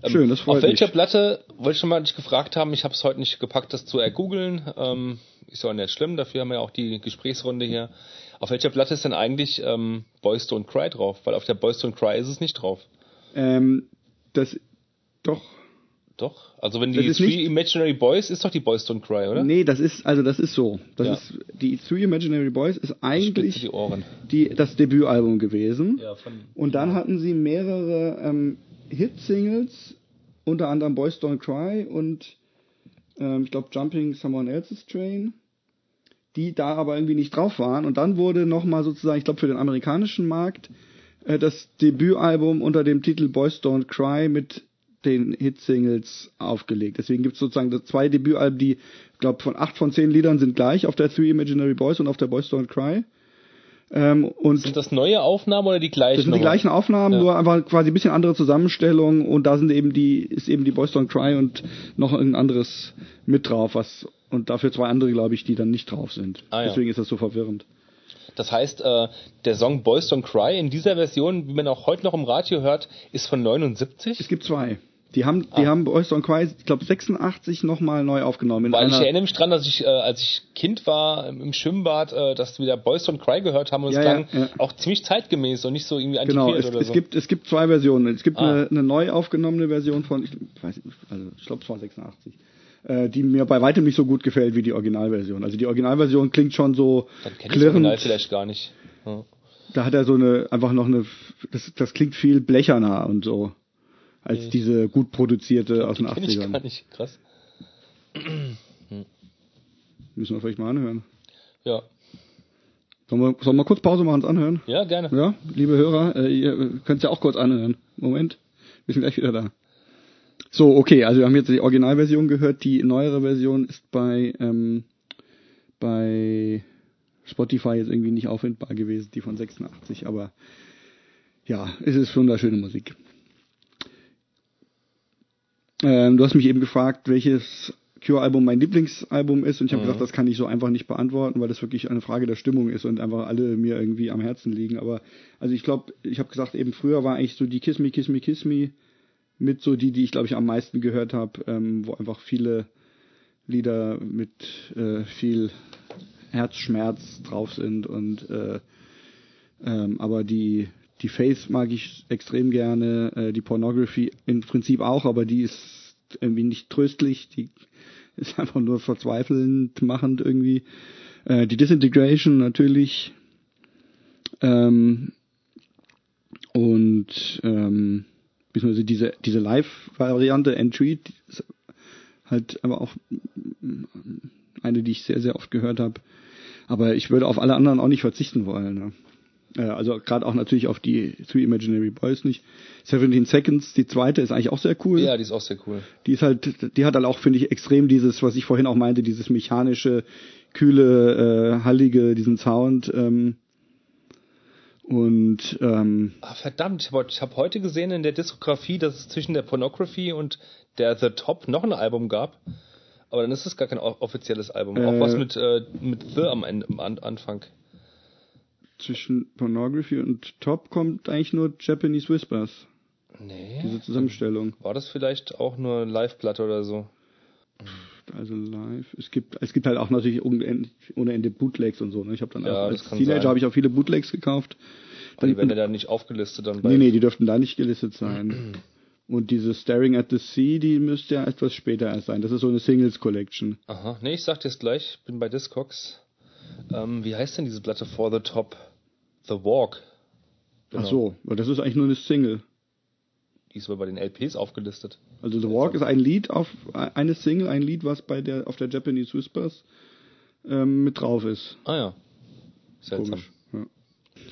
Ähm, Schön, das freut Auf welcher mich. Platte, wollte ich schon mal dich gefragt haben, ich habe es heute nicht gepackt, das zu ergoogeln. Ähm, ist ja auch nicht schlimm, dafür haben wir ja auch die Gesprächsrunde hier. Auf welcher Platte ist denn eigentlich ähm, Boys Don't Cry drauf? Weil auf der Boys Don't Cry ist es nicht drauf. Ähm, das doch. Doch? Also wenn die Three nicht- Imaginary Boys ist doch die Boys Don't Cry, oder? Nee, das ist also das ist so. Das Ja. ist die Three Imaginary Boys ist eigentlich die Ohren. die das Debütalbum gewesen. Ja, von Und dann hatten sie mehrere ähm, Hit-Singles, unter anderem Boys Don't Cry und ähm, ich glaube Jumping Someone Else's Train, die da aber irgendwie nicht drauf waren. Und dann wurde nochmal sozusagen, ich glaube für den amerikanischen Markt, äh, das Debütalbum unter dem Titel Boys Don't Cry mit den Hit-Singles aufgelegt. Deswegen gibt es sozusagen zwei Debütalben, die, ich glaube, von acht von zehn Liedern sind gleich auf der Three Imaginary Boys und auf der Boys Don't Cry. Ähm, und Sind das neue Aufnahmen oder die gleichen? das sind die gleichen Aufnahmen, Ja. nur einfach quasi ein bisschen andere Zusammenstellung und da sind eben die, ist eben die Boys Don't Cry und noch ein anderes mit drauf, was, und dafür zwei andere, glaube ich, die dann nicht drauf sind. Ah, ja. Deswegen ist das so verwirrend. Das heißt, äh, der Song Boys Don't Cry in dieser Version, wie man auch heute noch im Radio hört, ist von 79. Es gibt zwei. Die haben, die Ah. haben Boys Don't Cry, ich glaube 86 nochmal neu aufgenommen. In Weil ich erinnere mich dran, dass ich, äh, als ich Kind war im Schwimmbad, äh, dass wir da Boys Don't Cry gehört haben und Ja, es ja, klang ja. auch ziemlich zeitgemäß und nicht so irgendwie Genau, antiquiert es, oder es so. gibt es gibt zwei Versionen. Es gibt Ah. eine, eine neu aufgenommene Version von, ich weiß nicht, also ich glaube es war 86, äh, die mir bei weitem nicht so gut gefällt wie die Originalversion. Also die Originalversion klingt schon so Dann kenne ich das Original klirrend. vielleicht gar nicht. Ja. Da hat er so eine einfach noch eine, das, das klingt viel blecherner und so als diese gut produzierte aus Die den kenne ich gar 80ern. nicht. Krass. Müssen wir vielleicht mal anhören. Ja. Sollen wir, sollen wir kurz Pause machen und anhören? Ja, gerne. Ja, liebe Hörer, äh, ihr könnt es ja auch kurz anhören. Moment, wir sind gleich wieder da. So, okay, also wir haben jetzt die Originalversion gehört. Die neuere Version ist bei ähm, bei Spotify jetzt irgendwie nicht auffindbar gewesen, die von 86, aber ja, es ist wunderschöne Musik. Ähm, du hast mich eben gefragt, welches Cure-Album mein Lieblingsalbum ist und ich habe Mhm. gesagt, das kann ich so einfach nicht beantworten, weil das wirklich eine Frage der Stimmung ist und einfach alle mir irgendwie am Herzen liegen. Aber also ich glaube, ich habe gesagt, eben früher war eigentlich so die Kiss Me, Kiss Me, Kiss Me mit so die, die ich glaube ich am meisten gehört habe, ähm, wo einfach viele Lieder mit äh, viel Herzschmerz drauf sind und äh, ähm, aber die die Faith mag ich extrem gerne, äh, die Pornography im Prinzip auch, aber die ist irgendwie nicht tröstlich, die ist einfach nur verzweifelnd machend irgendwie. Äh, die Disintegration natürlich ähm, und ähm, beziehungsweise diese diese Live-Variante Entreat halt aber auch eine, die ich sehr sehr oft gehört habe. Aber ich würde auf alle anderen auch nicht verzichten wollen. Ne? Äh, also gerade auch natürlich auf die Three Imaginary Boys nicht. 17 Seconds, die zweite ist eigentlich auch sehr cool. Ja, die ist auch sehr cool. Die ist halt, die hat halt auch, finde ich, extrem dieses, was ich vorhin auch meinte, dieses mechanische, kühle, äh, hallige, diesen Sound. Ähm, und ähm, Ah, verdammt, ich habe hab heute gesehen in der Diskografie, dass es zwischen der Pornography und der The Top noch ein Album gab. Aber dann ist es gar kein offizielles Album. Auch Äh. was mit, äh, mit The am Ende, am An Anfang. Zwischen Pornography und Top kommt eigentlich nur Japanese Whispers, Nee. diese Zusammenstellung. War das vielleicht auch nur Live-Platte oder so? Also live. Es gibt, es gibt halt auch natürlich ohne ohne Ende Bootlegs und so. Ne? Ich habe dann Ja, auch, als Teenager habe ich auch viele Bootlegs gekauft. Aber die werden ja dann nicht aufgelistet dann bei. Nee, nee, die dürften da nicht gelistet sein. Und diese Staring at the Sea, die müsste ja etwas später erst sein. Das ist so eine Singles Collection. Aha, nee, ich sag dir's gleich, ich bin bei Discogs. Ähm, wie heißt denn diese Platte For the Top? The Walk. Genau. Ach so, das ist eigentlich nur eine Single. Die ist aber bei den LPs aufgelistet. Also The Walk ist ein Lied auf eine Single, ein Lied, was bei der auf der Japanese Whispers ähm, mit drauf ist. Ah ja. Seltsam. Komisch. Ja.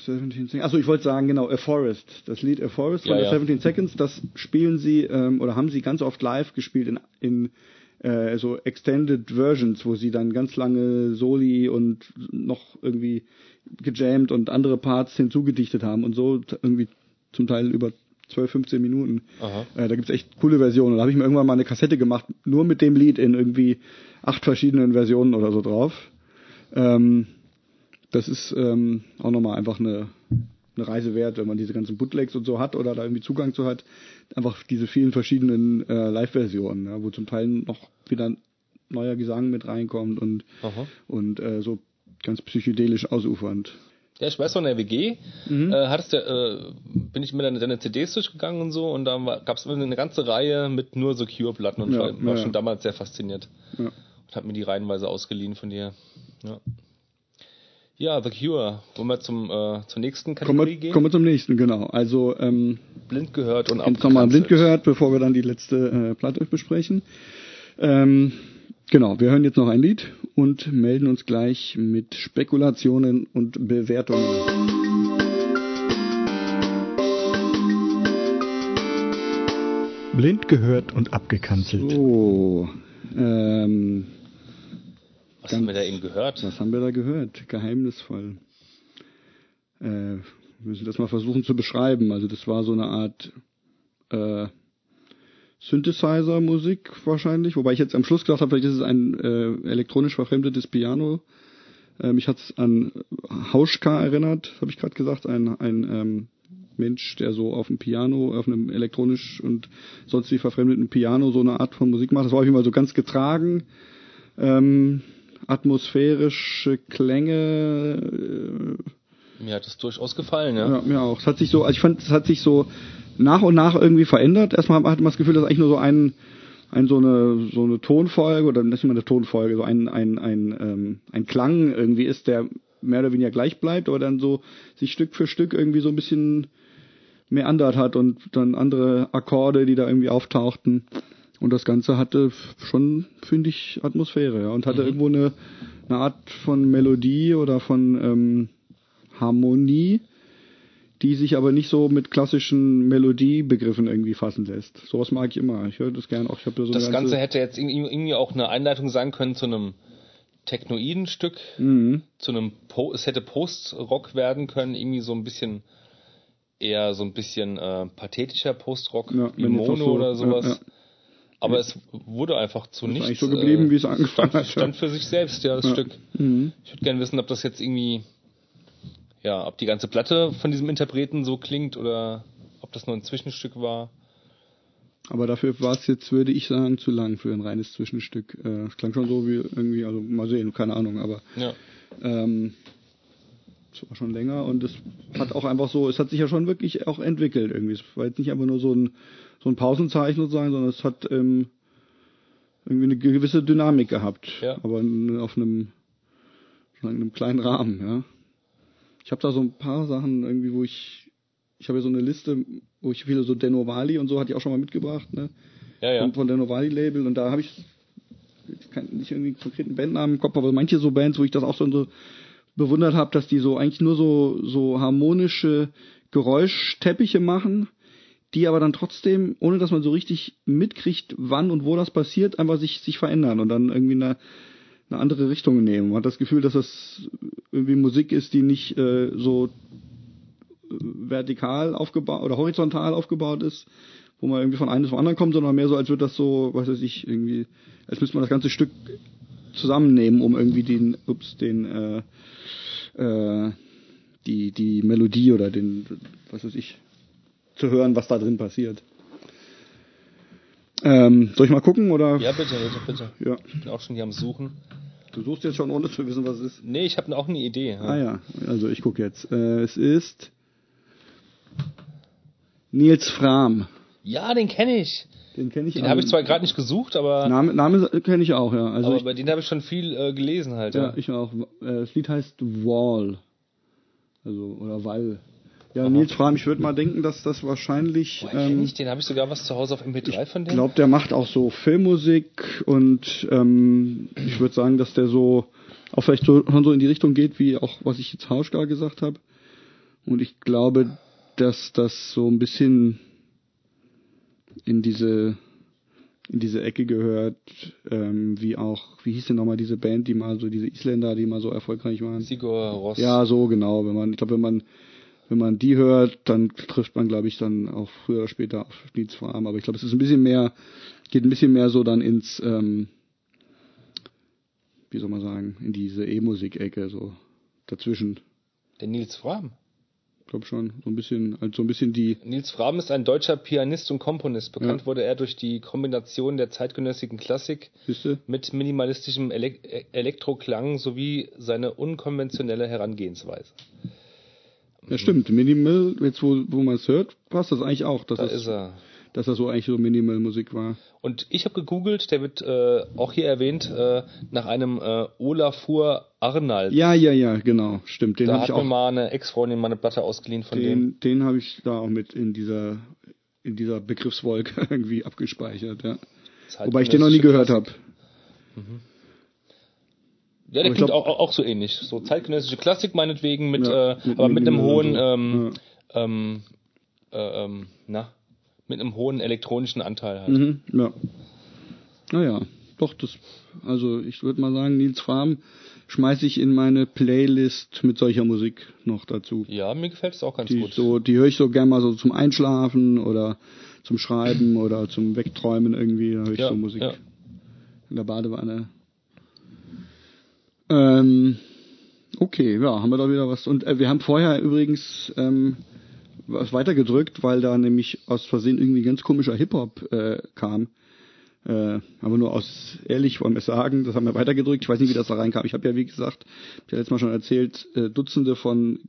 17 Seconds. Achso, ich wollte sagen, genau, A Forest. Das Lied A Forest von Ja, der ja. 17 Seconds, das spielen sie ähm, oder haben sie ganz oft live gespielt in, in äh, so Extended Versions, wo sie dann ganz lange Soli und noch irgendwie gejammt und andere Parts hinzugedichtet haben und so irgendwie zum Teil über 12, 15 Minuten. Äh, da gibt's echt coole Versionen. Da habe ich mir irgendwann mal eine Kassette gemacht, nur mit dem Lied in irgendwie acht verschiedenen Versionen oder so drauf. Ähm, das ist ähm, auch nochmal einfach eine, eine Reise wert, wenn man diese ganzen Bootlegs und so hat oder da irgendwie Zugang zu hat. Einfach diese vielen verschiedenen äh, Live-Versionen, ja, wo zum Teil noch wieder neuer Gesang mit reinkommt und, Aha. und äh, so ganz psychedelisch ausufernd. Ja, ich weiß in der WG Mhm. äh, hattest du, äh, bin ich mit deine, deine CDs durchgegangen und so und da gab es eine ganze Reihe mit nur so Cure-Platten und Ja, war, war ja, schon damals sehr fasziniert. Ja. Und hab mir die reihenweise ausgeliehen von dir. Ja, ja The Cure. Wollen wir zum, äh, zur nächsten Kommen Kategorie wir, gehen? kommen wir zum nächsten, genau. Also ähm, Blind gehört und jetzt nochmal blind abgekanzelt. gehört, bevor wir dann die letzte äh, Platte besprechen. Ähm, genau, wir hören jetzt noch ein Lied und melden uns gleich mit Spekulationen und Bewertungen. Blind gehört und abgekanzelt. So, ähm, Was haben wir da eben gehört? was haben wir da gehört? Geheimnisvoll. Äh, wir müssen das mal versuchen zu beschreiben. Also das war so eine Art äh, Synthesizer-Musik wahrscheinlich, wobei ich jetzt am Schluss gedacht habe, vielleicht ist es ein äh, elektronisch verfremdetes Piano. Äh, mich hat es an Hauschka erinnert, habe ich gerade gesagt, ein, ein ähm, Mensch, der so auf dem Piano, auf einem elektronisch und sonst wie verfremdeten Piano so eine Art von Musik macht. Das war auf jeden Fall so ganz getragen. Ähm, atmosphärische Klänge, äh, Mir hat es durchaus gefallen, ja. ja, mir auch. Es hat sich so, also ich fand, es hat sich so nach und nach irgendwie verändert. Erstmal hatte man das Gefühl, dass eigentlich nur so ein, ein so eine so eine Tonfolge oder nicht mal eine Tonfolge, so ein ein ein ähm, ein Klang irgendwie ist, der mehr oder weniger gleich bleibt, aber dann so sich Stück für Stück irgendwie so ein bisschen meandert hat und dann andere Akkorde, die da irgendwie auftauchten. Und das Ganze hatte schon, finde ich, Atmosphäre, ja. Und hatte irgendwo eine, eine Art von Melodie oder von ähm, Harmonie, die sich aber nicht so mit klassischen Melodiebegriffen irgendwie fassen lässt. Sowas mag ich immer. Ich höre das gern auch. Ich da so Das eine Ganze hätte jetzt irgendwie auch eine Einleitung sein können zu einem technoiden Stück, Mhm. zu einem po es hätte Post-Rock werden können, irgendwie so ein bisschen eher so ein bisschen äh, pathetischer Post-Rock, Ja, Mono so, oder sowas. ja, ja. Aber es wurde einfach zu ist nichts. eigentlich so geblieben, wie es angefangen stand, hat, ja. Stand für sich selbst, ja, das Ja. Stück. Mhm. Ich würde gerne wissen, ob das jetzt irgendwie, ja, ob die ganze Platte von diesem Interpreten so klingt oder ob das nur ein Zwischenstück war. Aber dafür war es jetzt, würde ich sagen, zu lang für ein reines Zwischenstück. Äh, Es klang schon so wie irgendwie, also mal sehen, keine Ahnung, aber Ja. ähm, es war schon länger und es hat auch einfach so, es hat sich ja schon wirklich auch entwickelt irgendwie. Es war jetzt nicht einfach nur so ein so ein Pausenzeichen sozusagen, sondern es hat ähm, irgendwie eine gewisse Dynamik gehabt. Ja. Aber auf einem, schon in einem kleinen Rahmen, ja. Ich habe da so ein paar Sachen irgendwie, wo ich, ich habe ja so eine Liste, wo ich viele so Denovali und so hatte ich auch schon mal mitgebracht, ne? Ja, ja. Von, von Denovali Label und da habe ich ich kann nicht irgendwie einen konkreten Bandnamen im Kopf, aber manche so Bands, wo ich das auch so, so bewundert habe, dass die so eigentlich nur so, so harmonische Geräuschteppiche machen, die aber dann trotzdem, ohne dass man so richtig mitkriegt, wann und wo das passiert, einfach sich, sich verändern und dann irgendwie eine, eine andere Richtung nehmen. Man hat das Gefühl, dass das irgendwie Musik ist, die nicht äh, so vertikal aufgebaut oder horizontal aufgebaut ist, wo man irgendwie von einem zum anderen kommt, sondern mehr so, als würde das so, was weiß ich, irgendwie, als müsste man das ganze Stück zusammennehmen, um irgendwie den, ups, den, äh, äh, die, die Melodie oder den, was weiß ich, zu hören, was da drin passiert. Ähm, soll ich mal gucken oder? Ja, bitte, bitte, bitte. Ja. Ich bin auch schon hier am Suchen. Du suchst jetzt schon, ohne zu wissen, was es ist. Nee, ich habe auch eine Idee. Ja. Ah ja, also ich gucke jetzt. Äh, es ist Nils Fram. Ja, den kenne ich. Den kenne ich. Den habe ich zwar gerade nicht gesucht, aber, Name, Name kenne ich auch, ja. Also aber ich, bei denen habe ich schon viel äh, gelesen halt. ja, Ja. ich auch. Äh, Das Lied heißt Wall. Also, oder Wall. Ja, Nils Fram, ich würde mal denken, dass das wahrscheinlich. Kenn Ähm, ich den? Habe ich sogar was zu Hause auf MP3 von ich dem? glaube, der macht auch so Filmmusik und ähm, ich würde sagen, dass der so auch vielleicht so, schon so in die Richtung geht, wie auch was ich jetzt Hauschka gesagt habe. Und ich glaube, dass das so ein bisschen in diese in diese Ecke gehört, ähm, wie auch, wie hieß denn nochmal diese Band, die mal so, diese Isländer, die mal so erfolgreich waren? Sigur Ross. Ja, so genau. Wenn man, ich glaube, wenn man, wenn man die hört, dann trifft man, glaube ich, dann auch früher oder später auf Nils Fram. Aber ich glaube, es ist ein bisschen mehr, geht ein bisschen mehr so dann ins, ähm, wie soll man sagen, in diese E-Musik-Ecke, so dazwischen. Der Nils Fram. Ich glaube schon, so ein bisschen, halt so ein bisschen die, Nils Fram ist ein deutscher Pianist und Komponist. Bekannt Ja. wurde er durch die Kombination der zeitgenössischen Klassik siehste? mit minimalistischem Elek Elektroklang sowie seine unkonventionelle Herangehensweise. Ja, stimmt. Minimal, jetzt wo, wo man es hört, passt das eigentlich auch, dass Da das, ist er. dass das so eigentlich so Minimal-Musik war. Und ich habe gegoogelt, der wird äh, auch hier erwähnt, äh, nach einem äh, Olafur Arnald. Ja, ja, ja, genau, stimmt. Den da habe hat ich mir auch, mal eine Ex-Freundin mal eine Platte ausgeliehen von dem. den, den habe ich da auch mit in dieser, in dieser Begriffswolke irgendwie abgespeichert, ja. Wobei ich den noch nie gehört habe. Ja, der Aber klingt glaub- auch, auch so ähnlich. So zeitgenössische Klassik meinetwegen, mit, Ja, äh, mit aber mit einem hohen, und so. ähm, ähm, äh, ähm, na, mit einem hohen elektronischen Anteil halt. Mhm, ja. Naja, doch, das, also ich würde mal sagen, Nils Fram schmeiße ich in meine Playlist mit solcher Musik noch dazu. Ja, mir gefällt es auch ganz Die, gut. so, die höre ich so gern mal so zum Einschlafen oder zum Schreiben oder zum Wegträumen irgendwie. Da höre ich ja, so Musik ja. in der Badewanne. Ähm, okay, ja, haben wir da wieder was. Und äh, wir haben vorher übrigens ähm, was weitergedrückt, weil da nämlich aus Versehen irgendwie ganz komischer Hip-Hop äh, kam. Äh, aber nur aus ehrlich wollen wir es sagen, das haben wir weitergedrückt. Ich weiß nicht, wie das da reinkam. Ich habe ja, wie gesagt, ich habe letztes Mal schon erzählt, äh, Dutzende von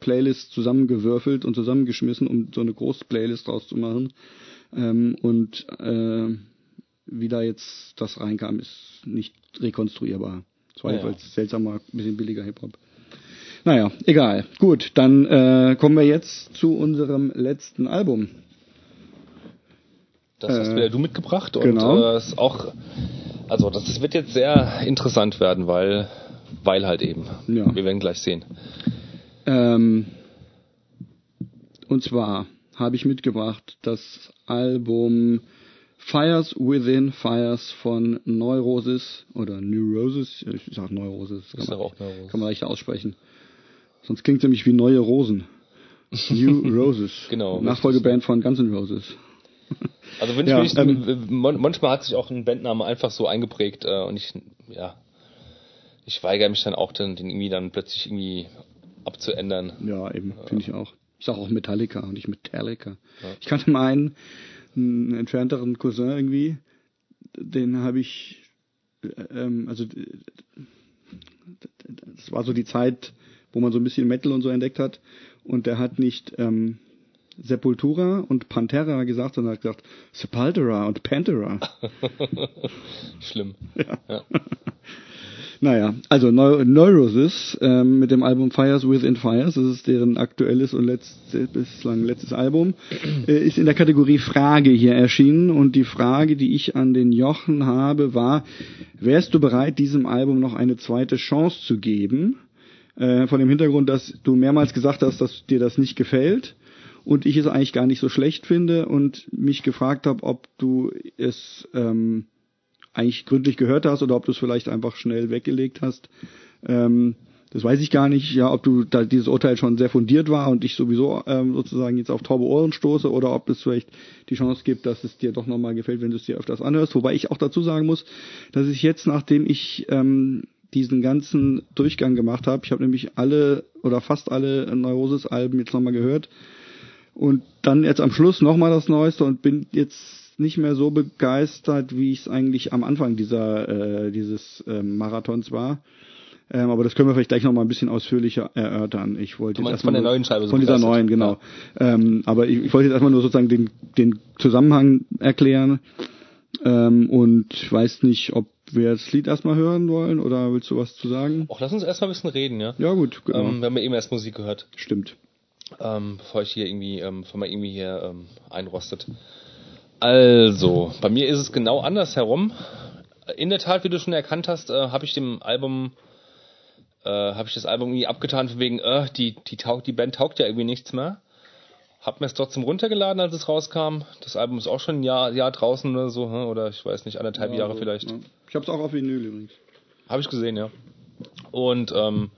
Playlists zusammengewürfelt und zusammengeschmissen, um so eine große Playlist draus zu machen. Ähm, und äh, wie da jetzt das reinkam, ist nicht rekonstruierbar. Das war Ja. jedenfalls seltsamer, ein bisschen billiger Hip-Hop. Naja, egal. Gut, dann äh, kommen wir jetzt zu unserem letzten Album. Das hast Äh, wieder du mitgebracht und genau. äh, ist auch, also das, das wird jetzt sehr interessant werden, weil, weil halt eben. Ja. Wir werden gleich sehen. Ähm, und zwar habe ich mitgebracht das Album Fires Within Fires von Neurosis oder Neurosis. Ich sag Neurosis. Kann Ich man, Neurosis. kann man leichter aussprechen. Sonst klingt es nämlich wie neue Rosen. New Roses. Genau, Nachfolgeband von Guns N' Roses. Also ich Ja, mich, ähm, manchmal hat sich auch ein Bandname einfach so eingeprägt äh, und ich, ja, ich weigere mich dann auch, den, den irgendwie dann plötzlich irgendwie abzuändern. Ja, eben, finde ich auch. Ich sage auch Metallica und nicht Metallica. Ich kannte mal einen, einen entfernteren Cousin irgendwie, den habe ich, äh, ähm, also das war so die Zeit, wo man so ein bisschen Metal und so entdeckt hat und der hat nicht ähm, Sepultura und Pantera gesagt, sondern hat gesagt Sepultura und Pantera. Schlimm. Ja. Naja, also Neu Neurosis ähm, mit dem Album Fires Within Fires, das ist deren aktuelles und letzte, bislang letztes Album, äh, ist in der Kategorie Frage hier erschienen und die Frage, die ich an den Jochen habe, war, wärst du bereit, diesem Album noch eine zweite Chance zu geben? Äh, von dem Hintergrund, dass du mehrmals gesagt hast, dass dir das nicht gefällt und ich es eigentlich gar nicht so schlecht finde und mich gefragt habe, ob du es ähm, eigentlich gründlich gehört hast oder ob du es vielleicht einfach schnell weggelegt hast. Ähm, das weiß ich gar nicht, ja, ob du da dieses Urteil schon sehr fundiert war und ich sowieso ähm, sozusagen jetzt auf taube Ohren stoße oder ob es vielleicht die Chance gibt, dass es dir doch nochmal gefällt, wenn du es dir öfters anhörst. Wobei ich auch dazu sagen muss, dass ich jetzt, nachdem ich ähm, diesen ganzen Durchgang gemacht habe, ich habe nämlich alle oder fast alle Neurosis-Alben jetzt nochmal gehört und dann jetzt am Schluss nochmal das Neueste und bin jetzt nicht mehr so begeistert, wie ich es eigentlich am Anfang dieser äh, dieses äh, Marathons war. Ähm, aber das können wir vielleicht gleich nochmal ein bisschen ausführlicher erörtern. Ich wollte du meinst von der neuen Scheibe so Von dieser neuen, genau. Ja. Ähm, aber ich, ich wollte jetzt erstmal nur sozusagen den, den Zusammenhang erklären ähm, und weiß nicht, ob wir das Lied erstmal hören wollen oder willst du was zu sagen? Ach, lass uns erstmal ein bisschen reden, ja? Ja, gut, genau. Ähm, wir haben ja eben erst Musik gehört. Stimmt. Ähm, bevor ich hier irgendwie, ähm, bevor man irgendwie hier ähm, einrostet. Also, bei mir ist es genau andersherum. In der Tat, wie du schon erkannt hast, äh, habe ich dem Album äh, habe ich das Album irgendwie abgetan von wegen, äh, die, die, taugt, die Band taugt ja irgendwie nichts mehr. Hab mir es trotzdem runtergeladen, als es rauskam. Das Album ist auch schon ein Jahr, Jahr draußen oder so, hm? oder ich weiß nicht, anderthalb ja, Jahre so, vielleicht. Ja. Ich hab's auch auf Vinyl übrigens. Habe ich gesehen, ja. Und ähm,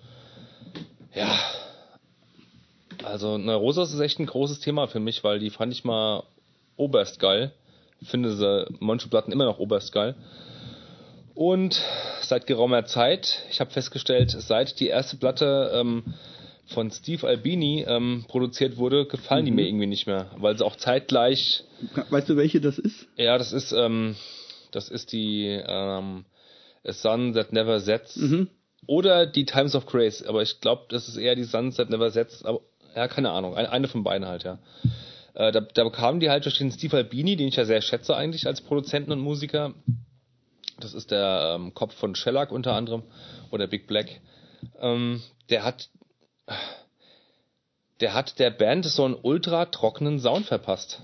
ja, also Neurosis ist echt ein großes Thema für mich, weil die fand ich mal oberst geil. Finde sie manche Platten immer noch oberst geil. Und seit geraumer Zeit, ich habe festgestellt, seit die erste Platte ähm, von Steve Albini ähm, produziert wurde, gefallen mhm. die mir irgendwie nicht mehr, weil sie auch zeitgleich. Weißt du, welche das ist? Ja, das ist ähm, das ist die ähm, A Sun That Never Sets mhm. oder die Times of Grace, aber ich glaube, das ist eher die Sun That Never Sets, aber ja, keine Ahnung, eine von beiden halt, ja. Äh, da, da bekamen die halt durch den Steve Albini, den ich ja sehr schätze eigentlich als Produzenten und Musiker, das ist der ähm, Kopf von Shellac unter anderem oder Big Black. Ähm, der hat der hat der Band so einen ultra trockenen Sound verpasst.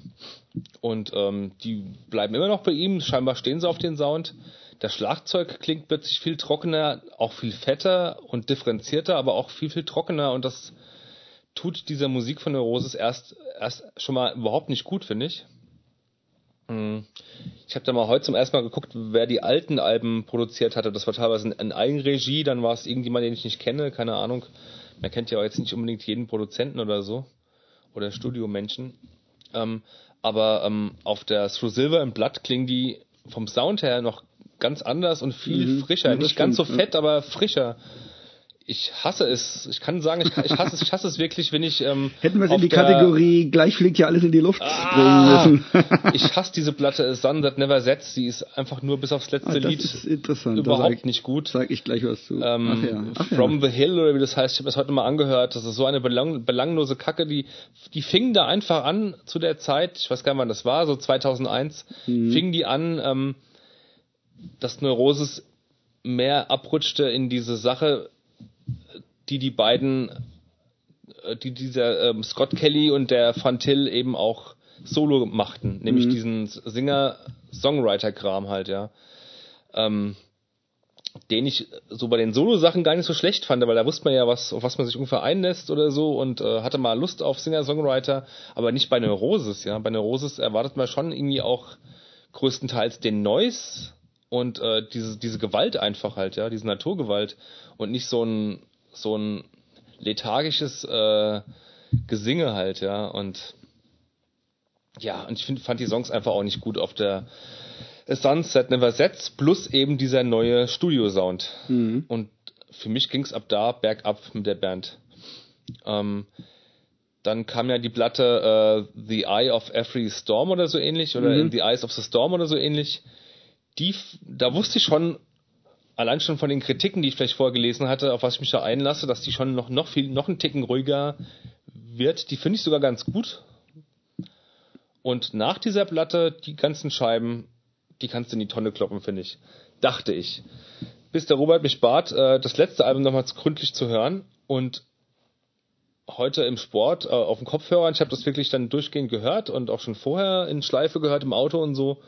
Und ähm, die bleiben immer noch bei ihm, scheinbar stehen sie auf den Sound. Das Schlagzeug klingt plötzlich viel trockener, auch viel fetter und differenzierter, aber auch viel, viel trockener und das tut dieser Musik von Neurosis erst, erst schon mal überhaupt nicht gut, finde ich. Hm. Ich habe da mal heute zum ersten Mal geguckt, wer die alten Alben produziert hatte. Das war teilweise in Eigenregie, dann war es irgendjemand, den ich nicht kenne, keine Ahnung. Man kennt ja auch jetzt nicht unbedingt jeden Produzenten oder so. Oder Studiomenschen. Ähm, aber ähm, auf der Through Silver im Blatt klingen die vom Sound her noch ganz anders und viel mhm, frischer. Nicht ganz so fett, aber frischer ich hasse es. Ich kann sagen, ich, ich hasse es. Ich hasse es wirklich, wenn ich ähm, hätten wir es in die Kategorie gleich fliegt ja alles in die Luft ah, bringen müssen. ich hasse diese Platte Sun That Never Sets. Sie ist einfach nur bis aufs letzte ah, Lied überhaupt sag, nicht gut. Sag ich gleich was zu. Ähm, Ach ja. Ach From ja. the Hill oder wie das heißt. Ich habe das heute mal angehört. Das ist so eine belang belanglose Kacke. Die die fingen da einfach an zu der Zeit. Ich weiß gar nicht, wann das war. So 2001 mhm. fingen die an. Ähm, dass Neurosis mehr abrutschte in diese Sache, die die beiden, äh, die dieser ähm, Scott Kelly und der Van Till eben auch solo machten, nämlich mhm. diesen Singer-Songwriter-Kram halt, ja. Ähm, den ich so bei den Solo-Sachen gar nicht so schlecht fand, weil da wusste man ja, was, auf was man sich ungefähr einlässt oder so und äh, hatte mal Lust auf Singer-Songwriter, aber nicht bei Neurosis, ja. Bei Neurosis erwartet man schon irgendwie auch größtenteils den Noise und äh, diese, diese Gewalt einfach halt, ja, diese Naturgewalt und nicht so ein so ein lethargisches äh, Gesinge halt, ja. Und ja, und ich find, fand die Songs einfach auch nicht gut auf der Sunset Never Sets plus eben dieser neue Studio-Sound. Mhm. Und für mich ging es ab da bergab mit der Band. Ähm, dann kam ja die Platte äh, The Eye of Every Storm oder so ähnlich oder mhm. In the Eyes of the Storm oder so ähnlich. Die, da wusste ich schon, allein schon von den Kritiken, die ich vielleicht vorgelesen hatte, auf was ich mich da einlasse, dass die schon noch, noch viel, noch einen Ticken ruhiger wird, die finde ich sogar ganz gut. Und nach dieser Platte, die ganzen Scheiben, die kannst du in die Tonne kloppen, finde ich. Dachte ich. Bis der Robert mich bat, äh, das letzte Album nochmal gründlich zu hören und heute im Sport äh, auf dem Kopfhörer, ich habe das wirklich dann durchgehend gehört und auch schon vorher in Schleife gehört im Auto und so.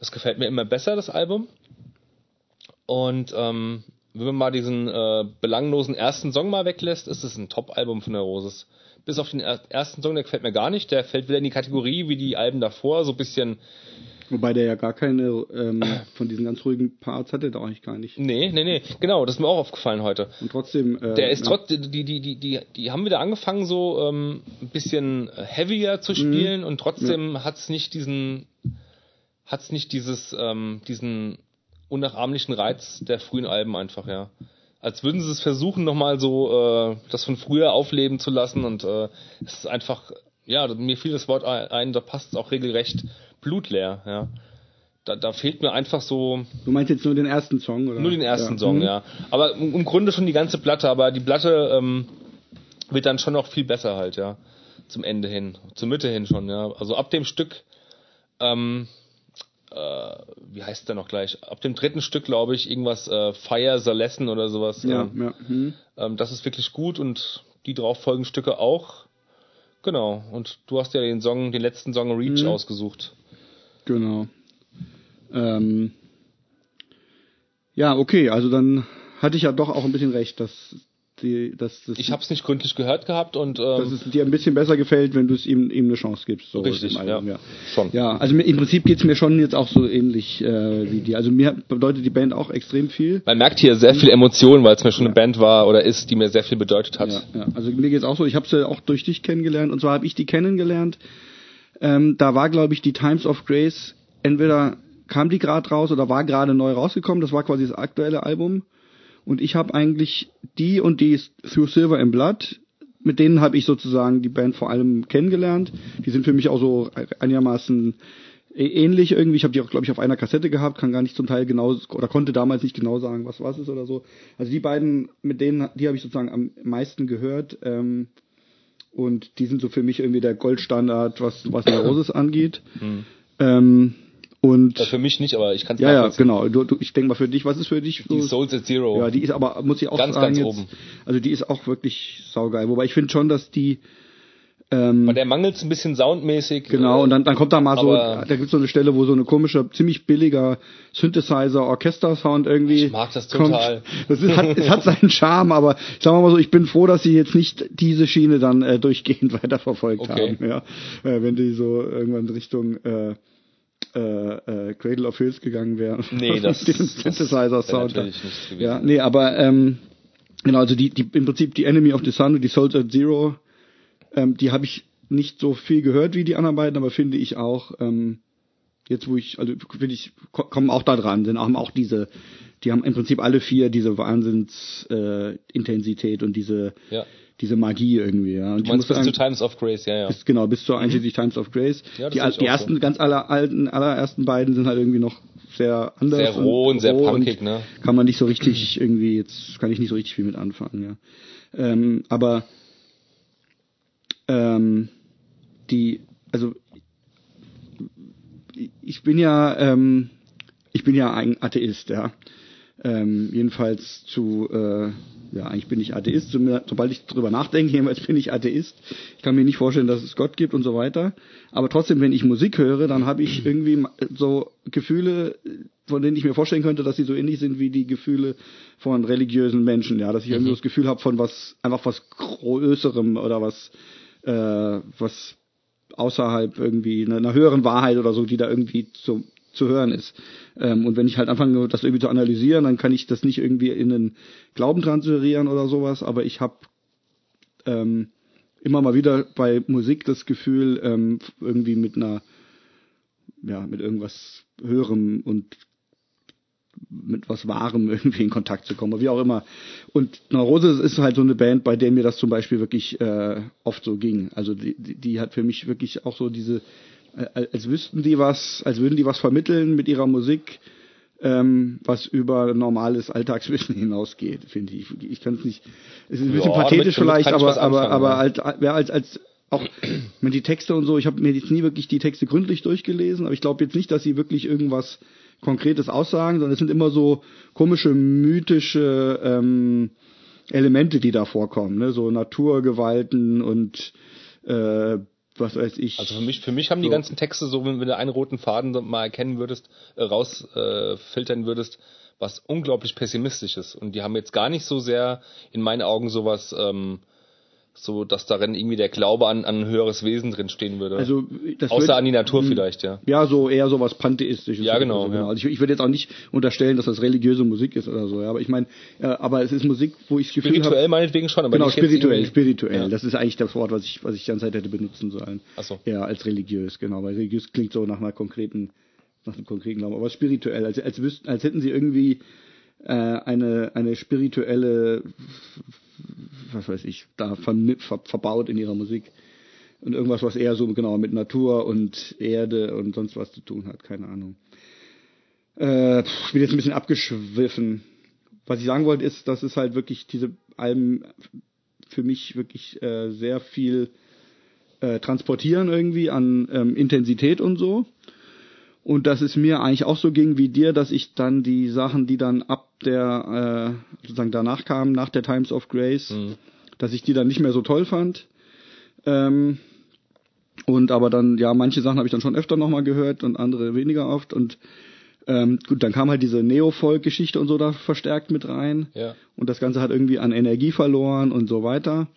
Das gefällt mir immer besser, das Album. Und ähm, wenn man mal diesen äh, belanglosen ersten Song mal weglässt, ist es ein Top-Album von der Roses. Bis auf den er ersten Song, der gefällt mir gar nicht. Der fällt wieder in die Kategorie wie die Alben davor, so ein bisschen. Wobei der ja gar keine ähm, von diesen ganz ruhigen Parts hatte, da eigentlich gar nicht. Nee, nee, nee. Genau, das ist mir auch aufgefallen heute. Und trotzdem. Äh, Der ist trotz, die, die, die, die, die haben wieder angefangen, so ähm, ein bisschen heavier Mhm. zu spielen und trotzdem hat's nicht diesen, hat's nicht dieses, ähm, diesen unnachahmlichen Reiz der frühen Alben einfach, ja. Als würden sie es versuchen, nochmal so äh, das von früher aufleben zu lassen und äh, es ist einfach, ja, mir fiel das Wort ein, da passt es auch regelrecht blutleer, ja. Da, da fehlt mir einfach so, Du meinst jetzt nur den ersten Song, oder? nur den ersten ja. Song, Mhm. ja. Aber im, im Grunde schon die ganze Platte, aber die Platte ähm, wird dann schon noch viel besser halt, ja. Zum Ende hin, zur Mitte hin schon, ja. Also ab dem Stück, ähm, äh, wie heißt der noch gleich? Ab dem dritten Stück, glaube ich, irgendwas äh, Fire the Lesson oder sowas. Ja, ähm, ja. Mhm. ähm, das ist wirklich gut und die darauf folgenden Stücke auch. Genau. Und du hast ja den Song, den letzten Song Reach Mhm. ausgesucht. Genau. Ähm, ja, okay, also dann hatte ich ja doch auch ein bisschen recht, dass die, dass das, Ich habe es nicht gründlich gehört gehabt und dass ähm, es dir ein bisschen besser gefällt, wenn du es ihm, ihm eine Chance gibst. So richtig, ja. Ja. Schon. Ja, also im Prinzip geht's mir schon jetzt auch so ähnlich äh, wie dir. Also mir bedeutet die Band auch extrem viel. Man merkt hier sehr viel Emotion, weil es mir schon eine Band war oder ist, die mir sehr viel bedeutet hat. Ja, ja. Also mir geht's auch so. Ich habe sie auch durch dich kennengelernt. Und zwar habe ich die kennengelernt. Ähm, da war, glaube ich, die Times of Grace. Entweder kam die gerade raus oder war gerade neu rausgekommen. Das war quasi das aktuelle Album. Und ich habe eigentlich die und die Through Silver and Blood. Mit denen habe ich sozusagen die Band vor allem kennengelernt. Die sind für mich auch so einigermaßen ähnlich irgendwie. Ich habe die auch, glaube ich, auf einer Kassette gehabt, kann gar nicht zum Teil genau oder konnte damals nicht genau sagen, was was ist oder so. Also die beiden, mit denen, die habe ich sozusagen am meisten gehört. Ähm, und die sind so für mich irgendwie der Goldstandard, was was Neurosis angeht. Ähm, und Ja, für mich nicht, aber ich kann es ja, ja, genau. Du, du, ich denke mal für dich, was ist für dich so? Die Souls at Zero. Ja, die ist aber, muss ich auch Ganz, sagen, ganz jetzt, oben. also die ist auch wirklich saugeil. Wobei ich finde schon, dass die, ähm, Bei der mangelt ein bisschen soundmäßig. genau, äh, und dann, dann kommt da mal so, da gibt's so eine Stelle, wo so eine komische, ziemlich billiger Synthesizer-Orchester-Sound irgendwie Ich mag das kommt. total. Das ist, hat, es hat seinen Charme, aber sagen wir mal so, ich bin froh, dass sie jetzt nicht diese Schiene dann äh, durchgehend weiterverfolgt Okay. haben. Ja. Äh, wenn die so irgendwann Richtung äh, äh, äh, Cradle of Hills gegangen wären. Nee, das, wäre natürlich nichts gewesen. Ja, nee, aber ähm, genau, also die, die im Prinzip die Enemy of the Sun und die Souls at Zero, ähm, die habe ich nicht so viel gehört wie die anderen beiden, aber finde ich auch, ähm, jetzt wo ich, also finde ich, ko- kommen auch da dran, sind haben auch diese, die haben im Prinzip alle vier diese Wahnsinns äh, Intensität und diese Ja. Diese Magie irgendwie, ja. Und Du meinst bis zu Times of Grace, ja, ja. bis, genau, bis zur einschließlich Times of Grace. Ja, die die ersten, so. ganz aller alten, allerersten beiden sind halt irgendwie noch sehr anders. Sehr roh und sehr punkig, ne? Kann man nicht so richtig irgendwie, jetzt kann ich nicht so richtig viel mit anfangen, ja. Ähm, aber ähm, die, also ich bin ja, ähm, ich bin ja ein Atheist, ja. Ähm, jedenfalls zu, äh, ja, eigentlich bin ich Atheist. Zum- Sobald ich drüber nachdenke, jedenfalls bin ich Atheist. Ich kann mir nicht vorstellen, dass es Gott gibt und so weiter. Aber trotzdem, wenn ich Musik höre, dann habe ich irgendwie so Gefühle, von denen ich mir vorstellen könnte, dass sie so ähnlich sind wie die Gefühle von religiösen Menschen. Ja, dass ich irgendwie das Gefühl habe von was, einfach was Größerem oder was, äh, was außerhalb irgendwie einer, höheren Wahrheit oder so, die da irgendwie zu, zu hören ist. Ähm, und wenn ich halt anfange, das irgendwie zu analysieren, dann kann ich das nicht irgendwie in den Glauben transferieren oder sowas, aber ich habe ähm, immer mal wieder bei Musik das Gefühl, ähm, irgendwie mit einer, ja, mit irgendwas Höherem und mit was Wahrem irgendwie in Kontakt zu kommen, wie auch immer. Und Neurose ist halt so eine Band, bei der mir das zum Beispiel wirklich äh, oft so ging. Also die, die, die hat für mich wirklich auch so diese, als wüssten die was, als würden die was vermitteln mit ihrer Musik, ähm, was über normales Alltagswissen hinausgeht, finde ich. Ich kann es nicht. Es ist ein bisschen Ja, pathetisch damit- vielleicht, aber aber aber als als als auch wenn die Texte und so, ich habe mir jetzt nie wirklich die Texte gründlich durchgelesen, aber ich glaube jetzt nicht, dass sie wirklich irgendwas Konkretes aussagen, sondern es sind immer so komische mythische ähm, Elemente, die da vorkommen, ne? so Naturgewalten und äh, was weiß ich. Also für mich, für mich haben die ganzen Texte so, wenn, wenn du einen roten Faden mal erkennen würdest, äh, rausfiltern äh, würdest, was unglaublich pessimistisch ist. Und die haben jetzt gar nicht so sehr in meinen Augen sowas, ähm, so dass darin irgendwie der Glaube an, an ein höheres Wesen drin stehen würde. Also Außer wird- an die Natur vielleicht, ja. Ja, so eher so was Pantheistisches. Ja, genau, So, ja. Also ich, ich würde jetzt auch nicht unterstellen, dass das religiöse Musik ist oder so. Ja, aber ich meine, äh, aber es ist Musik, wo ich Gefühl Spirituell habe, meinetwegen schon, aber genau spirituell, spirituell. Ja. Das ist eigentlich das Wort, was ich, was ich die ganze Zeit hätte benutzen sollen. Ach so. Ja, als religiös, genau. Weil religiös klingt so nach einer konkreten, nach einem konkreten Glauben. Aber spirituell, als, als wüssten, als hätten sie irgendwie äh, eine eine spirituelle, was weiß ich, da ver, ver, verbaut in ihrer Musik. Und irgendwas, was eher so genau mit Natur und Erde und sonst was zu tun hat, keine Ahnung. Äh, ich bin jetzt ein bisschen abgeschwiffen. Was ich sagen wollte, ist, dass es halt wirklich diese Alben für mich wirklich äh, sehr viel äh, transportieren irgendwie an ähm, Intensität und so. Und dass es mir eigentlich auch so ging wie dir, dass ich dann die Sachen, die dann ab der, äh, sozusagen danach kamen, nach der Times of Grace, Mhm. dass ich die dann nicht mehr so toll fand. Ähm, und aber dann, ja, manche Sachen habe ich dann schon öfter nochmal gehört und andere weniger oft. Und ähm, gut, dann kam halt diese Neo-Folk-Geschichte und so da verstärkt mit rein. Ja. Und das Ganze hat irgendwie an Energie verloren und so weiter.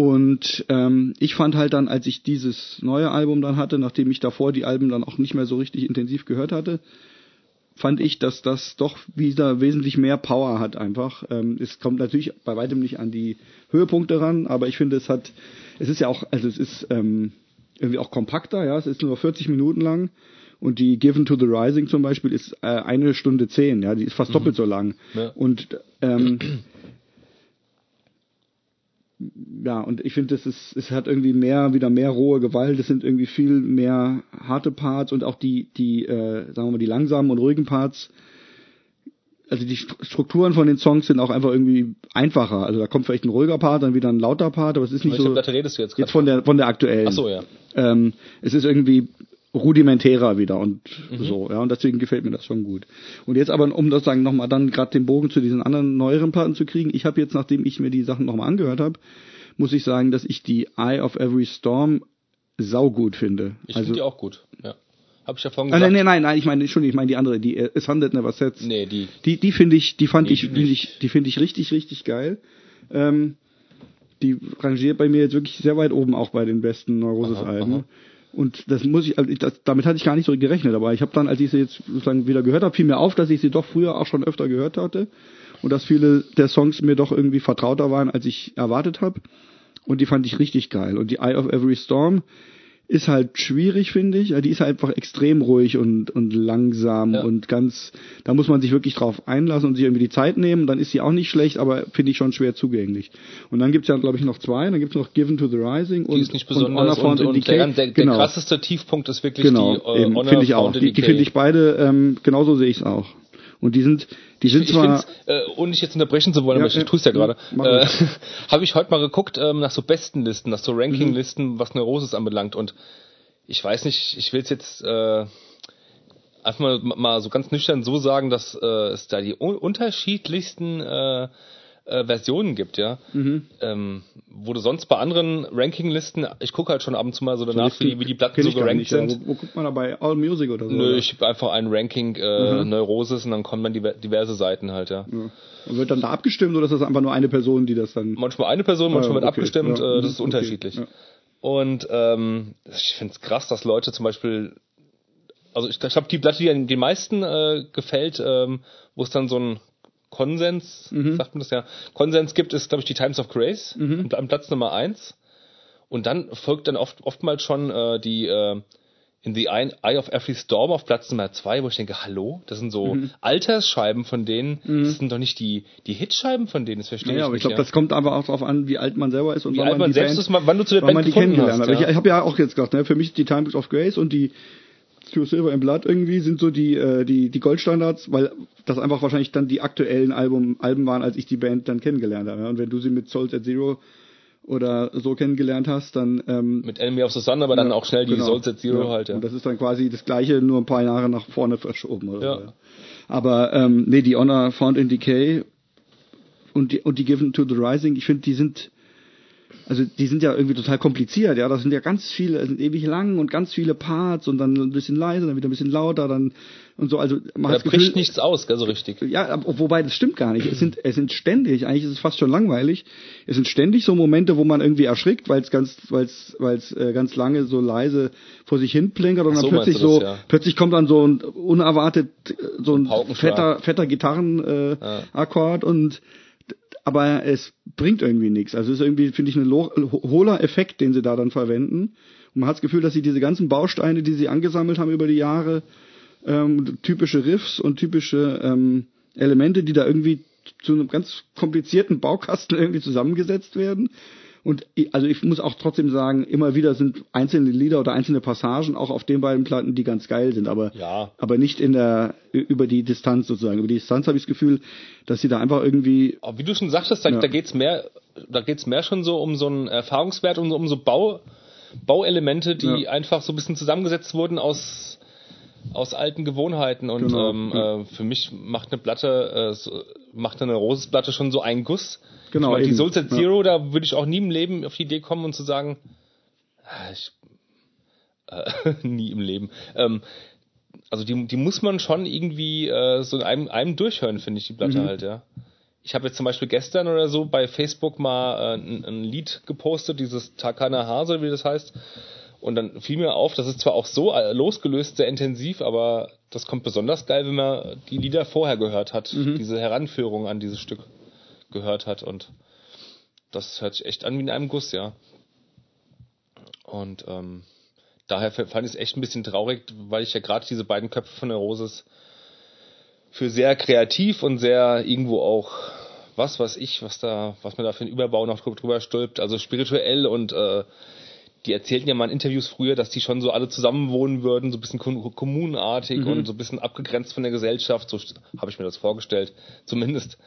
Und ähm, ich fand halt dann, als ich dieses neue Album dann hatte, nachdem ich davor die Alben dann auch nicht mehr so richtig intensiv gehört hatte, fand ich, dass das doch wieder wesentlich mehr Power hat einfach. Ähm, es kommt natürlich bei weitem nicht an die Höhepunkte ran, aber ich finde, es hat, es ist ja auch, also es ist ähm, irgendwie auch kompakter, ja, es ist nur 40 Minuten lang und die Given to the Rising zum Beispiel ist äh, eine Stunde zehn, ja, die ist fast doppelt so lang. Ja. Und ähm, ja, und ich finde, es ist, es hat irgendwie mehr, wieder mehr rohe Gewalt, es sind irgendwie viel mehr harte Parts und auch die, die, äh, sagen wir mal, die langsamen und ruhigen Parts. Also die Stru- Strukturen von den Songs sind auch einfach irgendwie einfacher. Also da kommt vielleicht ein ruhiger Part, dann wieder ein lauter Part, aber es ist nicht Welche so. Platte redest du jetzt Jetzt von der von der aktuellen. Ach so, ja. Ähm, es ist irgendwie rudimentärer wieder und Mhm. so, ja, und deswegen gefällt mir das schon gut. Und jetzt aber, um das sagen, nochmal dann gerade den Bogen zu diesen anderen neueren Platten zu kriegen, ich habe jetzt, nachdem ich mir die Sachen nochmal angehört habe, muss ich sagen, dass ich die Eye of Every Storm saugut finde. Ich also, finde die auch gut. Ja. Hab ich ja vorhin Ah, gesagt. nein, nein, nein, nein, ich meine, Entschuldigung, ich meine die andere, die äh, A Sundet Never Sets. Nee, die. Die, die finde ich, die fand Nee, ich, die finde ich, die finde ich richtig, richtig geil. Ähm, die rangiert bei mir jetzt wirklich sehr weit oben, auch bei den besten Neurosis-Alben. Und das muss ich, also ich das, damit hatte ich gar nicht so gerechnet, aber ich habe dann, als ich sie jetzt sozusagen wieder gehört habe, fiel mir auf, dass ich sie doch früher auch schon öfter gehört hatte und dass viele der Songs mir doch irgendwie vertrauter waren, als ich erwartet habe. Und die fand ich richtig geil. Und die Eye of Every Storm ist halt schwierig, finde ich. Ja, Die ist halt einfach extrem ruhig und, und langsam Ja. und ganz, da muss man sich wirklich drauf einlassen und sich irgendwie die Zeit nehmen. Dann ist sie auch nicht schlecht, aber finde ich schon schwer zugänglich. Und dann gibt's ja, glaube ich, noch zwei. Dann gibt's noch Given to the Rising Die und, und Honor besonders und, Found in Decay. der, der, der genau. krasseste Tiefpunkt ist wirklich Genau, die äh, eben, Honor finde ich auch. Found Die, die finde ich beide, ähm, genauso sehe ich es auch. Und die sind, die sind ich zwar, äh, ohne dich jetzt unterbrechen zu wollen, Ja, aber ich ja, tu's ja gerade, äh, habe ich heute mal geguckt ähm, nach so Bestenlisten, nach so Mhm. Rankinglisten, was Neurosis anbelangt. Und ich weiß nicht, ich will es jetzt äh, einfach mal, mal so ganz nüchtern so sagen, dass äh, es da die un unterschiedlichsten äh, äh, Versionen gibt, ja. Mhm. Ähm, wo du sonst bei anderen Rankinglisten, ich gucke halt schon ab und zu mal so danach, wie, die- wie die Platten so gerankt nicht, ja. sind. Wo, wo guckt man da bei All Music oder so? Nö, oder? ich habe einfach ein Ranking äh, Neurosis und dann kommen dann diver- diverse Seiten halt, ja. ja. Und wird dann da abgestimmt oder ist das einfach nur eine Person, die das dann... Manchmal eine Person, manchmal Ah, wird okay, abgestimmt, ja, äh, das ist okay, unterschiedlich. ja. Und ähm, ich finde es krass, dass Leute zum Beispiel, also ich, ich glaube, die Platte, die den meisten äh, gefällt, ähm, wo es dann so ein Konsens, Mhm. sagt man das ja, Konsens gibt, ist, glaube ich, die Times of Grace Mhm. am Platz Nummer eins. Und dann folgt dann oft oftmals schon äh, die äh, in the Eye of Every Storm auf Platz Nummer zwei, wo ich denke, hallo, das sind so Mhm. Altersscheiben von denen, das sind doch nicht die die Hitscheiben von denen, das verstehe Ja, ich aber ich nicht. glaube, ja. das kommt aber auch darauf an, wie alt man selber ist und Wie wann alt man die selbst Band, ist, wann du zu der Band man die kennengelernt hast, ja. Ich, ich habe ja auch jetzt gesagt, ne, für mich die Times of Grace und die Through Silver and Blood irgendwie sind so die äh, die die Goldstandards, weil das einfach wahrscheinlich dann die aktuellen Album Alben waren, als ich die Band dann kennengelernt habe. Und wenn du sie mit Souls at Zero oder so kennengelernt hast, dann ähm, mit Enemy of the Sun, aber dann ja, auch schnell die genau. Souls at Zero ja. halt, ja. Und das ist dann quasi das gleiche, nur ein paar Jahre nach vorne verschoben oder Ja. so. Ja. Aber ähm, nee, die Honor Found in Decay und die und die Given to the Rising, ich finde, die sind also die sind ja irgendwie total kompliziert, ja, das sind ja ganz viele, sind ewig lang und ganz viele Parts und dann ein bisschen leiser, dann wieder ein bisschen lauter, dann und so, also man da bricht Gefühl, nichts aus, also richtig. Ja, wobei das stimmt gar nicht. Es sind es sind ständig, eigentlich ist es fast schon langweilig. Es sind ständig so Momente, wo man irgendwie erschrickt, weil es ganz weil es weil es äh, ganz lange so leise vor sich hin plinkert und dann so plötzlich so ja. plötzlich kommt dann so ein unerwartet äh, so ein fetter fetter Gitarren äh, ja. Akkord und aber es bringt irgendwie nichts. Also es ist irgendwie, finde ich, ein hohler Effekt, den sie da dann verwenden. Und man hat das Gefühl, dass sie diese ganzen Bausteine, die sie angesammelt haben über die Jahre, ähm, typische Riffs und typische ähm, Elemente, die da irgendwie zu einem ganz komplizierten Baukasten irgendwie zusammengesetzt werden, und ich, also ich muss auch trotzdem sagen, immer wieder sind einzelne Lieder oder einzelne Passagen auch auf den beiden Platten, die ganz geil sind, aber ja. aber nicht in der über die Distanz sozusagen. Über die Distanz habe ich das Gefühl, dass sie da einfach irgendwie. Aber wie du schon sagtest, da, ja. da geht's mehr, da geht's mehr schon so um so einen Erfahrungswert und um, um so Bau, Bauelemente, die ja. einfach so ein bisschen zusammengesetzt wurden aus aus alten Gewohnheiten und genau. ähm, äh, für mich macht eine Platte, äh, macht eine Rosesplatte schon so einen Guss Genau. Meine, die Souls at Zero, ja. da würde ich auch nie im Leben auf die Idee kommen und zu sagen, ah, ich, äh, nie im Leben. Ähm, also die, die muss man schon irgendwie äh, so in einem, einem durchhören, finde ich, die Platte mhm. halt, ja. Ich habe jetzt zum Beispiel gestern oder so bei Facebook mal äh, ein, ein, Lied gepostet, dieses Takana Hase, wie das heißt. Und dann fiel mir auf, das ist zwar auch so äh, losgelöst, sehr intensiv, aber das kommt besonders geil, wenn man die Lieder vorher gehört hat, mhm. diese Heranführung an dieses Stück gehört hat und das hört sich echt an wie in einem Guss, ja. Und ähm, daher fand ich es echt ein bisschen traurig, weil ich ja gerade diese beiden Köpfe von der Roses für sehr kreativ und sehr irgendwo auch was weiß ich, was da, was man da für einen Überbau noch drüber stülpt, also spirituell und äh, die erzählten ja mal in Interviews früher, dass die schon so alle zusammen wohnen würden, so ein bisschen kommunenartig mhm. und so ein bisschen abgegrenzt von der Gesellschaft, so habe ich mir das vorgestellt, zumindest.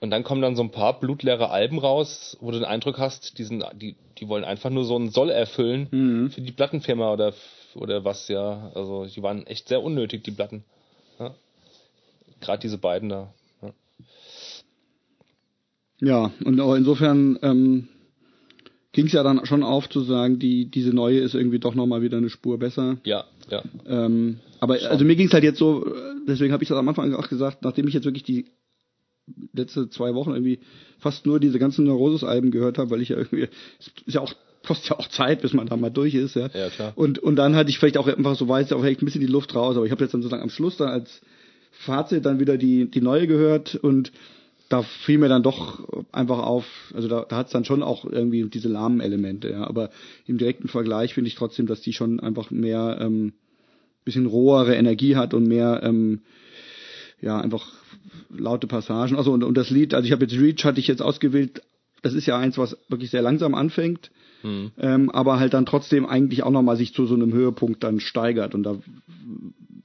Und dann kommen dann so ein paar blutleere Alben raus, wo du den Eindruck hast, die, sind, die, die wollen einfach nur so einen Soll erfüllen mhm. für die Plattenfirma oder, oder was, ja. Also die waren echt sehr unnötig, die Platten. Ja. Gerade diese beiden da. Ja, ja und auch insofern ähm, ging es ja dann schon auf zu sagen, die, diese neue ist irgendwie doch nochmal wieder eine Spur besser. Ja, ja. Ähm, aber schon. also mir ging es halt jetzt so, deswegen habe ich das am Anfang auch gesagt, nachdem ich jetzt wirklich die letzte zwei Wochen irgendwie fast nur diese ganzen Neurosis-Alben gehört habe, weil ich ja irgendwie, es ist ja auch kostet ja auch Zeit, bis man da mal durch ist, ja. Ja, klar. Und, und dann hatte ich vielleicht auch einfach so weiß, auch vielleicht ein bisschen die Luft raus, aber ich habe jetzt dann sozusagen am Schluss dann als Fazit dann wieder die, die neue gehört und da fiel mir dann doch einfach auf, also da, da hat es dann schon auch irgendwie diese lahmen Elemente, ja. Aber im direkten Vergleich finde ich trotzdem, dass die schon einfach mehr ähm, bisschen rohere Energie hat und mehr ähm, ja einfach laute Passagen. Also und, und das Lied, also ich habe jetzt Reach hatte ich jetzt ausgewählt. Das ist ja eins, was wirklich sehr langsam anfängt, mhm. ähm, aber halt dann trotzdem eigentlich auch nochmal sich zu so einem Höhepunkt dann steigert. Und da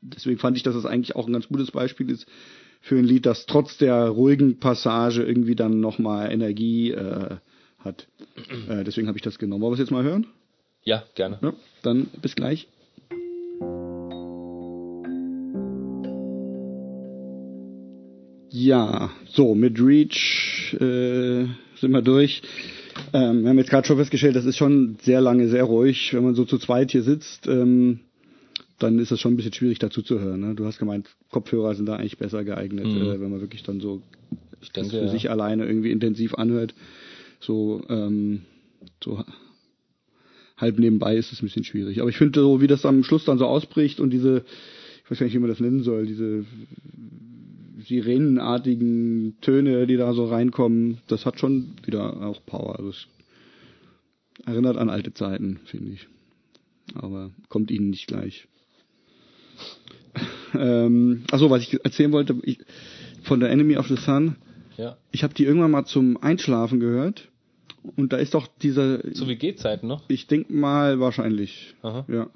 deswegen fand ich, dass das eigentlich auch ein ganz gutes Beispiel ist für ein Lied, das trotz der ruhigen Passage irgendwie dann nochmal Energie äh, hat. Äh, deswegen habe ich das genommen. Wollen wir es jetzt mal hören? Ja, gerne. Ja, dann bis gleich. Ja, so, mit Reach äh, sind wir durch. Ähm, wir haben jetzt gerade schon festgestellt, das ist schon sehr lange, sehr ruhig. Wenn man so zu zweit hier sitzt, ähm, dann ist das schon ein bisschen schwierig dazu zu hören. Ne? Du hast gemeint, Kopfhörer sind da eigentlich besser geeignet, mhm. äh, wenn man wirklich dann so ich denke, für ja. sich alleine irgendwie intensiv anhört. So, ähm, so halb nebenbei ist es ein bisschen schwierig. Aber ich finde so, wie das am Schluss dann so ausbricht und diese, ich weiß gar nicht, wie man das nennen soll, diese sirenenartigen Töne, die da so reinkommen, das hat schon wieder auch Power. Also es erinnert an alte Zeiten, finde ich. Aber kommt ihnen nicht gleich. ähm, achso, was ich erzählen wollte, ich, von der Enemy of the Sun. Ja. Ich habe die irgendwann mal zum Einschlafen gehört. Und da ist doch dieser. Zu WG-Zeiten noch? Ich denke mal wahrscheinlich. Aha. Ja.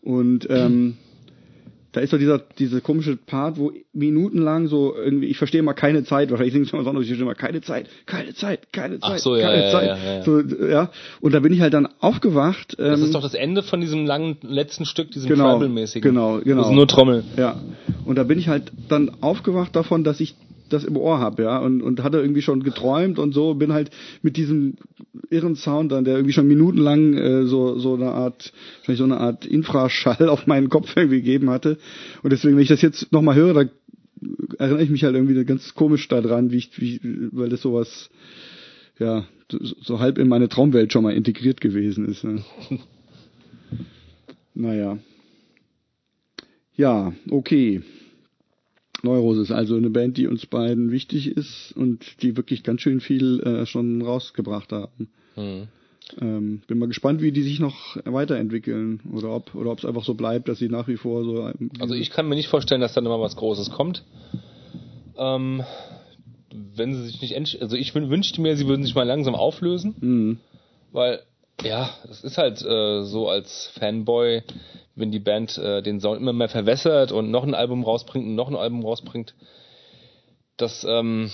Und ähm, da ist doch dieser, dieser komische Part, wo minutenlang so irgendwie, ich verstehe mal keine Zeit, wahrscheinlich singe ich mal sonst, ich verstehe mal keine Zeit, keine Zeit, keine Zeit, Ach so, keine ja, Zeit. Ja, ja, ja. So, ja. Und da bin ich halt dann aufgewacht. Ähm, das ist doch das Ende von diesem langen letzten Stück, diesem genau, Tribal-mäßigen. Genau, genau. Das ist nur Trommel. Ja. Und da bin ich halt dann aufgewacht davon, dass ich das im Ohr habe, ja, und, und hatte irgendwie schon geträumt und so, bin halt mit diesem irren Sound dann, der irgendwie schon minutenlang äh, so, so eine Art, vielleicht so eine Art Infraschall auf meinen Kopf irgendwie gegeben hatte. Und deswegen, wenn ich das jetzt nochmal höre, da erinnere ich mich halt irgendwie ganz komisch daran, wie ich, wie, weil das sowas, ja, so, so halb in meine Traumwelt schon mal integriert gewesen ist. Ne? naja. Ja, okay. Neurose ist also eine Band, die uns beiden wichtig ist und die wirklich ganz schön viel äh, schon rausgebracht haben. Mhm. Ähm, bin mal gespannt, wie die sich noch weiterentwickeln oder ob oder ob es einfach so bleibt, dass sie nach wie vor so. Ähm, also ich kann mir nicht vorstellen, dass da immer was Großes kommt. Ähm, wenn sie sich nicht, also ich wünschte mir, sie würden sich mal langsam auflösen, mhm. weil ja, es ist halt äh, so als Fanboy, wenn die Band äh, den Sound immer mehr verwässert und noch ein Album rausbringt und noch ein Album rausbringt, das, ähm,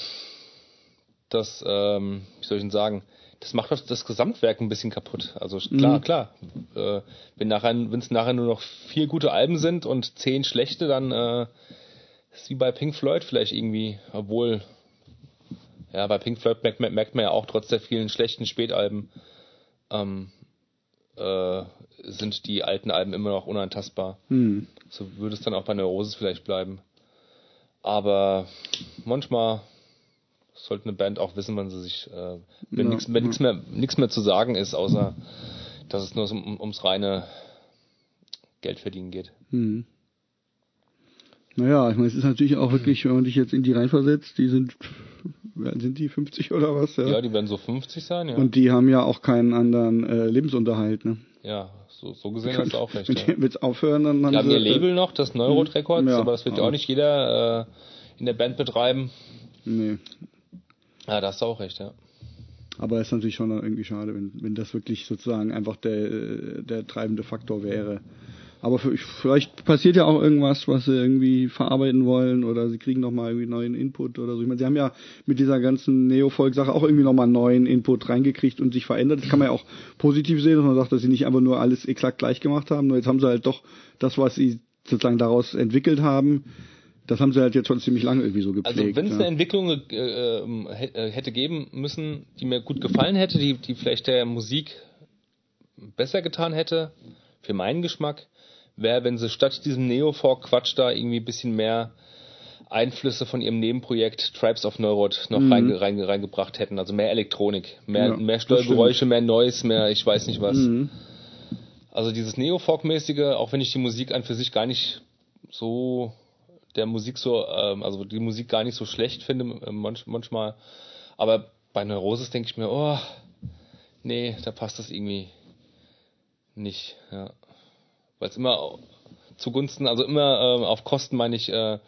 das, ähm, wie soll ich denn sagen, das macht das, Gesamtwerk ein bisschen kaputt. Also klar, mhm. klar. Äh, wenn nachher, wenn es nachher nur noch vier gute Alben sind und zehn schlechte, dann äh, ist wie bei Pink Floyd vielleicht irgendwie, obwohl ja, bei Pink Floyd merkt, merkt man ja auch trotz der vielen schlechten Spätalben, ähm, äh, sind die alten Alben immer noch unantastbar. Mhm. So würde es dann auch bei Neurosis vielleicht bleiben. Aber manchmal sollte eine Band auch wissen, wann sie sich, äh, wenn ja. nichts mehr, nichts mehr zu sagen ist, außer dass es nur um, ums reine Geldverdienen geht. Mhm. Naja, ich meine, es ist natürlich auch wirklich, wenn man dich jetzt in die reinversetzt, die sind, sind die 50 oder was? Ja, ja die werden so 50 sein, ja. Und die haben ja auch keinen anderen äh, Lebensunterhalt, ne? Ja, so, so gesehen hast du auch recht. Wenn ja. die aufhören, dann haben die haben ihr Label noch, das Neurot mhm. Records, ja, aber das wird ja auch nicht jeder äh, in der Band betreiben. Nee. Ja, da hast du auch recht, ja. Aber es ist natürlich schon irgendwie schade, wenn, wenn das wirklich sozusagen einfach der, der treibende Faktor wäre. Aber für, vielleicht passiert ja auch irgendwas, was sie irgendwie verarbeiten wollen oder sie kriegen nochmal irgendwie neuen Input oder so. Ich meine, sie haben ja mit dieser ganzen Neo-Folk-Sache auch irgendwie nochmal neuen Input reingekriegt und sich verändert. Das kann man ja auch positiv sehen, dass man sagt, dass sie nicht einfach nur alles exakt gleich gemacht haben. Nur jetzt haben sie halt doch das, was sie sozusagen daraus entwickelt haben, das haben sie halt jetzt schon ziemlich lange irgendwie so gepflegt. Also wenn es ja. eine Entwicklung äh, ähm, äh, hätte geben müssen, die mir gut gefallen hätte, die, die vielleicht der Musik besser getan hätte, für meinen Geschmack, wäre, wenn sie statt diesem Neo-Folk-Quatsch da irgendwie ein bisschen mehr Einflüsse von ihrem Nebenprojekt Tribes of Neurot noch mhm. reinge, reinge, reingebracht hätten. Also mehr Elektronik, mehr, ja, mehr Steuergeräusche, mehr Noise, mehr ich weiß nicht was. Mhm. Also dieses Neo-Folk-mäßige, auch wenn ich die Musik an für sich gar nicht so der Musik so, ähm, also die Musik gar nicht so schlecht finde, äh, manch, manchmal. Aber bei Neurosis denke ich mir, oh, nee, da passt das irgendwie nicht, ja weil es immer zugunsten, also immer äh, auf Kosten, meine ich, äh,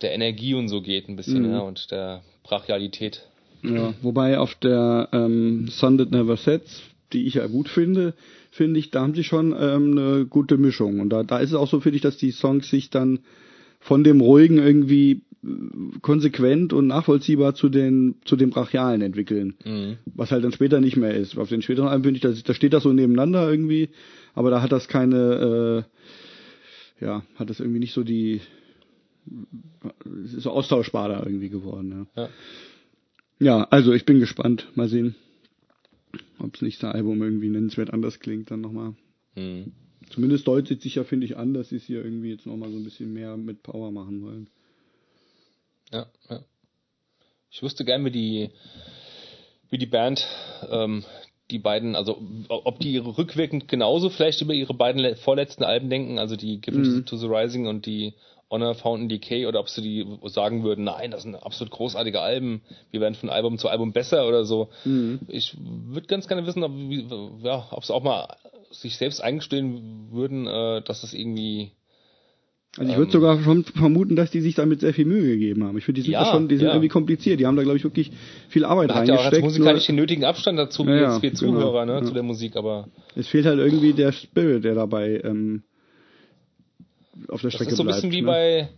der Energie und so geht ein bisschen, mhm. ja, und der Brachialität. Ja, wobei auf der ähm, Sun That Never Sets, die ich ja gut finde, finde ich, da haben sie schon ähm, eine gute Mischung. Und da, da ist es auch so, finde ich, dass die Songs sich dann von dem Ruhigen irgendwie äh, konsequent und nachvollziehbar zu den zu dem brachialen entwickeln, mhm. was halt dann später nicht mehr ist. Auf den späteren Alben finde ich, da, steht das so nebeneinander irgendwie aber da hat das keine, äh, ja, hat das irgendwie nicht so die, es ist so austauschbar da irgendwie geworden. Ja. ja. ja, also ich bin gespannt. Mal sehen, ob das nächste Album irgendwie nennenswert anders klingt dann nochmal. Mhm. Zumindest deutet sich ja, finde ich, an, dass sie es hier irgendwie jetzt nochmal so ein bisschen mehr mit Power machen wollen. Ja, ja. Ich wüsste gern, wie die, wie die Band ähm, die beiden, also ob die rückwirkend genauso vielleicht über ihre beiden vorletzten Alben denken, also die Given mhm. to the Rising und die Honor Fountain Decay, oder ob sie die sagen würden, nein, das sind absolut großartige Alben, wir werden von Album zu Album besser oder so. Mhm. Ich würde ganz gerne wissen, ob, ja, ob sie auch mal sich selbst eingestehen würden, äh, dass das irgendwie also ich würde ähm, sogar schon vermuten, dass die sich damit sehr viel Mühe gegeben haben. Ich finde, die sind ja, schon, die sind ja. irgendwie kompliziert. Die haben da, glaube ich, wirklich viel Arbeit Man reingesteckt. Hat ja auch als Musiker nicht den nötigen Abstand dazu, wie ja, jetzt wir genau, Zuhörer, ne, zu der Musik, aber. Es fehlt halt irgendwie der Spirit, der dabei ähm, auf der Strecke bleibt. Das ist so ein bisschen bleibt, wie ne? bei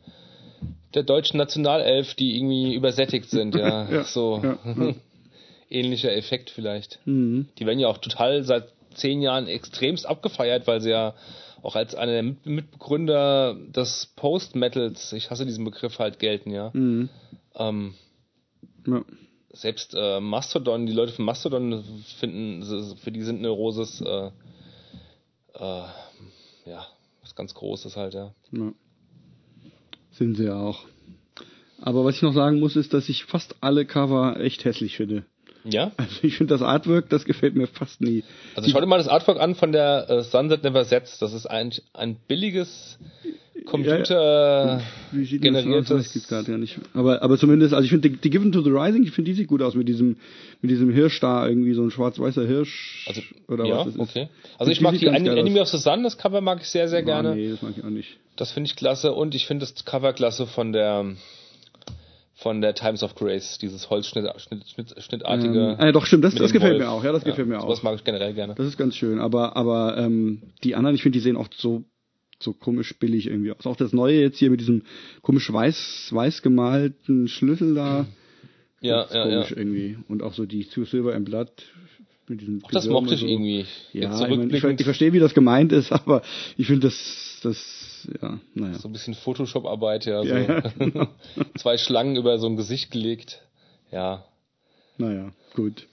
der deutschen Nationalelf, die irgendwie übersättigt sind, ja. ja so. Ähnlicher Effekt vielleicht. Mhm. Die werden ja auch total seit zehn Jahren extremst abgefeiert, weil sie ja auch als einer der Mitbegründer des Post-Metals, ich hasse diesen Begriff halt, gelten, ja. Mhm. Ähm, Ja. selbst äh, Mastodon, die Leute von Mastodon finden, für die sind Neurosis äh, äh, ja was ganz Großes halt, ja. Ja. Sind sie ja auch. Aber was ich noch sagen muss, ist, dass ich fast alle Cover echt hässlich finde. Ja? Also ich finde das Artwork, das gefällt mir fast nie. Also schau dir mal das Artwork an von der äh, Sunset Never Sets. Das ist ein, ein billiges Computer Wie sieht denn das aus? Ich generiertes. gerade ja nicht. Aber, aber zumindest, also ich finde die, die Given to the Rising, ich finde die sieht gut aus mit diesem, mit diesem Hirsch da, irgendwie so ein schwarz-weißer Hirsch. Also, oder ja, was das ist. okay. Also ich mag sieht die An geil Enemy of the Sun, das Cover mag ich sehr, sehr gerne. Nee, das mag ich auch nicht. Das finde ich klasse und ich finde das Cover klasse von der von der Times of Grace, dieses Holzschnitt Schnitt, schnittartige. Ähm, ah, ja, doch, stimmt, das, das gefällt Wolf. mir auch, ja, das gefällt mir auch. mag ich generell gerne. Das ist ganz schön, aber, aber ähm, die anderen, ich finde, die sehen auch so, so komisch billig irgendwie aus. Auch das neue jetzt hier mit diesem komisch weiß, weiß gemalten Schlüssel da. Ja, ja, ja. komisch irgendwie. Und auch so die Two Silver and Blood mit diesem Auch das mochte ich so. irgendwie. Ja, ich, mein, ich, ich verstehe, wie das gemeint ist, aber ich finde das, das, ja, naja. so ein bisschen Photoshop-Arbeit, ja. So. Ja, ja, genau. Zwei Schlangen über so ein Gesicht gelegt. Ja. Naja, gut.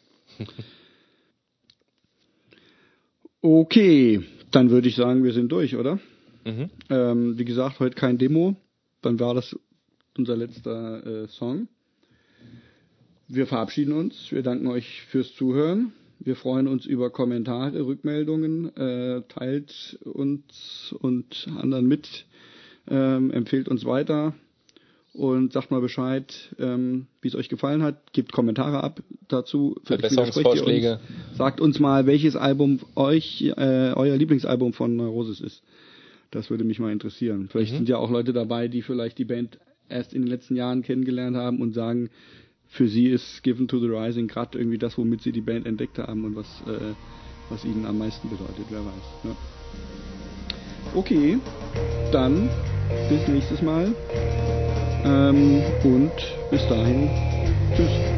Okay, dann würde ich sagen, wir sind durch, oder? Mhm. Ähm, wie gesagt, heute kein Demo. Dann war das unser letzter äh, Song. Wir verabschieden uns. Wir danken euch fürs Zuhören. Wir freuen uns über Kommentare, Rückmeldungen. Äh, teilt uns und anderen mit. Ähm, empfehlt uns weiter. Und sagt mal Bescheid, ähm, wie es euch gefallen hat. Gebt Kommentare ab dazu. Verbesserungsvorschläge. uns. Sagt uns mal, welches Album euch, äh, euer Lieblingsalbum von Neurosis ist. Das würde mich mal interessieren. Vielleicht Mhm. sind ja auch Leute dabei, die vielleicht die Band erst in den letzten Jahren kennengelernt haben und sagen, für sie ist Given to the Rising gerade irgendwie das, womit sie die Band entdeckt haben und was, äh, was ihnen am meisten bedeutet, wer weiß. Ja. Okay, dann bis nächstes Mal ähm, und bis dahin, tschüss.